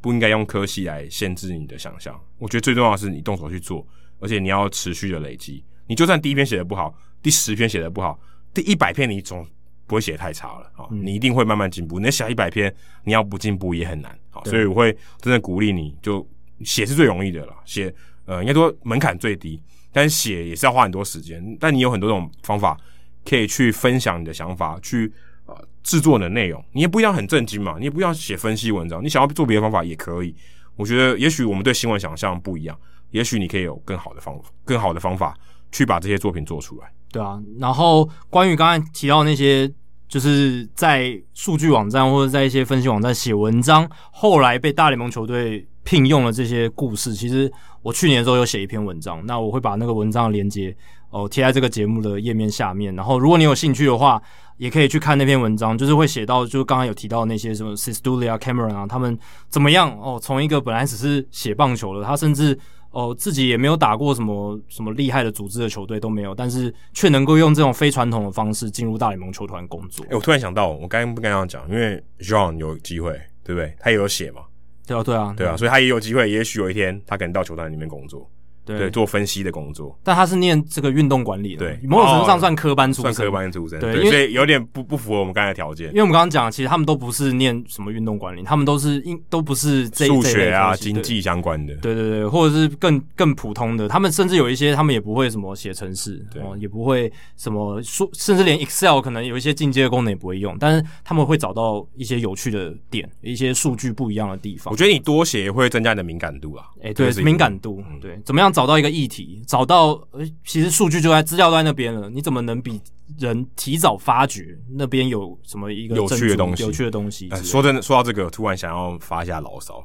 不应该用科系来限制你的想象。我觉得最重要的是你动手去做，而且你要持续的累积。你就算第一篇写的不好，第十篇写的不好，第一百篇你总不会写得太差了啊！你一定会慢慢进步。你写一百篇，你要不进步也很难啊！所以我会真的鼓励你，就写是最容易的了。写呃，应该说门槛最低，但是写也是要花很多时间。但你有很多种方法可以去分享你的想法，去呃制作你的内容。你也不一定要很正经嘛，你也不要写分析文章。你想要做别的方法也可以。我觉得也许我们对新闻想象不一样，也许你可以有更好的方法，更好的方法去把这些作品做出来。对啊，然后关于刚才提到那些，就是在数据网站或者在一些分析网站写文章，后来被大联盟球队聘用了这些故事。其实我去年的时候有写一篇文章，那我会把那个文章的链接哦贴在这个节目的页面下面。然后如果你有兴趣的话，也可以去看那篇文章，就是会写到，就是刚才有提到那些什么 Cistullia Cameron 啊，他们怎么样哦，从一个本来只是写棒球的，他甚至。哦，自己也没有打过什么什么厉害的组织的球队都没有，但是却能够用这种非传统的方式进入大联盟球团工作。哎、欸，我突然想到，我刚刚不刚刚讲，因为 John 有机会，对不对？他也有写嘛，对啊，对啊，对啊，所以他也有机会，也许有一天他可能到球团里面工作。对，做分析的工作，但他是念这个运动管理的，对，某种程度上算科班出身，算科班出身，对，所以有点不不符合我们刚才的条件。因为我们刚刚讲，其实他们都不是念什么运动管理，他们都是应都不是这数学啊、经济相关的，对对对，或者是更更普通的，他们甚至有一些他们也不会什么写程式，对，也不会什么说，甚至连 Excel 可能有一些进阶的功能也不会用，但是他们会找到一些有趣的点，一些数据不一样的地方。我觉得你多写会增加你的敏感度啊，哎，对，敏感度，对，怎么样找到一个议题？找到，呃，其实数据就在资料都在那边了，你怎么能比人提早发掘那边有什么一个有趣的东西？有趣的东西。说真的，说到这个，突然想要发一下牢骚。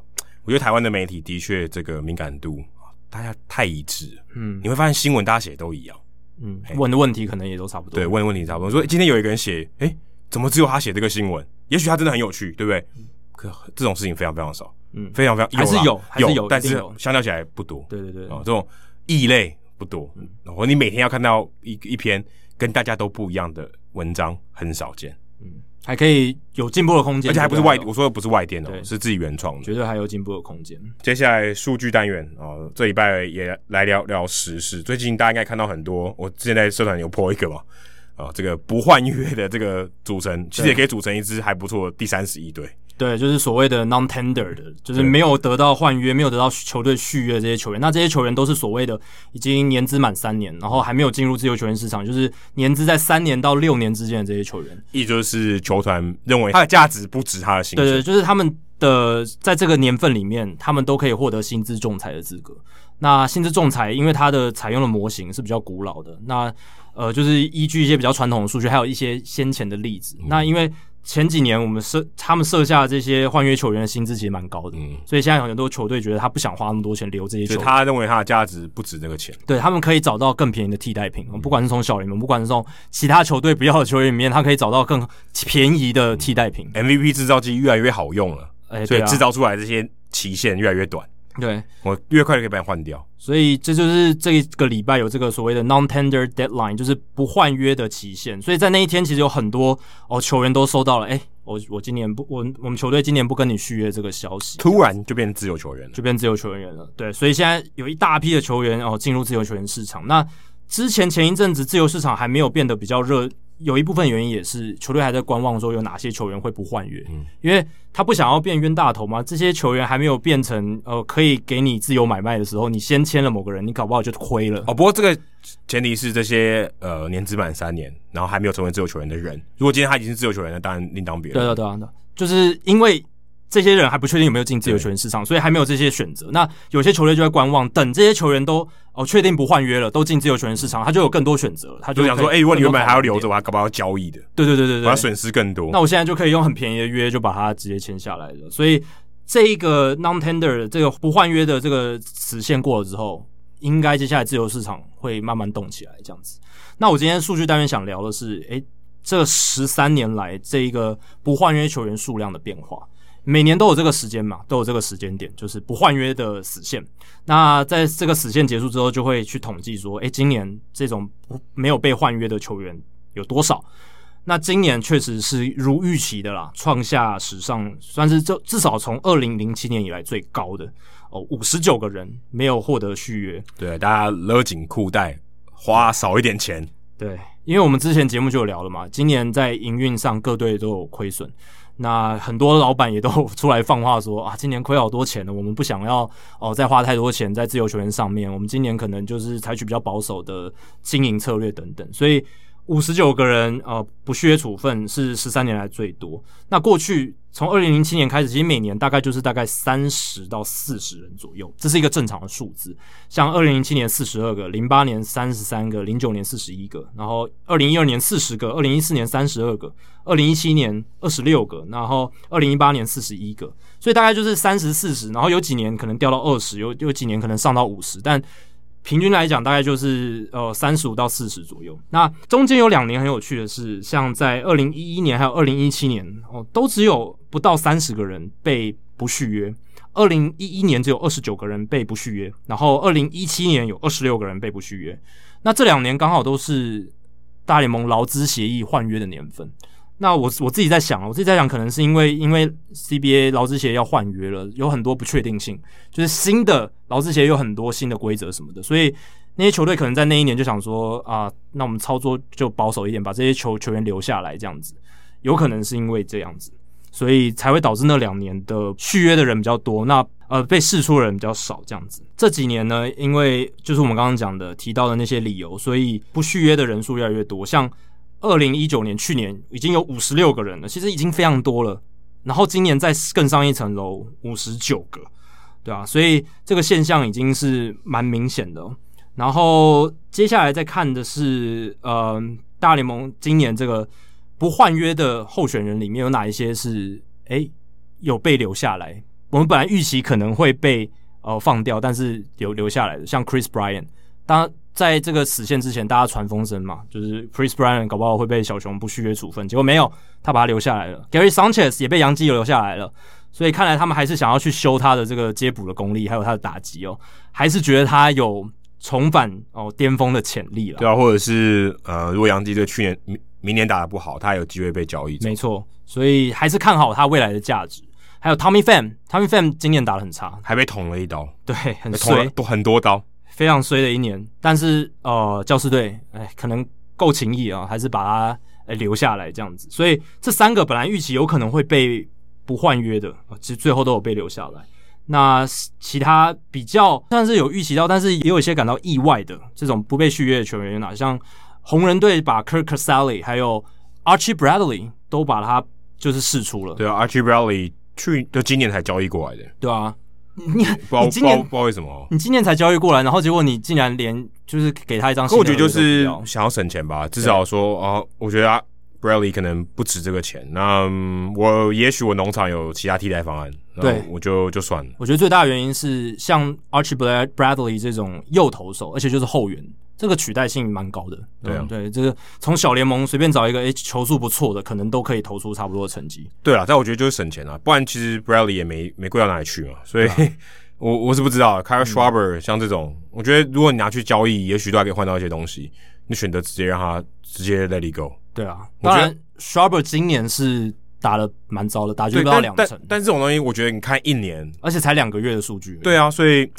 我觉得台湾的媒体的确这个敏感度，大家太一致。嗯，你会发现新闻大家写都一样。嗯，问的问题可能也都差不多。对，问的问题差不多。所以今天有一个人写，哎、欸，怎么只有他写这个新闻？也许他真的很有趣，对不对？嗯、可这种事情非常非常少。嗯，非常非常还是有，有还是有，有但是相较起来不多。对对对，哦，这种异类不多。嗯，然后你每天要看到一一篇跟大家都不一样的文章，很少见。嗯，还可以有进步的空间，而且还不是外，我说的不是外电哦，是自己原创的，绝对还有进步的空间。接下来数据单元哦，这礼拜也来聊聊时事。最近大家应该看到很多，我之前在社团有 po 一个嘛。啊、哦，这个不换约的这个组成，其实也可以组成一支还不错的第三十一队。对，就是所谓的 non-tender 的，就是没有得到换约、没有得到球队续约的这些球员。那这些球员都是所谓的已经年资满三年，然后还没有进入自由球员市场，就是年资在三年到六年之间的这些球员。意思就是球团认为他的价值不值他的薪资。对对，就是他们的在这个年份里面，他们都可以获得薪资仲裁的资格。那薪资仲裁，因为它的采用的模型是比较古老的，那。呃，就是依据一些比较传统的数据，还有一些先前的例子。嗯、那因为前几年我们设他们设下的这些换约球员的薪资其实蛮高的，嗯，所以现在有很多球队觉得他不想花那么多钱留这些球员，他认为他的价值不值这个钱。对，他们可以找到更便宜的替代品，嗯、不管是从小联盟，不管是从其他球队不要的球员里面，他可以找到更便宜的替代品。嗯、MVP 制造机越来越好用了，欸、所以制造出来这些期限越来越短。对，我越快就可以把你换掉，所以这就是这个礼拜有这个所谓的 non-tender deadline，就是不换约的期限。所以在那一天，其实有很多哦球员都收到了，哎，我我今年不，我我们球队今年不跟你续约这个消息，突然就变成自由球员了，就变自由球员了。对，所以现在有一大批的球员哦进入自由球员市场。那之前前一阵子自由市场还没有变得比较热。有一部分原因也是球队还在观望，说有哪些球员会不换约，嗯，因为他不想要变冤大头嘛。这些球员还没有变成呃可以给你自由买卖的时候，你先签了某个人，你搞不好就亏了。哦，不过这个前提是这些呃年资满三年，然后还没有成为自由球员的人，如果今天他已经是自由球员了，当然另当别论。对对对对，就是因为。这些人还不确定有没有进自由球员市场，所以还没有这些选择。那有些球队就在观望，等这些球员都哦确定不换约了，都进自由球员市场，他就有更多选择。他就想说，哎、欸，如果你原本还要留着，我还搞不好要交易的。对对对对对，我要损失更多。那我现在就可以用很便宜的约就把它直接签下来了。所以这一个 non-tender 这个不换约的这个时限过了之后，应该接下来自由市场会慢慢动起来这样子。那我今天数据单元想聊的是，哎、欸，这十三年来这一个不换约球员数量的变化。每年都有这个时间嘛，都有这个时间点，就是不换约的死线。那在这个死线结束之后，就会去统计说，诶，今年这种不没有被换约的球员有多少？那今年确实是如预期的啦，创下史上算是就至少从二零零七年以来最高的哦，五十九个人没有获得续约。对，大家勒紧裤带，花少一点钱。对，因为我们之前节目就有聊了嘛，今年在营运上各队都有亏损。那很多老板也都出来放话说啊，今年亏好多钱了，我们不想要哦再花太多钱在自由球员上面，我们今年可能就是采取比较保守的经营策略等等，所以。五十九个人，呃，不续约处分是十三年来最多。那过去从二零零七年开始，其实每年大概就是大概三十到四十人左右，这是一个正常的数字。像二零零七年四十二个，零八年三十三个，零九年四十一个，然后二零一二年四十个，二零一四年三十二个，二零一七年二十六个，然后二零一八年四十一个。所以大概就是三十四十，然后有几年可能掉到二十，有有几年可能上到五十，但。平均来讲，大概就是呃三十五到四十左右。那中间有两年很有趣的是，像在二零一一年还有二零一七年哦，都只有不到三十个人被不续约。二零一一年只有二十九个人被不续约，然后二零一七年有二十六个人被不续约。那这两年刚好都是大联盟劳资协议换约的年份。那我我自己在想啊，我自己在想，可能是因为因为 CBA 劳资协要换约了，有很多不确定性，就是新的劳资协有很多新的规则什么的，所以那些球队可能在那一年就想说啊，那我们操作就保守一点，把这些球球员留下来这样子，有可能是因为这样子，所以才会导致那两年的续约的人比较多，那呃被释出的人比较少这样子。这几年呢，因为就是我们刚刚讲的提到的那些理由，所以不续约的人数越来越多，像。二零一九年，去年已经有五十六个人了，其实已经非常多了。然后今年再更上一层楼，五十九个，对啊，所以这个现象已经是蛮明显的。然后接下来再看的是，呃，大联盟今年这个不换约的候选人里面有哪一些是诶有被留下来，我们本来预期可能会被呃放掉，但是留留下来的，像 Chris Bryan，当在这个死线之前，大家传风声嘛，就是 Chris Bryant 搞不好会被小熊不续约处分，结果没有，他把他留下来了。Gary Sanchez 也被杨基留下来了，所以看来他们还是想要去修他的这个接捕的功力，还有他的打击哦，还是觉得他有重返哦巅峰的潜力了。对啊，或者是呃，如果杨基队去年明明年打得不好，他还有机会被交易。没错，所以还是看好他未来的价值。还有 Tommy Pham，Tommy Pham 今年打得很差，还被捅了一刀，对，很衰，都很多刀，非常衰的一年。但是呃，教师队哎，可能够情谊啊，还是把他哎留下来这样子。所以这三个本来预期有可能会被不换约的，其实最后都有被留下来。那其他比较算是有预期到，但是也有一些感到意外的这种不被续约的球员有哪？像红人队把 Kirk Casale 还有 Archie Bradley 都把他就是释出了。对啊，Archie Bradley。去就今年才交易过来的，对啊，你你今年不知道为什么，你今年才交易过来，然后结果你竟然连就是给他一张，我觉得就是想要省钱吧，至少说啊，我觉得啊，Bradley 可能不值这个钱。那我也许我农场有其他替代方案，对，我就就算了。我觉得最大的原因是像 Archie Bradley 这种右投手，而且就是后援。这个取代性蛮高的，对啊、嗯，对，这个从小联盟随便找一个，诶，球速不错的，可能都可以投出差不多的成绩。对啊，但我觉得就是省钱啊，不然其实 Bradley 也没没贵到哪里去嘛，所以、啊、我我是不知道。Kyle Schwarber、嗯、像这种，我觉得如果你拿去交易，也许都还可以换到一些东西。你选择直接让他直接 Let it go。对啊，当然 Schwarber 今年是打得蛮糟的，打击不到两成。但但这种东西，我觉得你看一年，而且才两个月的数据。对啊，所以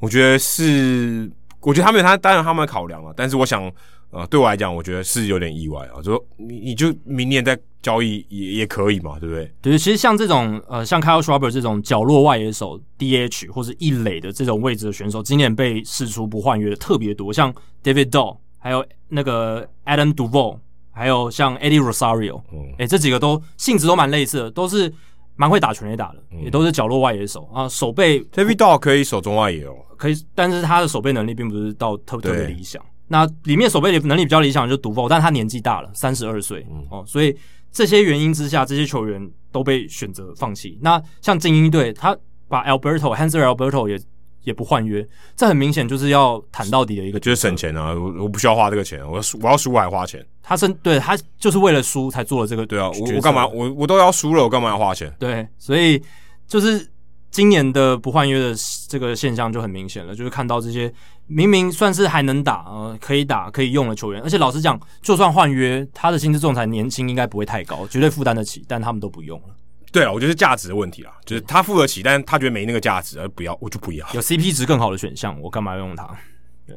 我觉得是。我觉得他们有他当然他们的考量了，但是我想，呃，对我来讲，我觉得是有点意外啊。就说你你就明年再交易也也可以嘛，对不对？对，其实像这种呃，像 Kyle Schwarber 这种角落外野手 DH 或者一垒的这种位置的选手，今年被释出不换约的特别多，像 David d o l l 还有那个 Adam Duvall，还有像 Eddie Rosario，嗯，哎，这几个都性质都蛮类似的，都是。蛮会打全垒打的，嗯、也都是角落外野手啊，守备。David d o l l 可以守中外野哦，可以，但是他的守备能力并不是到特特别理想。那里面守备能力比较理想的就是 Duvall，但他年纪大了，三十二岁哦，所以这些原因之下，这些球员都被选择放弃。那像精英队，他把 Alberto Hanser Alberto 也。也不换约，这很明显就是要谈到底的一个，就是省钱啊！我我不需要花这个钱，我要输，我要输我还花钱。他是对他就是为了输才做了这个，对啊，我我干嘛？我我都要输了，我干嘛要花钱？对，所以就是今年的不换约的这个现象就很明显了，就是看到这些明明算是还能打呃可以打可以用的球员，而且老实讲，就算换约，他的薪资仲裁年轻应该不会太高，绝对负担得起，但他们都不用了。对啊，我觉得是价值的问题啦，就是他付得起，但是他觉得没那个价值，而不要，我就不要。有 CP 值更好的选项，我干嘛要用它？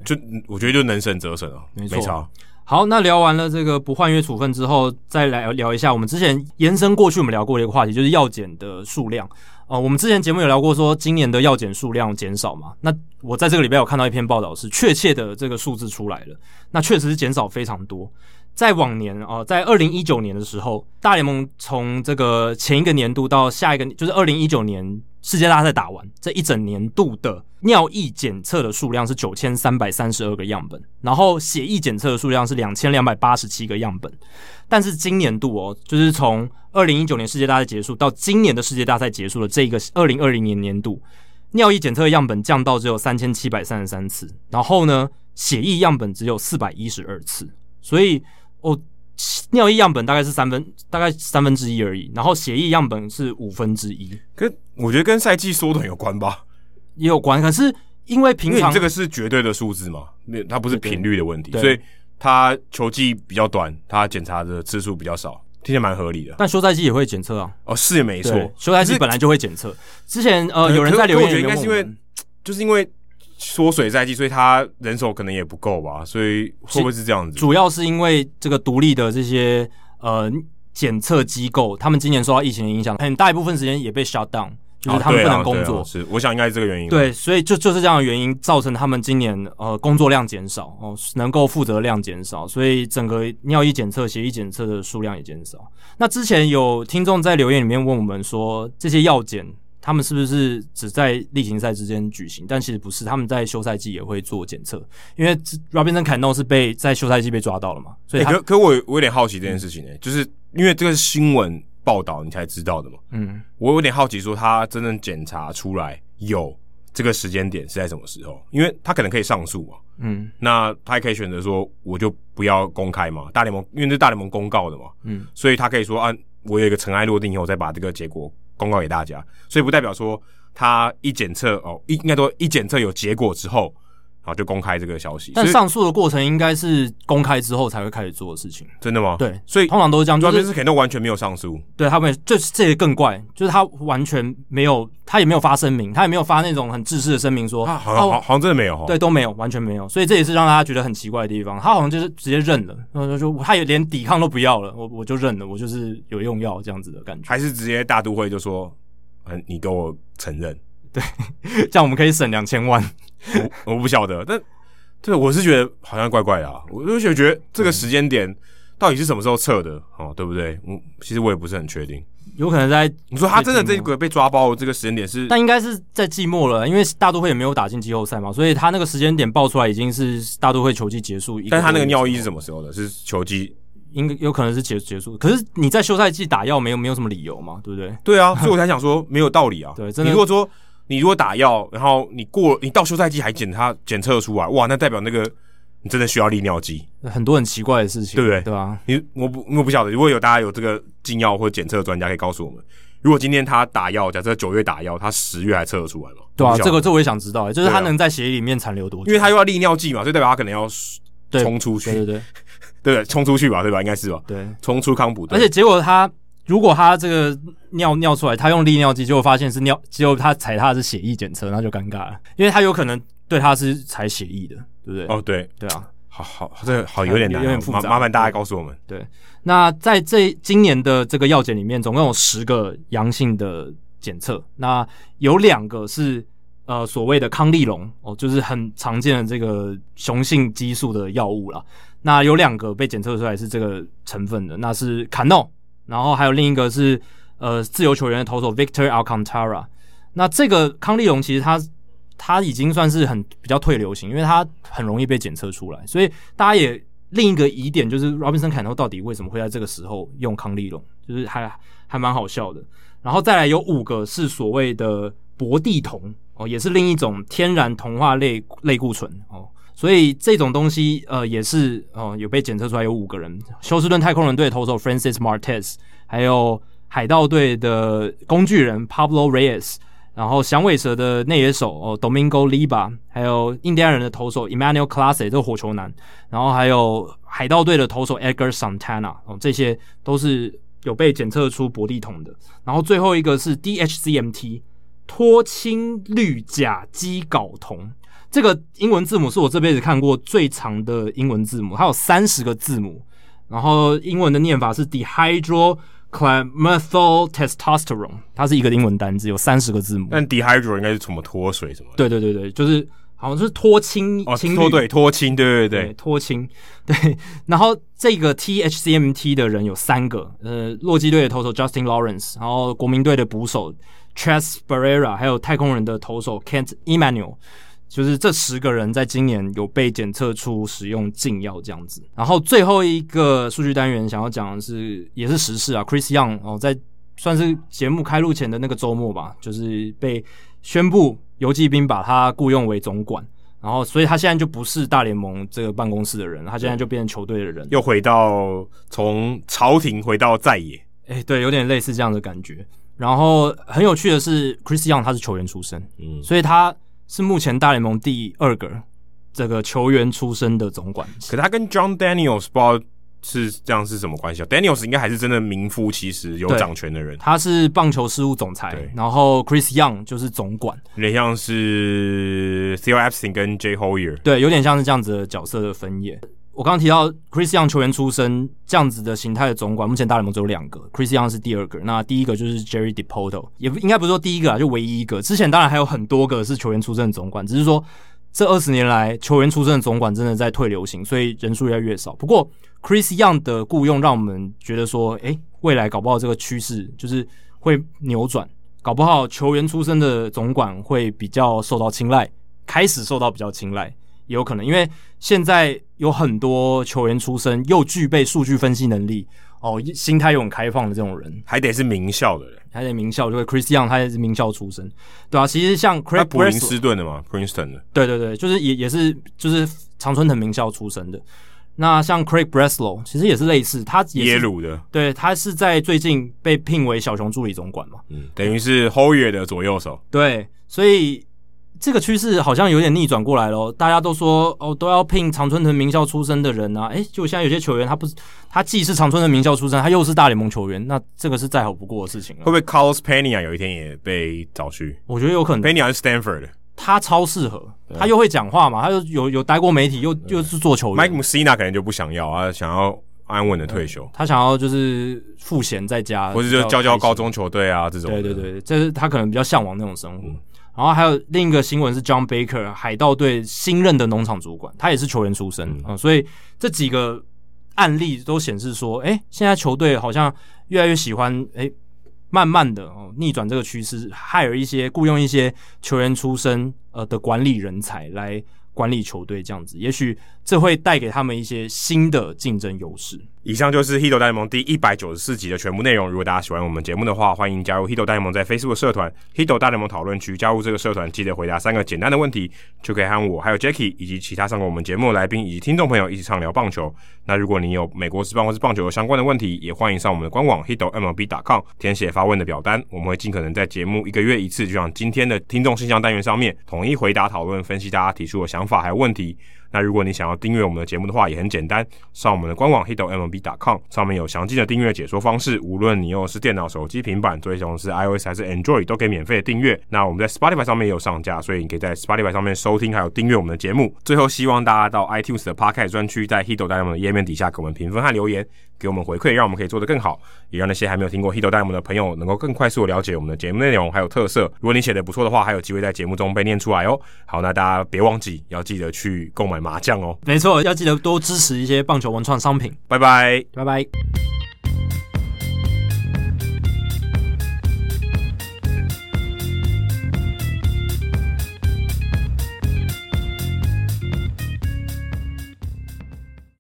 就我觉得就能省则省啊，没错。好，那聊完了这个不换约处分之后，再来聊一下我们之前延伸过去我们聊过的一个话题，就是药检的数量。呃，我们之前节目有聊过，说今年的药检数量减少嘛？那我在这个礼拜有看到一篇报道，是确切的这个数字出来了，那确实是减少非常多。在往年啊、在二零一九年的时候，大联盟从这个前一个年度到下一个，就是二零一九年世界大赛打完这一整年度的尿液检测的数量是九千三百三十二个样本，然后血液检测的数量是两千两百八十七个样本。但是今年度哦，就是从二零一九年世界大赛结束到今年的世界大赛结束了这个二零二零年年度，尿液检测的样本降到只有三千七百三十三次，然后呢，血液样本只有四百一十二次，所以。哦，尿液样本大概是三分，大概三分之一而已。然后血液样本是五分之一。跟我觉得跟赛季缩短有关吧，也有关。可是因为平常这个是绝对的数字嘛，那它不是频率的问题，所以它球季比较短，他检查的次数比较少，听起来蛮合理的。但休赛季也会检测啊。哦，是也没错，休赛季本来就会检测。之前呃，有人在留言，我觉得应该是因为，就是因为。缩水赛季，所以他人手可能也不够吧，所以会不会是这样子？主要是因为这个独立的这些呃检测机构，他们今年受到疫情的影响，很大一部分时间也被 shut down，就是他们不能工作。啊啊啊、是，我想应该是这个原因。对，所以就就是这样的原因造成他们今年呃工作量减少哦，能够负责量减少，所以整个尿液检测、血液检测的数量也减少。那之前有听众在留言里面问我们说，这些药检。他们是不是只在例行赛之间举行？但其实不是，他们在休赛季也会做检测。因为 Robinson Cano 是被在休赛季被抓到了嘛，所以、欸、可可我我有点好奇这件事情呢、欸，就是因为这个新闻报道你才知道的嘛。嗯，我有点好奇，说他真正检查出来有这个时间点是在什么时候？因为他可能可以上诉嘛。嗯，那他也可以选择说，我就不要公开嘛。大联盟因为这是大联盟公告的嘛。嗯，所以他可以说啊，我有一个尘埃落定以后，再把这个结果公告给大家。所以不代表说他一检测哦，一应该说一检测有结果之后。好，就公开这个消息。但上诉的过程应该是公开之后才会开始做的事情。真的吗？对，所以通常都是这样。就是是肯定完全没有上诉。对他们，这这也更怪，就是他完全没有，他也没有发声明，他也没有发那种很自私的声明说，好像好，好像真的没有。对，都没有，完全没有。所以这也是让大家觉得很奇怪的地方。他好像就是直接认了，然后就他也连抵抗都不要了，我我就认了，我就是有用药这样子的感觉。还是直接大都会就说，嗯，你给我承认，对，这样我们可以省两千万。我我不晓得，但。对，我是觉得好像怪怪的啊，我就觉得这个时间点到底是什么时候测的哦，对不对？我，其实我也不是很确定，有可能在你说他真的这个被抓包的这个时间点是，但应该是在季末了，因为大都会也没有打进季后赛嘛，所以他那个时间点爆出来已经是大都会球季结束。但他那个尿意是什么时候的？是球季，应该有可能是结结束。可是你在休赛季打药没有没有什么理由嘛，对不对？对啊，所以我才想说没有道理啊。对，真的。你如果说你如果打药，然后你过你到休赛季还检查检测出来，哇，那代表那个。你真的需要利尿剂，很多很奇怪的事情，对不对？对啊，你我不我不晓得，如果有大家有这个禁药或检测的专家，可以告诉我们，如果今天他打药，假设九月打药，他十月还测得出来吗？对啊，这个这我也想知道，就是他能在血液里面残留多久？因为他又要利尿剂嘛，所以代表他可能要冲出去，对对对，对，冲出去吧，对吧？应该是吧？对，冲出康普，而且结果他如果他这个尿尿出来，他用利尿剂，结果发现是尿，结果他踩他是血液检测，那就尴尬了，因为他有可能对他是采血液的，对不对？哦，对，对啊。好好，这个好有点难，有点复杂。麻烦大家告诉我们。对，那在这今年的这个药检里面，总共有十个阳性的检测，那有两个是呃所谓的康利龙哦，就是很常见的这个雄性激素的药物啦。那有两个被检测出来是这个成分的，那是卡诺，然后还有另一个是呃自由球员的投手 Victor Alcantara。那这个康利龙其实它。它已经算是很比较退流行，因为它很容易被检测出来，所以大家也另一个疑点就是 Robinson Cano 到底为什么会在这个时候用康利龙，就是还还蛮好笑的。然后再来有五个是所谓的博地酮哦，也是另一种天然酮化类类固醇哦，所以这种东西呃也是哦有被检测出来有五个人，休斯顿太空人队投手 Francis Martes，还有海盗队的工具人 Pablo Reyes。然后响尾蛇的内野手哦，Domingo Liba，还有印第安人的投手 Emmanuel Classe 这个火球男，然后还有海盗队的投手 Edgar Santana，哦，这些都是有被检测出伯利酮的。然后最后一个是 DHCMT，脱氢氯甲基睾酮，这个英文字母是我这辈子看过最长的英文字母，它有三十个字母，然后英文的念法是 Dehydro。Clamethyltestosterone，它是一个英文单字，有三十个字母。但 dehydro 应该是什么脱水什么的？对对对对，就是好像是脱氢哦，脱对脱氢，对对对脱氢。对，然后这个 THCMT 的人有三个，呃，洛基队的投手 Justin Lawrence，然后国民队的捕手 Tres Barrera，还有太空人的投手 Kent Emanuel。就是这十个人在今年有被检测出使用禁药这样子，然后最后一个数据单元想要讲的是，也是时事啊，Chris Young 哦，在算是节目开录前的那个周末吧，就是被宣布游骑兵把他雇佣为总管，然后所以他现在就不是大联盟这个办公室的人，他现在就变成球队的人，又回到从朝廷回到在野，诶，对，有点类似这样的感觉。然后很有趣的是，Chris Young 他是球员出身，嗯，所以他。是目前大联盟第二个这个球员出身的总管，可他跟 John Daniels 不知道是这样是什么关系啊？Daniels 应该还是真的名副其实有掌权的人，他是棒球事务总裁，然后 Chris Young 就是总管，有点像是 Theo Epstein 跟 Jay Hoyer，对，有点像是这样子的角色的分野。我刚刚提到 Chris Young 球员出身这样子的形态的总管，目前大联盟只有两个，Chris Young 是第二个，那第一个就是 Jerry Dipoto，也不应该不是说第一个啊，就唯一一个。之前当然还有很多个是球员出身的总管，只是说这二十年来球员出身的总管真的在退流行，所以人数越来越少。不过 Chris Young 的雇佣让我们觉得说，诶，未来搞不好这个趋势就是会扭转，搞不好球员出身的总管会比较受到青睐，开始受到比较青睐。也有可能，因为现在有很多球员出身又具备数据分析能力哦，心态又很开放的这种人，还得是名校的人，还得名校，就是 Chris Young，他也是名校出身，对啊，其实像 Craig 普林斯顿的嘛，Princeton 的，对对对，就是也也是就是常春藤名校出身的。那像 Craig Breslow 其实也是类似，他耶鲁的，对，他是在最近被聘为小熊助理总管嘛，嗯，等于是 Hoyer 的左右手，对，所以这个趋势好像有点逆转过来了。大家都说哦，都要聘常春藤名校出身的人啊，诶，就现在有些球员他不是，他既是常春藤名校出身，他又是大联盟球员，那这个是再好不过的事情了。会不会 Carlos Pena 有一天也被找去？我觉得有可能，Pena 是 Stanford 的。他超适合，他又会讲话嘛，他又有有待过媒体，又又是做球员。Mike Mussina 可能就不想要啊，想要安稳的退休。他想要就是赋闲在家，或者就教教高中球队啊这种。对对对，这是他可能比较向往那种生活。嗯、然后还有另一个新闻是 John Baker 海盗队新任的农场主管，他也是球员出身啊、所以这几个案例都显示说，哎，现在球队好像越来越喜欢哎。慢慢的哦，逆转这个趋势，还有一些雇佣一些球员出身呃的管理人才来管理球队，这样子，也许这会带给他们一些新的竞争优势。以上就是《Hito 大联盟》第一百九十四集的全部内容。如果大家喜欢我们节目的话，欢迎加入《Hito 大联盟》在 Facebook 社团《Hito 大联盟讨论区》。加入这个社团，记得回答三个简单的问题，就可以和我、还有 Jackie 以及其他上过我们节目的来宾以及听众朋友一起畅聊棒球。那如果你有美国职棒或是棒球相关的问题，也欢迎上我们的官网 hitomlb.com 填写发问的表单，我们会尽可能在节目一个月一次，就像今天的听众信箱单元上面，统一回答、讨论、分析大家提出的想法还有问题。那如果你想要订阅我们的节目的话，也很简单，上我们的官网 hitomlb.com 上面有详尽的订阅解说方式。无论你用的是电脑、手机、平板，最终是 iOS 还是 Android，都可以免费的订阅。那我们在 Spotify 上面也有上架，所以你可以在 Spotify 上面收听还有订阅我们的节目。最后，希望大家到 iTunes 的 Podcast 专区，在 Hito 大联盟的页面底下给我们评分和留言，给我们回馈，让我们可以做得更好，也让那些还没有听过 Hito 大联盟的朋友能够更快速的了解我们的节目内容还有特色。如果你写的不错的话，还有机会在节目中被念出来哦。好，那大家别忘记要记得去购买麻将哦。没错，要记得多支持一些棒球文创商品。拜拜，拜拜。